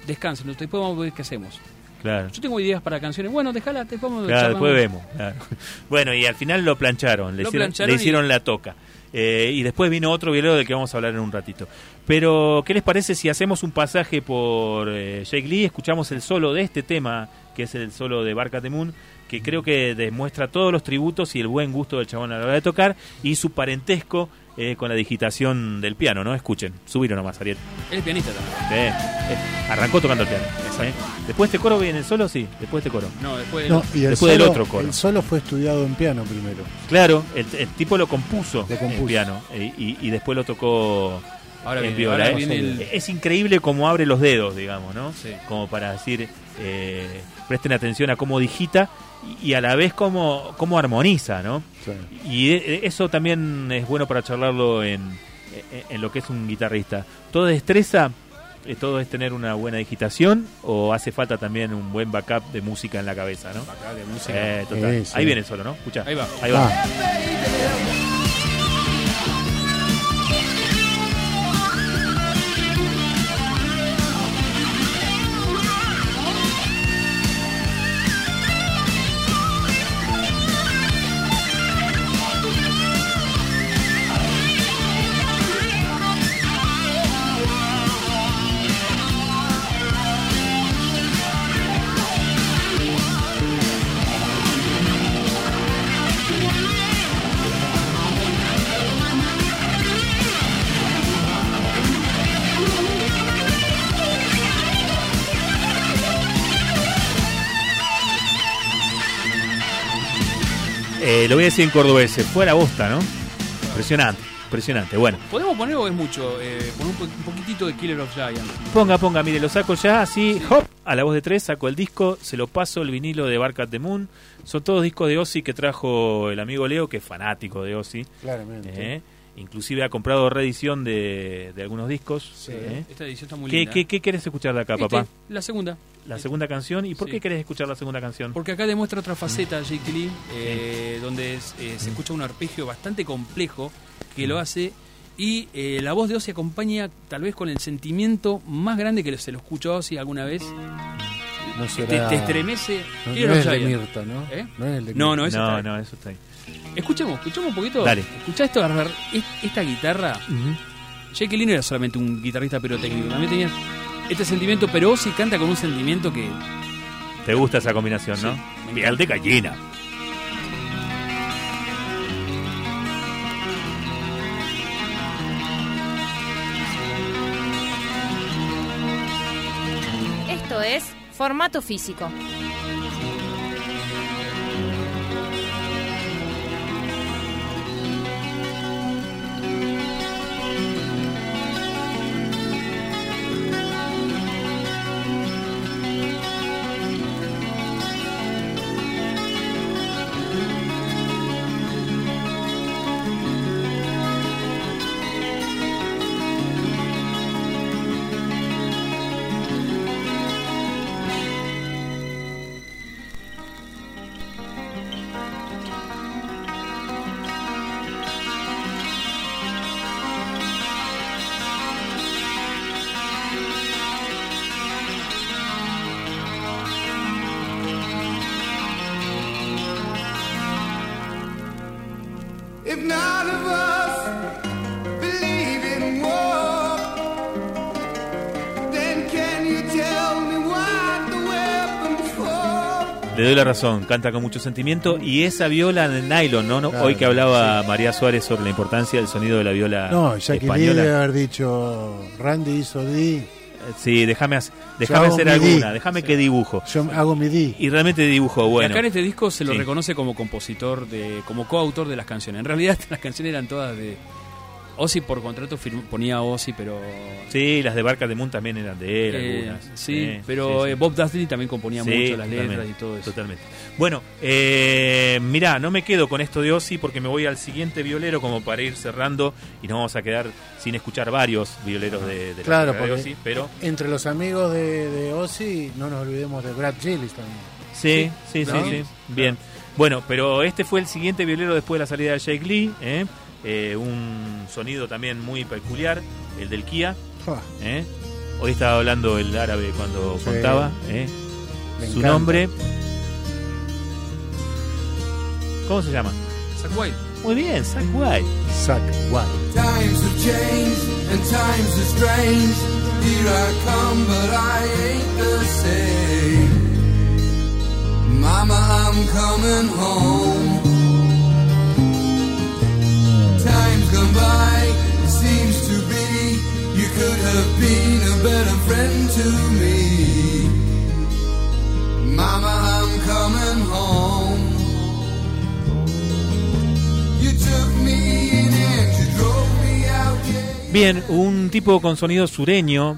Speaker 3: descansen, después vamos a ver qué hacemos.
Speaker 2: Claro.
Speaker 3: Yo tengo ideas para canciones, bueno, déjala, después vamos a
Speaker 2: Claro, después vemos. <laughs> Bueno, y al final lo plancharon, le
Speaker 3: Lo
Speaker 2: hicieron,
Speaker 3: plancharon
Speaker 2: le hicieron
Speaker 3: y-
Speaker 2: la toca. Eh, y después vino otro violero del que vamos a hablar en un ratito. Pero, ¿qué les parece si hacemos un pasaje por eh, Jake Lee? Escuchamos el solo de este tema, que es el solo de Barca de Moon, que creo que demuestra todos los tributos y el buen gusto del chabón a la hora de tocar y su parentesco eh, con la digitación del piano, ¿no? Escuchen, subilo nomás, Ariel.
Speaker 3: Él es pianista también.
Speaker 2: Eh, eh, arrancó tocando el piano. ¿eh? Después de este coro viene el solo, sí, después de este coro.
Speaker 3: No, después,
Speaker 4: No, y el
Speaker 2: Después del
Speaker 4: solo-
Speaker 2: otro coro.
Speaker 4: El solo fue estudiado en piano primero.
Speaker 2: Claro, el, el tipo lo compuso,
Speaker 4: compuso.
Speaker 2: en piano eh, y, y después lo tocó
Speaker 3: Ahora
Speaker 2: en
Speaker 3: viene-
Speaker 2: viola.
Speaker 3: ahora
Speaker 2: ¿eh?
Speaker 3: viene el-
Speaker 2: Es increíble cómo abre los dedos, digamos, ¿no?
Speaker 3: Sí.
Speaker 2: Como para decir, eh, presten atención a cómo digita y, a la vez cómo, cómo armoniza, ¿no?
Speaker 4: Sí.
Speaker 2: Y eh, eso también es bueno para charlarlo en, en- en lo que es un guitarrista. Toda destreza eh, todo es tener una buena digitación o hace falta también un buen backup de música en la cabeza, ¿no?
Speaker 3: Acá de música.
Speaker 2: Eh, total.
Speaker 4: Sí, sí.
Speaker 2: Ahí viene solo, ¿no? Escucha.
Speaker 3: Ahí va.
Speaker 2: Ahí va.
Speaker 4: Ah,
Speaker 2: lo voy a decir en cordobés, se fue a la bosta, ¿no? Impresionante, impresionante. Bueno,
Speaker 3: ¿Podemos poner o es mucho? Eh, poner un, po- un poquitito de Killer of Giants.
Speaker 2: ponga, ponga, mire, lo saco ya así, hop, a la voz de tres, saco el disco, se lo paso, el vinilo de Bark at the Moon. Son todos discos de Ozzy que trajo el amigo Leo, que es fanático de Ozzy.
Speaker 4: claramente.
Speaker 2: ¿eh? Inclusive ha comprado reedición de, de algunos discos.
Speaker 4: Sí.
Speaker 2: ¿eh?
Speaker 3: Esta edición está muy
Speaker 2: ¿Qué,
Speaker 3: linda.
Speaker 2: qué, qué querés escuchar de acá,
Speaker 3: Este,
Speaker 2: papá?
Speaker 3: La segunda.
Speaker 2: La segunda canción. ¿Y por
Speaker 3: Sí.
Speaker 2: qué querés escuchar la segunda canción?
Speaker 3: Porque acá demuestra otra faceta Jake Lee, eh, donde es, eh, se escucha un arpegio bastante complejo que lo hace y eh, la voz de Ozzy acompaña tal vez con el sentimiento más grande que se lo escuchó a Ozzy alguna vez.
Speaker 4: No
Speaker 3: Te,
Speaker 4: será-
Speaker 3: te estremece.
Speaker 4: No, no
Speaker 3: of
Speaker 4: es de
Speaker 3: Giants.
Speaker 4: Mirta, ¿no?
Speaker 3: ¿Eh?
Speaker 4: No es el de
Speaker 3: No, no, ese
Speaker 2: no,
Speaker 3: está ahí.
Speaker 2: no, eso está ahí.
Speaker 3: Escuchemos, escuchemos un poquito.
Speaker 2: Dale.
Speaker 3: Escuchá esto, esta guitarra. Jake Lee no era solamente un guitarrista pirotécnico, también tenía este sentimiento, pero Ozzy canta con un sentimiento que
Speaker 2: Te gusta esa combinación, ¿no?
Speaker 3: Sí,
Speaker 2: Piel de gallina.
Speaker 1: Esto es formato físico.
Speaker 2: Doy la razón, canta con mucho sentimiento y esa viola de nylon, ¿no? ¿No?
Speaker 4: Claro,
Speaker 2: Hoy que hablaba María Suárez sobre la importancia del sonido de la viola
Speaker 4: No, Jackie debe haber dicho, Randy hizo D,
Speaker 2: Sí, déjame déjame hacer alguna, déjame que dibujo.
Speaker 4: yo hago mi D.
Speaker 2: Y realmente dibujo,
Speaker 3: Y
Speaker 2: bueno.
Speaker 3: acá en este disco se lo
Speaker 2: Sí.
Speaker 3: reconoce como compositor, de como coautor de las canciones. En realidad <laughs> las canciones eran todas de Ozzy por contrato firm- ponía Ozzy, pero
Speaker 2: Sí, las de Barca de Moon también eran de él,
Speaker 3: eh,
Speaker 2: algunas.
Speaker 3: sí,
Speaker 2: Eh,
Speaker 3: pero
Speaker 2: sí, sí.
Speaker 3: eh, Bob Dudley también componía
Speaker 2: Sí,
Speaker 3: mucho las letras y todo eso.
Speaker 2: Totalmente. Bueno, eh, mirá, no me quedo con esto de Ozzy porque me voy al siguiente violero como para ir cerrando y nos vamos a quedar sin escuchar varios violeros de, de la
Speaker 4: Claro,
Speaker 2: carrera de
Speaker 4: porque
Speaker 2: Ozzy, pero
Speaker 4: entre los amigos de, de Ozzy, no nos olvidemos de Brad Gillis también.
Speaker 2: sí, sí, sí,
Speaker 4: ¿no?
Speaker 2: sí, bien. Bueno, pero este fue el siguiente violero después de la salida de Jake Lee, ¿eh? Eh, un sonido también muy peculiar, el del Kia. ¿eh? Hoy estaba hablando el árabe cuando
Speaker 4: Sí.
Speaker 2: contaba ¿eh? su
Speaker 4: encanta.
Speaker 2: nombre. ¿Cómo se llama?
Speaker 3: Zack White.
Speaker 2: Muy bien, Zack White.
Speaker 4: Zack White.
Speaker 6: Times have changed and times are strange. Here I come, but I ain't the same. Mama, I'm coming home. Time's by, it seems to be. You could have been a better friend to me. Mama, I'm coming home. You took me in and you drove.
Speaker 2: Bien, un tipo con sonido sureño,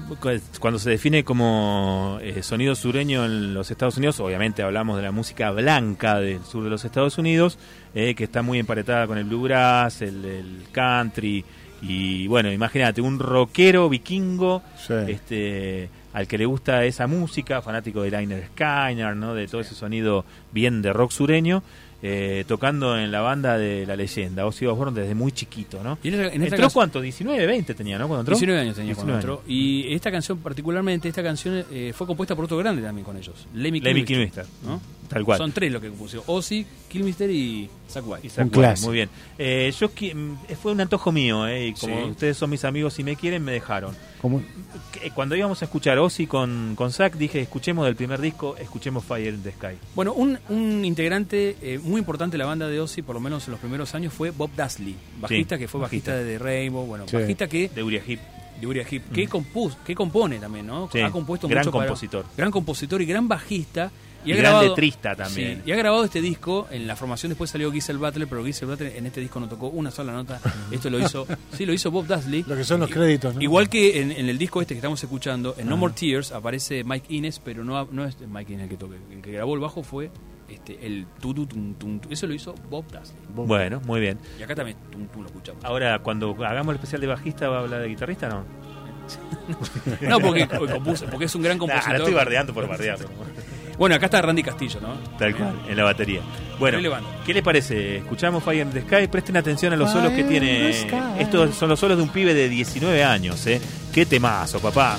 Speaker 2: cuando se define como eh, sonido sureño en los Estados Unidos, obviamente hablamos de la música blanca del sur de los Estados Unidos, eh, que está muy emparetada con el bluegrass, el, el country, y bueno, imagínate, un rockero vikingo,
Speaker 4: Sí.
Speaker 2: este al que le gusta esa música, fanático de Liner Skyner, ¿no? de todo ese sonido bien de rock sureño, eh, tocando en la banda de la leyenda, Ozzy Osbourne desde muy chiquito, ¿no?
Speaker 3: En esta- en
Speaker 2: ¿Entró
Speaker 3: canción-
Speaker 2: cuánto? 19, 20 tenía, ¿no? Cuando entró.
Speaker 3: 19 años tenía
Speaker 2: 19
Speaker 3: cuando entró. Y esta canción, particularmente, esta canción eh, fue compuesta por otro grande también con ellos. Lemmy, Kilmister, ¿no?
Speaker 2: Tal cual.
Speaker 3: Son tres los que compusieron. Ozzy, Kilmister y Zack White.
Speaker 2: Isaac
Speaker 4: Un
Speaker 2: White,
Speaker 4: clásico.
Speaker 2: Muy bien. Eh, yo mm, fue un antojo mío, eh, y como
Speaker 3: Sí.
Speaker 2: ustedes son mis amigos y me quieren, me dejaron.
Speaker 4: Como-
Speaker 2: Que- Cuando íbamos a escuchar Ozzy con, con Zack, dije, escuchemos del primer disco, escuchemos Fire in the Sky.
Speaker 3: Bueno, un, un integrante eh, muy importante de la banda de Ozzy, por lo menos en los primeros años, fue Bob Daisley, bajista
Speaker 2: Sí,
Speaker 3: que fue
Speaker 2: bajista.
Speaker 3: bajista de Rainbow, bueno,
Speaker 4: Sí.
Speaker 3: bajista que
Speaker 2: De Uriah Heep.
Speaker 3: de Uriah Heep, que, compus- que compone también, ¿no?
Speaker 2: Sí,
Speaker 3: ha compuesto
Speaker 2: gran
Speaker 3: mucho para-
Speaker 2: compositor.
Speaker 3: gran compositor y gran bajista. Y,
Speaker 2: Y
Speaker 3: ha
Speaker 2: gran
Speaker 3: grabado,
Speaker 2: letrista también.
Speaker 3: Sí, y ha grabado este disco. En la formación después salió Giselle Butler, pero Giselle Butler en este disco no tocó una sola nota. Esto lo hizo, <laughs> sí, lo hizo Bob Daisley.
Speaker 4: Lo que son los créditos, ¿no?
Speaker 3: Igual que en, en el disco este que estamos escuchando, en No. More Tears aparece Mike Innes, pero no, no es Mike Innes el que toque. El que grabó el bajo fue este, el tu, tu, tum, tum, tum. Eso lo hizo Bob Daisley.
Speaker 2: Bueno, muy bien.
Speaker 3: Y acá también tum, tum, lo escuchamos.
Speaker 2: Ahora, cuando hagamos el especial de bajista, ¿va a hablar de guitarrista no? <laughs>
Speaker 3: No, porque, porque es un gran
Speaker 2: Nah,
Speaker 3: compositor.
Speaker 2: estoy bardeando por bardear. <laughs>
Speaker 3: Bueno, acá está Randy Castillo, ¿no?
Speaker 2: Tal cual, en la batería. Bueno,
Speaker 3: Relevante.
Speaker 2: ¿qué les parece? Escuchamos Fire in the Sky, presten atención a los solos que tiene. Estos son los solos de un pibe de 19 años, ¿eh? Qué temazo, papá.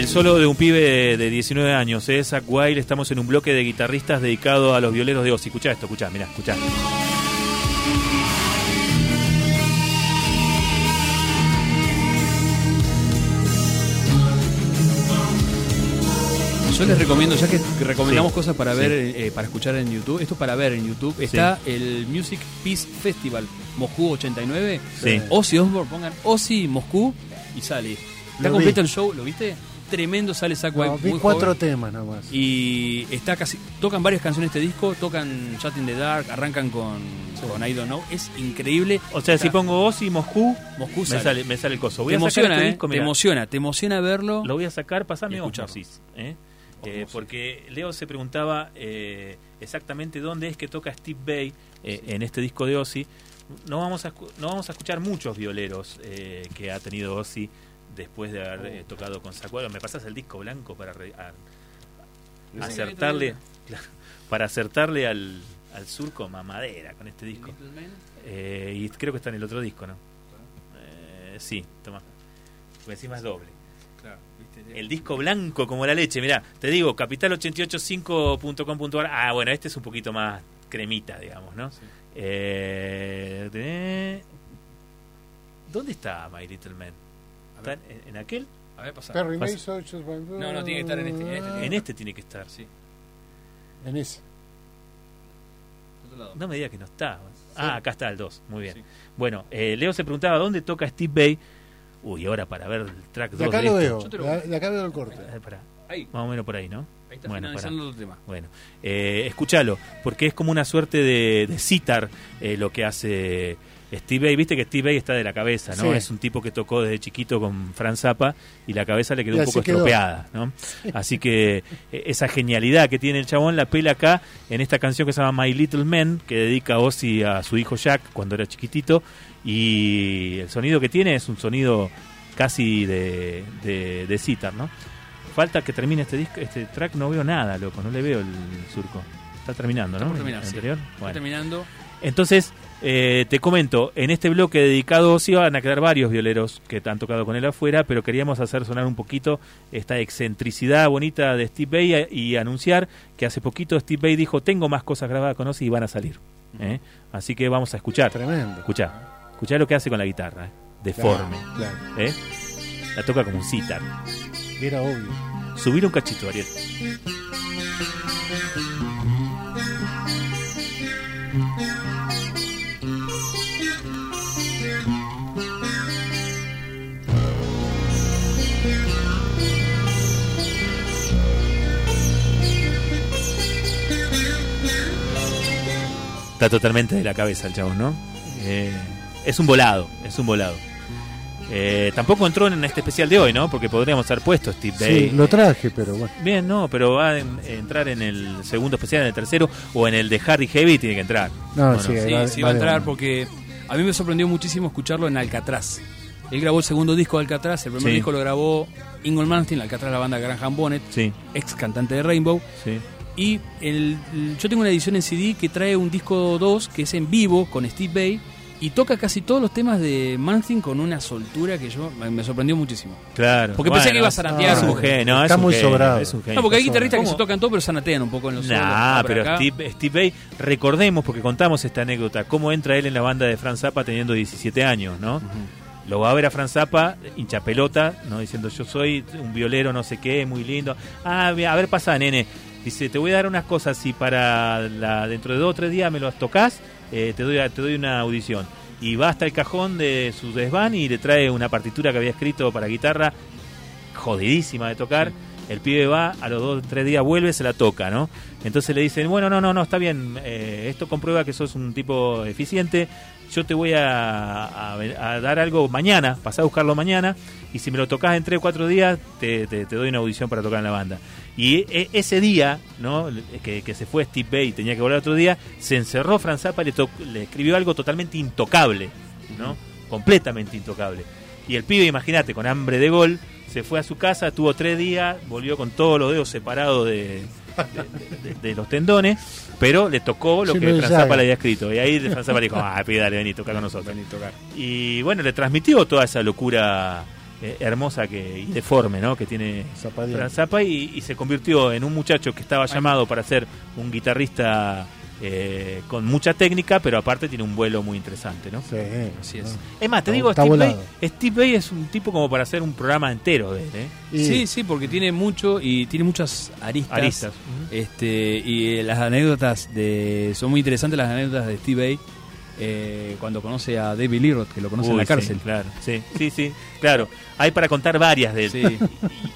Speaker 2: El solo de un pibe de 19 años, es Zach Wild. Estamos en un bloque de guitarristas dedicado a los violeros de Ozzy. Escuchá esto, escuchá, mirá, escuchá.
Speaker 3: Yo les recomiendo, ya que recomendamos
Speaker 2: Sí,
Speaker 3: cosas para
Speaker 2: sí.
Speaker 3: ver, eh, para escuchar en YouTube, esto es para ver en YouTube. Está el Music Peace Festival Moscú 89.
Speaker 2: Sí.
Speaker 3: Ozzy Osbourne, pongan Ozzy Moscú y sale. Está completo el show, ¿lo viste? Tremendo, sale Zack
Speaker 4: No,
Speaker 3: White.
Speaker 4: vi
Speaker 3: muy
Speaker 4: cuatro
Speaker 3: joven.
Speaker 4: temas nada más.
Speaker 3: Y está casi. Tocan varias canciones de este disco, tocan Shut in the Dark, arrancan con, con I Don't Know. Es increíble.
Speaker 2: O sea, si pongo Ozzy Moscú,
Speaker 3: Moscú
Speaker 2: me
Speaker 3: sale.
Speaker 2: me sale el coso. Voy
Speaker 3: te
Speaker 2: a sacar
Speaker 3: emociona,
Speaker 2: este
Speaker 3: ¿eh?
Speaker 2: disco,
Speaker 3: te emociona, te emociona verlo.
Speaker 2: Lo voy a sacar, pasame
Speaker 3: Y.
Speaker 2: Osmosis. ¿eh? Eh, porque Leo se preguntaba eh, exactamente dónde es que toca Steve Bay eh, en este disco de Ozzy. No vamos a, no vamos a escuchar muchos violeros eh, que ha tenido Ozzy después de haber eh, tocado con Wild. ¿Me pasas el disco blanco para re- a- acertarle <laughs> para acertarle al, al surco mamadera con este disco? Eh, y creo que está en el otro disco, ¿no? Eh, sí, toma. Porque encima es doble. El disco blanco como la leche, mirá, te digo, capital885.com.ar. Ah, bueno, este es un poquito más cremita, digamos, ¿no? Eh, de- ¿Dónde está My Little Man? ¿Está en, en aquel?
Speaker 3: A ver, pasa.
Speaker 4: Perry Mason,
Speaker 3: No, no, tiene que estar en este, en este tiene
Speaker 2: En este tiene que estar.
Speaker 3: Sí.
Speaker 4: En ese.
Speaker 3: Otro lado.
Speaker 2: No me diga que no está. Ah, acá está el 2, muy bien.
Speaker 3: Sí.
Speaker 2: Bueno, eh, Leo se preguntaba dónde toca Steve Bay. Uy, ahora para ver el track 2
Speaker 4: De acá lo
Speaker 2: esto.
Speaker 4: veo.
Speaker 3: Yo te lo-
Speaker 4: De de acá veo el corte.
Speaker 2: Eh, pará,
Speaker 3: Ahí,
Speaker 2: más o menos por ahí, ¿no?
Speaker 3: ahí está
Speaker 2: Bueno,
Speaker 3: finalizando el otro tema.
Speaker 2: Bueno, eh, escúchalo, porque es como una suerte de, de citar eh, lo que hace Steve Vai. Viste que Steve Vai está de la cabeza, ¿no?
Speaker 4: Sí.
Speaker 2: Es un tipo que tocó desde chiquito con Fran Zappa y la cabeza le quedó
Speaker 4: Y
Speaker 2: un poco
Speaker 4: quedó.
Speaker 2: estropeada, ¿no? Así que eh, esa genialidad que tiene el chabón la pela acá en esta canción que se llama My Little Man, que dedica Ozzy a su hijo Jack cuando era chiquitito. Y el sonido que tiene es un sonido casi de, de, de citar, ¿no? Falta que termine este disco, este track, no veo nada, loco, no le veo el surco. Está terminando,
Speaker 3: Está
Speaker 2: ¿no?
Speaker 3: por terminar,
Speaker 2: El
Speaker 3: sí.
Speaker 2: anterior.
Speaker 3: Está
Speaker 2: Bueno.
Speaker 3: terminando.
Speaker 2: Entonces, eh, te comento, en este bloque dedicado sí van a quedar varios violeros que han tocado con él afuera, pero queríamos hacer sonar un poquito esta excentricidad bonita de Steve Bay y anunciar que hace poquito Steve Bay dijo, tengo más cosas grabadas con Ozzy y van a salir. ¿eh? Así que vamos a escuchar.
Speaker 4: Tremendo.
Speaker 2: Escuchá, escuchá lo que hace con la guitarra, ¿eh? deforme.
Speaker 4: Claro, claro.
Speaker 2: ¿eh? La toca como un sitar.
Speaker 4: Era obvio.
Speaker 2: Subir un cachito, Ariel. Está totalmente de la cabeza el chabón, ¿no? Eh, es un volado, es un volado. Eh, tampoco entró en este especial de hoy, ¿no? Porque podríamos haber puesto Steve Bay.
Speaker 4: Sí, lo traje, pero bueno.
Speaker 2: Bien, no, pero va a en- entrar en el segundo especial, en el tercero, o en el de Harry Heavy tiene que entrar.
Speaker 4: No,
Speaker 2: ¿O
Speaker 4: sí,
Speaker 3: Sí,
Speaker 4: va-
Speaker 3: sí va a entrar porque a mí me sorprendió muchísimo escucharlo en Alcatraz. Él grabó el segundo disco de Alcatraz, el primer
Speaker 2: Sí.
Speaker 3: disco lo grabó Ingol Malmsteen, Alcatraz la banda Graham Bonnet,
Speaker 2: Sí,
Speaker 3: ex cantante de Rainbow.
Speaker 2: sí.
Speaker 3: Y el, el- yo tengo una edición en CD que trae un disco 2 que es en vivo con Steve Bay y toca casi todos los temas de Malmsteen con una soltura que yo me, me sorprendió muchísimo.
Speaker 2: Claro.
Speaker 3: Porque pensé que iba a
Speaker 2: Es un genio, no,
Speaker 4: Está
Speaker 2: es
Speaker 4: muy
Speaker 2: genio,
Speaker 4: sobrado.
Speaker 2: es un genio.
Speaker 3: No, porque hay guitarristas que se tocan todo pero zanatean un poco en los solos.
Speaker 2: Nah,
Speaker 3: Ah, por
Speaker 2: pero. Steve, Steve Bay, recordemos, porque contamos esta anécdota, cómo entra él en la banda de Fran Zappa teniendo 17 años, ¿no? Lo va a ver a Fran Zappa, hincha pelota, ¿no? Diciendo, yo soy un violero, no sé qué, muy lindo. Ah, a ver, pasa, nene. Dice, te voy a dar unas cosas, si para la, dentro de dos o tres días me las tocas, eh, te, doy, te doy una audición. Y va hasta el cajón de su desván y le trae una partitura que había escrito para guitarra, jodidísima de tocar. El pibe va, a los dos o tres días vuelve, se la toca, ¿no? Entonces le dicen, bueno, no, no, no, está bien, eh, esto comprueba que sos un tipo eficiente, yo te voy a, dar algo mañana, pasá a buscarlo mañana, y si me lo tocas en tres o cuatro días, te, doy una audición para tocar en la banda. Y e- ese día, ¿no? Que, se fue Steve Bay y tenía que volver otro día, se encerró Franz Zappa y le, le escribió algo totalmente intocable, ¿no? Completamente intocable. Y el pibe, imagínate, con hambre de gol, se fue a su casa, tuvo tres días, volvió con todos los dedos separados de, de- de- de los tendones, pero le tocó lo
Speaker 4: Sí,
Speaker 2: que
Speaker 4: lo de
Speaker 2: Franz Zappa
Speaker 4: Jagger.
Speaker 2: le había escrito. Y ahí Franz Zappa le dijo, ah, pibe, dale, vení, toca con nosotros. Y bueno, le transmitió toda esa locura eh, hermosa que, y deforme, ¿no? Que tiene
Speaker 4: Zappa
Speaker 2: y, y se convirtió en un muchacho que estaba llamado para ser un guitarrista eh, con mucha técnica, pero aparte tiene un vuelo muy interesante, ¿no?
Speaker 4: Sí,
Speaker 3: Así es.
Speaker 4: ¿no?
Speaker 2: Es más, te
Speaker 4: Está-
Speaker 2: digo,
Speaker 4: está
Speaker 2: Steve
Speaker 4: volado.
Speaker 2: Steve Vai es un tipo como para hacer un programa entero de él, ¿eh?
Speaker 4: Y-
Speaker 3: Sí, sí, porque tiene mucho y tiene muchas aristas.
Speaker 2: Aristas.
Speaker 3: Este, y las anécdotas de son muy interesantes las anécdotas de Steve Vai eh, cuando conoce a David Lee Roth, que lo conoce en la
Speaker 2: sí,
Speaker 3: cárcel.
Speaker 2: claro, sí, sí, sí, claro. Hay para contar varias de él.
Speaker 3: Sí. <laughs>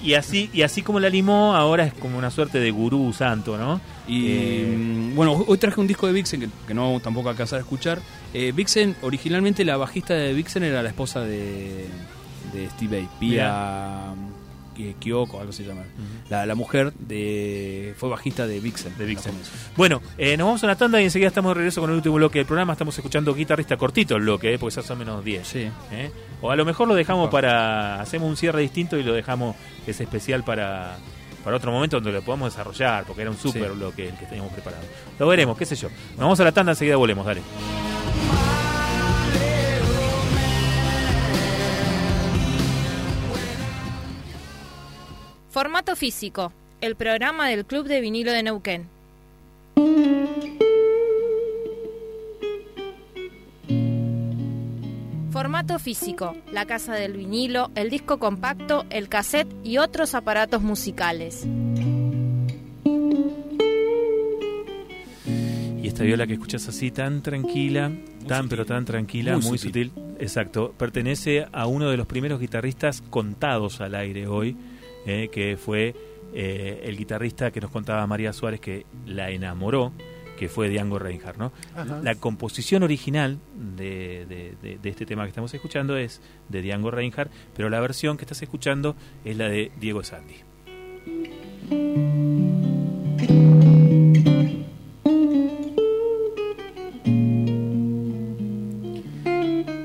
Speaker 2: Y, y así y así como la limó, ahora es como una suerte de gurú santo, ¿no?
Speaker 3: Y
Speaker 2: Eh,
Speaker 3: mm, bueno, hoy traje un disco de Vixen que, que no tampoco alcanzar a escuchar. Eh, Vixen, originalmente la bajista de Vixen era la esposa de, de Steve Vai, Pia Kyoko, algo se llama. la, la mujer de fue bajista de Vixen.
Speaker 2: De Vixen. Bueno, eh, nos vamos a una tanda y enseguida estamos de regreso con el último bloque del programa. Estamos escuchando guitarrista cortito el bloque, eh, porque son menos 10.
Speaker 3: Sí.
Speaker 2: ¿eh? O a lo mejor lo dejamos para. Hacemos un cierre distinto y lo dejamos ese especial para. Para otro momento donde lo podamos desarrollar, porque era un super
Speaker 3: Sí.
Speaker 2: bloque el que teníamos preparado. Lo veremos, qué sé yo. Nos vamos a la tanda, enseguida volvemos, dale.
Speaker 1: Formato físico, el programa del Club de Vinilo de Neuquén. Formato físico, la casa del vinilo, el disco compacto, el cassette y otros aparatos musicales.
Speaker 2: Y esta viola que escuchas así tan tranquila, tan
Speaker 3: sutil.
Speaker 2: pero tan tranquila,
Speaker 3: Muy
Speaker 2: muy,
Speaker 3: sutil.
Speaker 2: sutil. exacto, pertenece a uno de los primeros guitarristas contados al aire hoy, eh, que fue eh, el guitarrista que nos contaba María Suárez que la enamoró, que fue Django Reinhardt, ¿no?
Speaker 4: Ajá.
Speaker 2: La composición original de, de- de- de este tema que estamos escuchando es de Django Reinhardt, pero la versión que estás escuchando es la de Diego Sandy.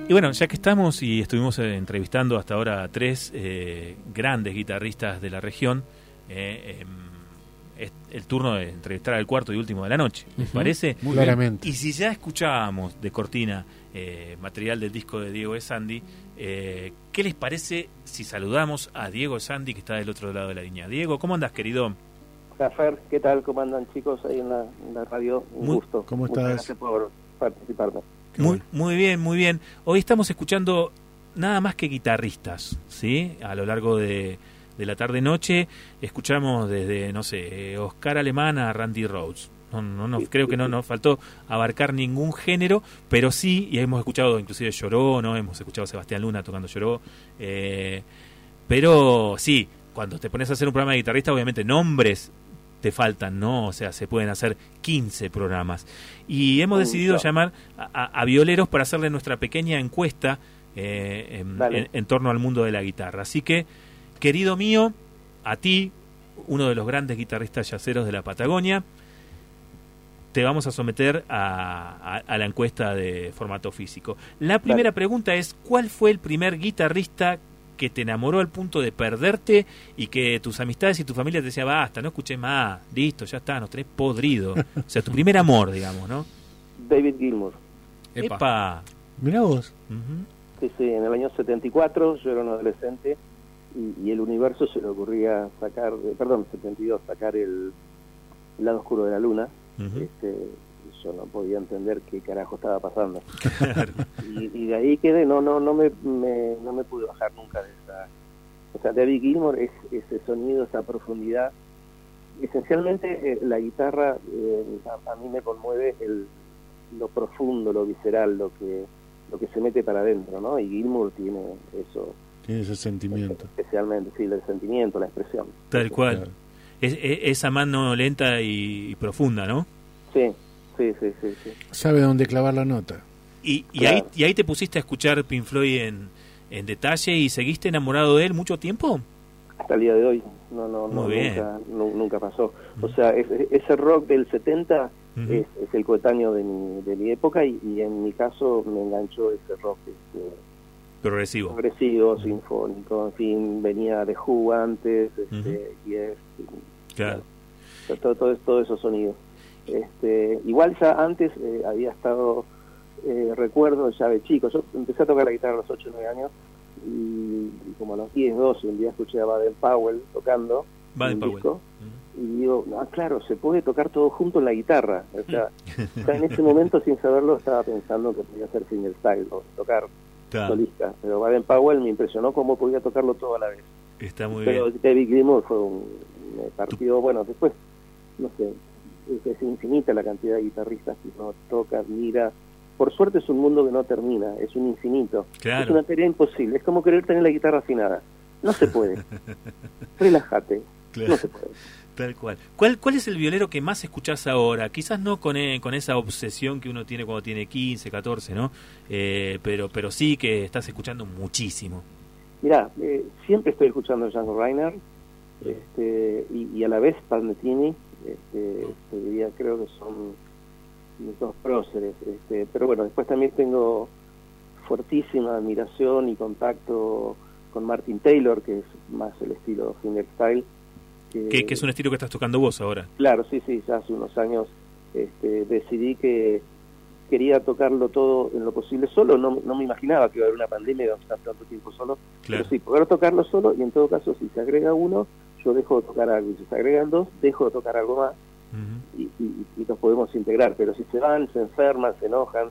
Speaker 2: Y bueno, ya que estamos y estuvimos eh, entrevistando hasta ahora a tres eh, grandes guitarristas de la región, eh, em, es el turno de entrevistar al cuarto y último de la noche. ¿Les parece?
Speaker 3: Muy
Speaker 4: Claramente.
Speaker 2: Y si ya escuchábamos de cortina eh, material del disco de Diego de Sandy, eh, ¿qué les parece si saludamos a Diego de Sandy que está del otro lado de la línea? Diego, ¿cómo andas, querido?
Speaker 8: Hola Fer, ¿qué tal? ¿Cómo andan chicos ahí en la, en la radio? Un
Speaker 2: Muy-
Speaker 8: gusto.
Speaker 4: ¿cómo
Speaker 8: Muchas
Speaker 4: estás?
Speaker 8: gracias por participarme.
Speaker 2: Muy, muy bien, muy bien. Hoy estamos escuchando nada más que guitarristas, ¿sí? A lo largo de, de la tarde-noche escuchamos desde, no sé, Oscar Alemán a Randy Rhodes. No, no, no, creo que no nos faltó abarcar ningún género, pero sí, y hemos escuchado inclusive Lloró, ¿no? Hemos escuchado a Sebastián Luna tocando Lloró. eh, pero sí, cuando te pones a hacer un programa de guitarrista, obviamente nombres te faltan, ¿no? O sea, se pueden hacer 15 programas. Y hemos
Speaker 8: Uy,
Speaker 2: decidido
Speaker 8: no.
Speaker 2: llamar a, a- violeros para hacerle nuestra pequeña encuesta eh, en,
Speaker 8: Dale.
Speaker 2: en- en torno al mundo de la guitarra. Así que, querido mío, a ti, uno de los grandes guitarristas yaceros de la Patagonia, te vamos a someter a, a- a la encuesta de formato físico. La primera pregunta es, ¿cuál fue el primer guitarrista que te enamoró al punto de perderte y que tus amistades y tu familia te decían, basta, no escuché más, listo, ya está, nos tenés podrido? O sea, tu primer amor, digamos, ¿no?
Speaker 8: David Gilmour.
Speaker 3: Epa.
Speaker 2: Epa.
Speaker 4: Mirá vos.
Speaker 2: Ujú.
Speaker 8: Sí, sí, en el año 74 yo era un adolescente y, y el universo se le ocurría sacar, perdón, 72, sacar el, el lado oscuro de la luna. Este, yo no podía entender qué carajo estaba pasando.
Speaker 2: Claro.
Speaker 8: y, y de ahí quedé, no, no, no me, me- no me pude bajar nunca de esa. O sea, David Gilmour es ese sonido, esa profundidad. Esencialmente eh, la guitarra eh, a, a mí me conmueve el, lo profundo, lo visceral, lo que lo que se mete para adentro, ¿no? Y Gilmour tiene eso
Speaker 4: Tiene ese sentimiento.
Speaker 8: especialmente, sí, el sentimiento, la expresión.
Speaker 2: Tal cual.
Speaker 4: Claro.
Speaker 2: Es, es- esa mano lenta y, y profunda, ¿no?
Speaker 8: Sí, sí, sí, sí, sí.
Speaker 4: Sabe dónde clavar la nota.
Speaker 2: Y, y
Speaker 8: Claro.
Speaker 2: ahí, y ahí te pusiste a escuchar Pink Floyd en, en detalle y seguiste enamorado de él mucho tiempo.
Speaker 8: hasta el día de hoy no no, no
Speaker 2: Muy bien.
Speaker 8: nunca nu- nunca pasó o sea es- ese rock del 70
Speaker 2: Ujú.
Speaker 8: es, es el coetáneo de mi, de mi época y, y en mi caso me enganchó ese rock este,
Speaker 2: Progresivo.
Speaker 8: progresivo sinfónico en fin venía de Who antes este, y es
Speaker 2: Claro.
Speaker 8: todo, todo, todos esos sonidos este igual ya antes eh, había estado eh, recuerdo ya de chico yo empecé a tocar la guitarra a los 8 o 9 años y, y como a los 10, 12, un día escuché a Baden Powell tocando
Speaker 2: Baden Powell.
Speaker 8: disco, y digo, ah, claro, se puede tocar todo junto en la guitarra. O sea, ya en ese momento, sin saberlo, estaba pensando que podía hacer fingerstyle o tocar solista. Pero Baden Powell me impresionó cómo podía tocarlo todo a la vez.
Speaker 2: Está muy
Speaker 8: Pero
Speaker 2: bien.
Speaker 8: David Gilmour fue un me partió, bueno, después, no sé, es, infinita la cantidad de guitarristas que uno toca, mira. Por suerte es un mundo que no termina, es un infinito.
Speaker 2: Claro.
Speaker 8: Es una tarea imposible, es como querer tener la guitarra afinada. No se puede. <laughs> Relájate.
Speaker 2: Claro.
Speaker 8: No se puede.
Speaker 2: Tal cual. ¿Cuál, ¿Cuál es el violero que más escuchás ahora? Quizás no con, eh, con esa obsesión que uno tiene cuando tiene 15, 14, ¿no? Eh, pero, pero sí que estás escuchando muchísimo.
Speaker 8: Mira, eh, siempre estoy escuchando a Django Reiner este, y, y a la vez Palmetini, este, te diría, creo que son mis dos próceres. Este, pero bueno, después también tengo fuertísima admiración y contacto con Martin Taylor, que es más el estilo fingerstyle.
Speaker 2: Que, que es un estilo que estás tocando vos ahora.
Speaker 8: Claro, sí, sí, ya hace unos años este, decidí que quería tocarlo todo en lo posible solo, no, no me imaginaba que iba a haber una pandemia y iba a estar tanto tiempo solo,
Speaker 2: Claro.
Speaker 8: pero sí, poder tocarlo solo y en todo caso si se agrega uno, yo dejo de tocar algo, y si se agregan dos, dejo de tocar algo más y, y, y nos podemos integrar, pero si se van, se enferman, se enojan,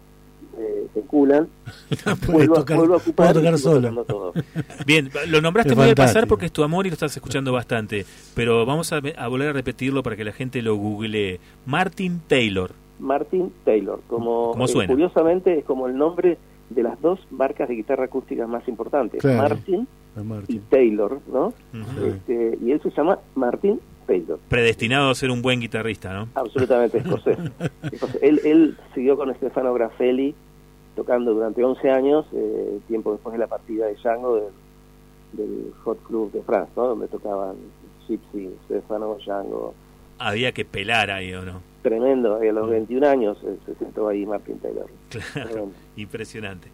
Speaker 8: eh, se culan, <laughs> vuelvo, a-
Speaker 4: tocar-
Speaker 8: vuelvo a ocupar
Speaker 4: puedo tocar
Speaker 8: y
Speaker 4: solo.
Speaker 8: todo. <laughs>
Speaker 2: Bien, lo nombraste muy al pasar porque es tu amor y lo estás escuchando bastante. Pero vamos a, a volver a repetirlo para que la gente lo googlee. Martin Taylor.
Speaker 8: Martin Taylor, como
Speaker 2: ¿Cómo
Speaker 8: eh,
Speaker 2: suena?
Speaker 8: curiosamente es como el nombre de las dos marcas de guitarra acústica más importantes,
Speaker 4: Claro.
Speaker 8: Martin y. Taylor, ¿no? Este, y él se llama Martin Taylor,
Speaker 2: Predestinado a ser un buen guitarrista, ¿no?
Speaker 8: absolutamente escocés. <laughs> Escocés. él, él siguió con Stefano Graffelli tocando durante 11 años, eh, tiempo después de la partida de Django del, del Hot Club de France, ¿no? Donde tocaban Gypsy, Stefano, Django.
Speaker 2: Había que pelar ahí, ¿o no?
Speaker 8: Tremendo, y a los 21 años eh, se sentó ahí Martin Taylor.
Speaker 2: Claro,
Speaker 8: Tremendo. <laughs>
Speaker 2: impresionante.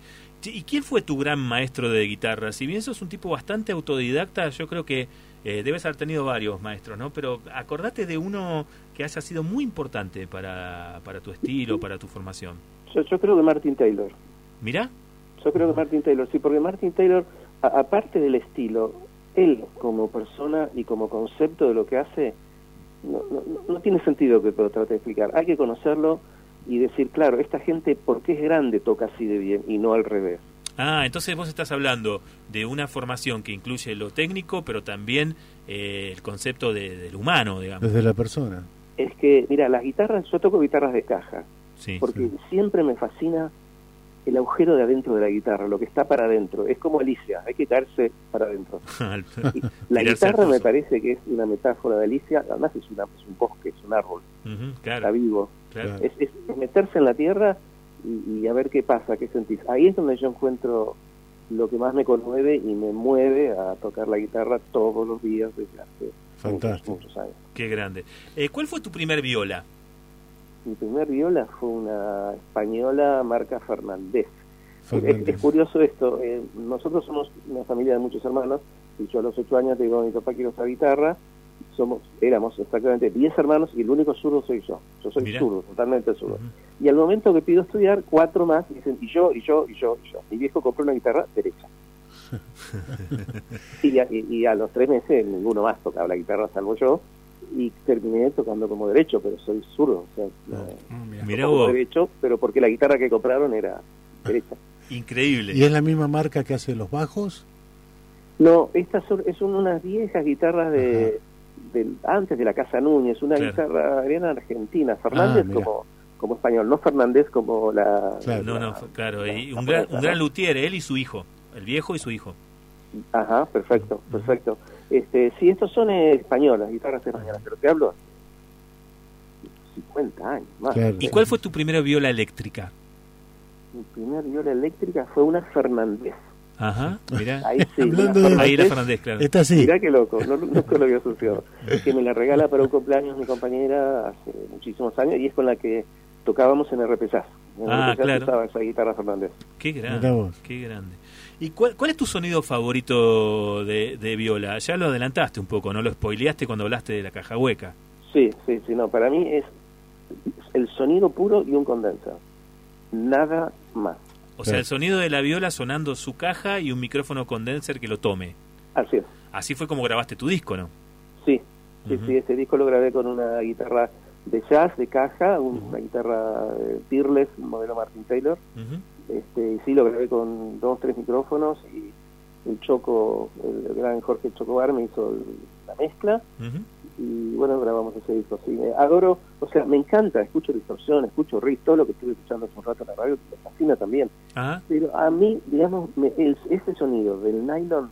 Speaker 2: ¿Y quién fue tu gran maestro de guitarra? Si bien sos un tipo bastante autodidacta, yo creo que eh, debes haber tenido varios maestros, ¿no? Pero acordate de uno que haya sido muy importante para, para tu estilo, para tu formación.
Speaker 8: Yo, yo creo que Martin Taylor.
Speaker 2: Mirá,
Speaker 8: Yo creo que Martin Taylor, sí, porque Martin Taylor, a- aparte del estilo, él como persona y como concepto de lo que hace, no, no, no tiene sentido que lo trate de explicar. Hay que conocerlo y decir, claro, esta gente, ¿por qué es grande, toca así de bien y no al revés?
Speaker 2: Ah, entonces vos estás hablando de una formación que incluye lo técnico, pero también eh, el concepto de- del humano, digamos.
Speaker 4: Desde la persona.
Speaker 8: Es que, mira, las guitarras, yo toco guitarras de caja,
Speaker 2: Sí.
Speaker 8: porque siempre me fascina el agujero de adentro de la guitarra, lo que está para adentro. Es como Alicia, hay que caerse para adentro. <laughs> La <laughs> guitarra me parece que es una metáfora de Alicia, además es, una, es un bosque, es un árbol, está
Speaker 2: claro,
Speaker 8: vivo.
Speaker 2: claro.
Speaker 8: Es, es- es meterse en la tierra y, y a ver qué pasa, qué sentís. Ahí es donde yo encuentro lo que más me conmueve y me mueve a tocar la guitarra todos los días desde hace
Speaker 4: Fantástico.
Speaker 8: muchos, muchos años.
Speaker 2: Qué grande. Eh, ¿Cuál fue tu primer viola?
Speaker 8: Mi primer viola fue una española marca Fernández. Es,
Speaker 4: Fernández.
Speaker 8: es curioso esto, eh, nosotros somos una familia de muchos hermanos y yo a los ocho años digo a mi papá quiero esa guitarra, somos, éramos exactamente 10 hermanos y el único zurdo soy yo, yo soy
Speaker 2: Mirá.
Speaker 8: zurdo, totalmente zurdo. Y al momento que pido estudiar, cuatro más dicen y yo, y yo, y yo, y yo. Mi viejo compró una guitarra derecha. <laughs> y, a, y- y a los tres meses ninguno más tocaba la guitarra salvo yo y terminé tocando como derecho, pero soy zurdo, o sea, no,
Speaker 3: Ah. Mirá
Speaker 8: toco como derecho, pero porque la guitarra que compraron era derecha.
Speaker 2: increíble.
Speaker 4: ¿Y es la misma marca que hace los bajos?
Speaker 8: No, estas son, son unas viejas guitarras de, antes de la Casa Núñez, una
Speaker 2: Claro.
Speaker 8: guitarra argentina, Fernández
Speaker 4: Ah, mira.
Speaker 8: como, como español, no Fernández como la...
Speaker 4: Claro.
Speaker 2: No,
Speaker 8: la-
Speaker 2: no, claro. Y un gran, un gran luthier, él y su hijo. El viejo y su hijo.
Speaker 8: Ajá, perfecto, perfecto. Este, sí, estos son eh, españolas, guitarras españolas, pero te hablo hace 50 años más.
Speaker 4: Claro.
Speaker 2: ¿Y cuál fue tu primera viola eléctrica?
Speaker 8: Mi primer viola eléctrica fue una Fernández.
Speaker 2: Ajá, mirá.
Speaker 8: Ahí sí,
Speaker 4: Hablando de-
Speaker 2: Ahí la
Speaker 8: Fernández.
Speaker 2: Claro.
Speaker 4: Está así.
Speaker 8: Mirá qué loco, no, nunca lo había asociado. Que me la regala para un cumpleaños mi compañera hace muchísimos años y es con la que tocábamos en RP Jazz. En
Speaker 2: Ah,
Speaker 8: RP Jazz
Speaker 2: claro.
Speaker 8: usaba esa guitarra Fernández.
Speaker 2: Qué grande, qué grande. ¿Y cuál, cuál es tu sonido favorito de, de viola? Ya lo adelantaste un poco, ¿no? Lo spoileaste cuando hablaste de la caja hueca.
Speaker 8: Sí, sí, sí, no, para mí es el sonido puro y un condensador. Nada más.
Speaker 2: O sea, el sonido de la viola sonando su caja y un micrófono condenser que lo tome.
Speaker 8: Así es.
Speaker 2: Así fue como grabaste tu disco, ¿no?
Speaker 8: Sí, sí,
Speaker 2: Ujú.
Speaker 8: sí, este disco lo grabé con una guitarra de jazz, de caja, un- una guitarra eh, Peerless, modelo Martin Taylor.
Speaker 2: Ujú.
Speaker 8: Este, y sí, lo grabé con dos, tres micrófonos y el Choco, el gran Jorge Chocobar me hizo el- la mezcla y bueno, grabamos ese disco. Sí, me adoro, o sea, me encanta, escucho distorsión, escucho riff, todo lo que estuve escuchando hace un rato en la radio, me fascina también. Pero a mí, digamos, me- el- ese sonido del nylon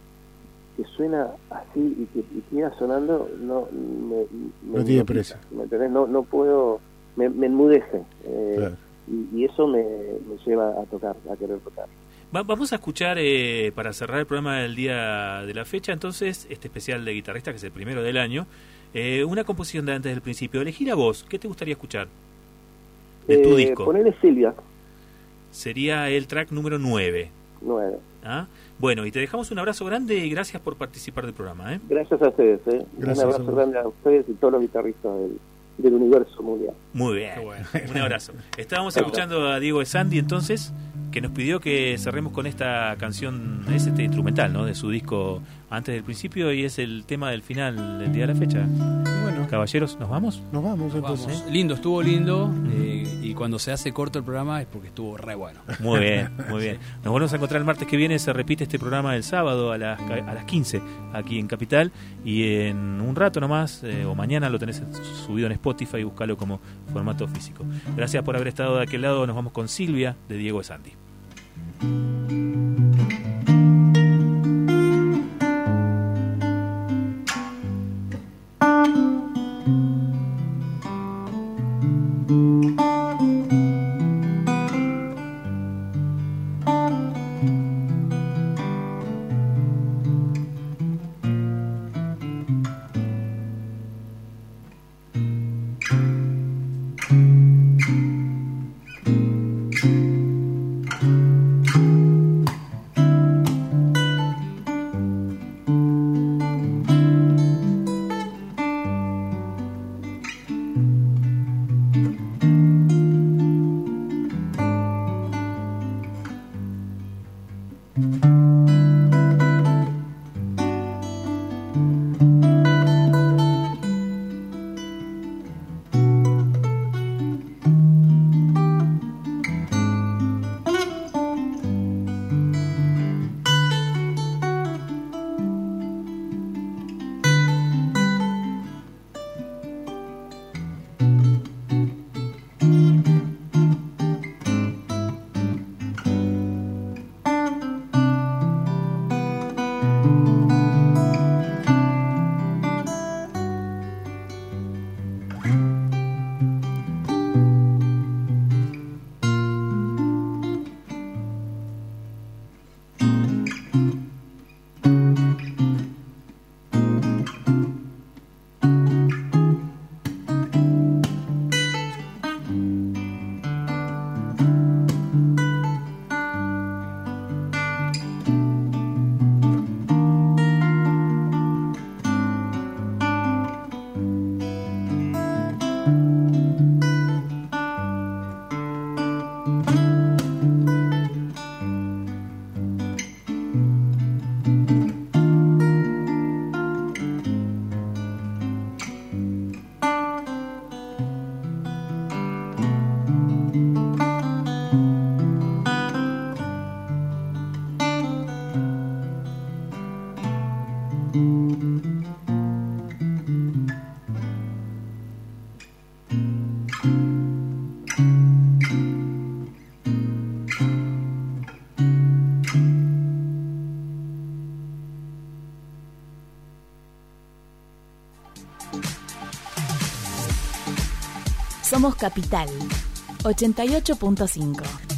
Speaker 8: que suena así y que y queda sonando, no me, me
Speaker 4: No tiene precio.
Speaker 8: ¿me entendés? No, no puedo, me, me enmudece. eh,
Speaker 4: Claro.
Speaker 8: Y, y eso me, me lleva a tocar, a querer tocar.
Speaker 2: Va- vamos a escuchar, eh, para cerrar el programa del día de la fecha, entonces, este especial de guitarrista, que es el primero del año, eh, una composición de antes del principio. Elegí la voz, ¿qué te gustaría escuchar? De tu
Speaker 8: Eh,
Speaker 2: disco.
Speaker 8: Ponele Silvia,
Speaker 2: Sería el track número 9.
Speaker 8: nueve.
Speaker 2: ¿ah? Bueno, y te dejamos un abrazo grande y gracias por participar del programa. ¿eh?
Speaker 8: Gracias a ustedes, ¿eh?
Speaker 4: Gracias,
Speaker 8: un abrazo grande a ustedes y todos los guitarristas del, del universo mundial.
Speaker 2: Muy bien, <laughs> un abrazo. Estábamos escuchando a Diego Sandy entonces, que nos pidió que cerremos con esta canción, es este instrumental, ¿no? De su disco antes del principio y es el tema del final del día de la fecha.
Speaker 4: Bueno,
Speaker 2: Caballeros, ¿nos vamos?
Speaker 4: nos vamos entonces.
Speaker 3: Vamos. Lindo, estuvo lindo. eh, y cuando se hace corto el programa es porque estuvo re bueno.
Speaker 2: Muy bien, <laughs> muy bien. Nos volvemos a encontrar el martes que viene. Se repite este programa el sábado a las, a las 15 aquí en Capital. Y en un rato nomás, eh, o mañana lo tenés subido en Spotify. Búscalo como formato físico. Gracias por haber estado de aquel lado. Nos vamos con Silvia de Diego Sandy.
Speaker 10: Capital 88.5.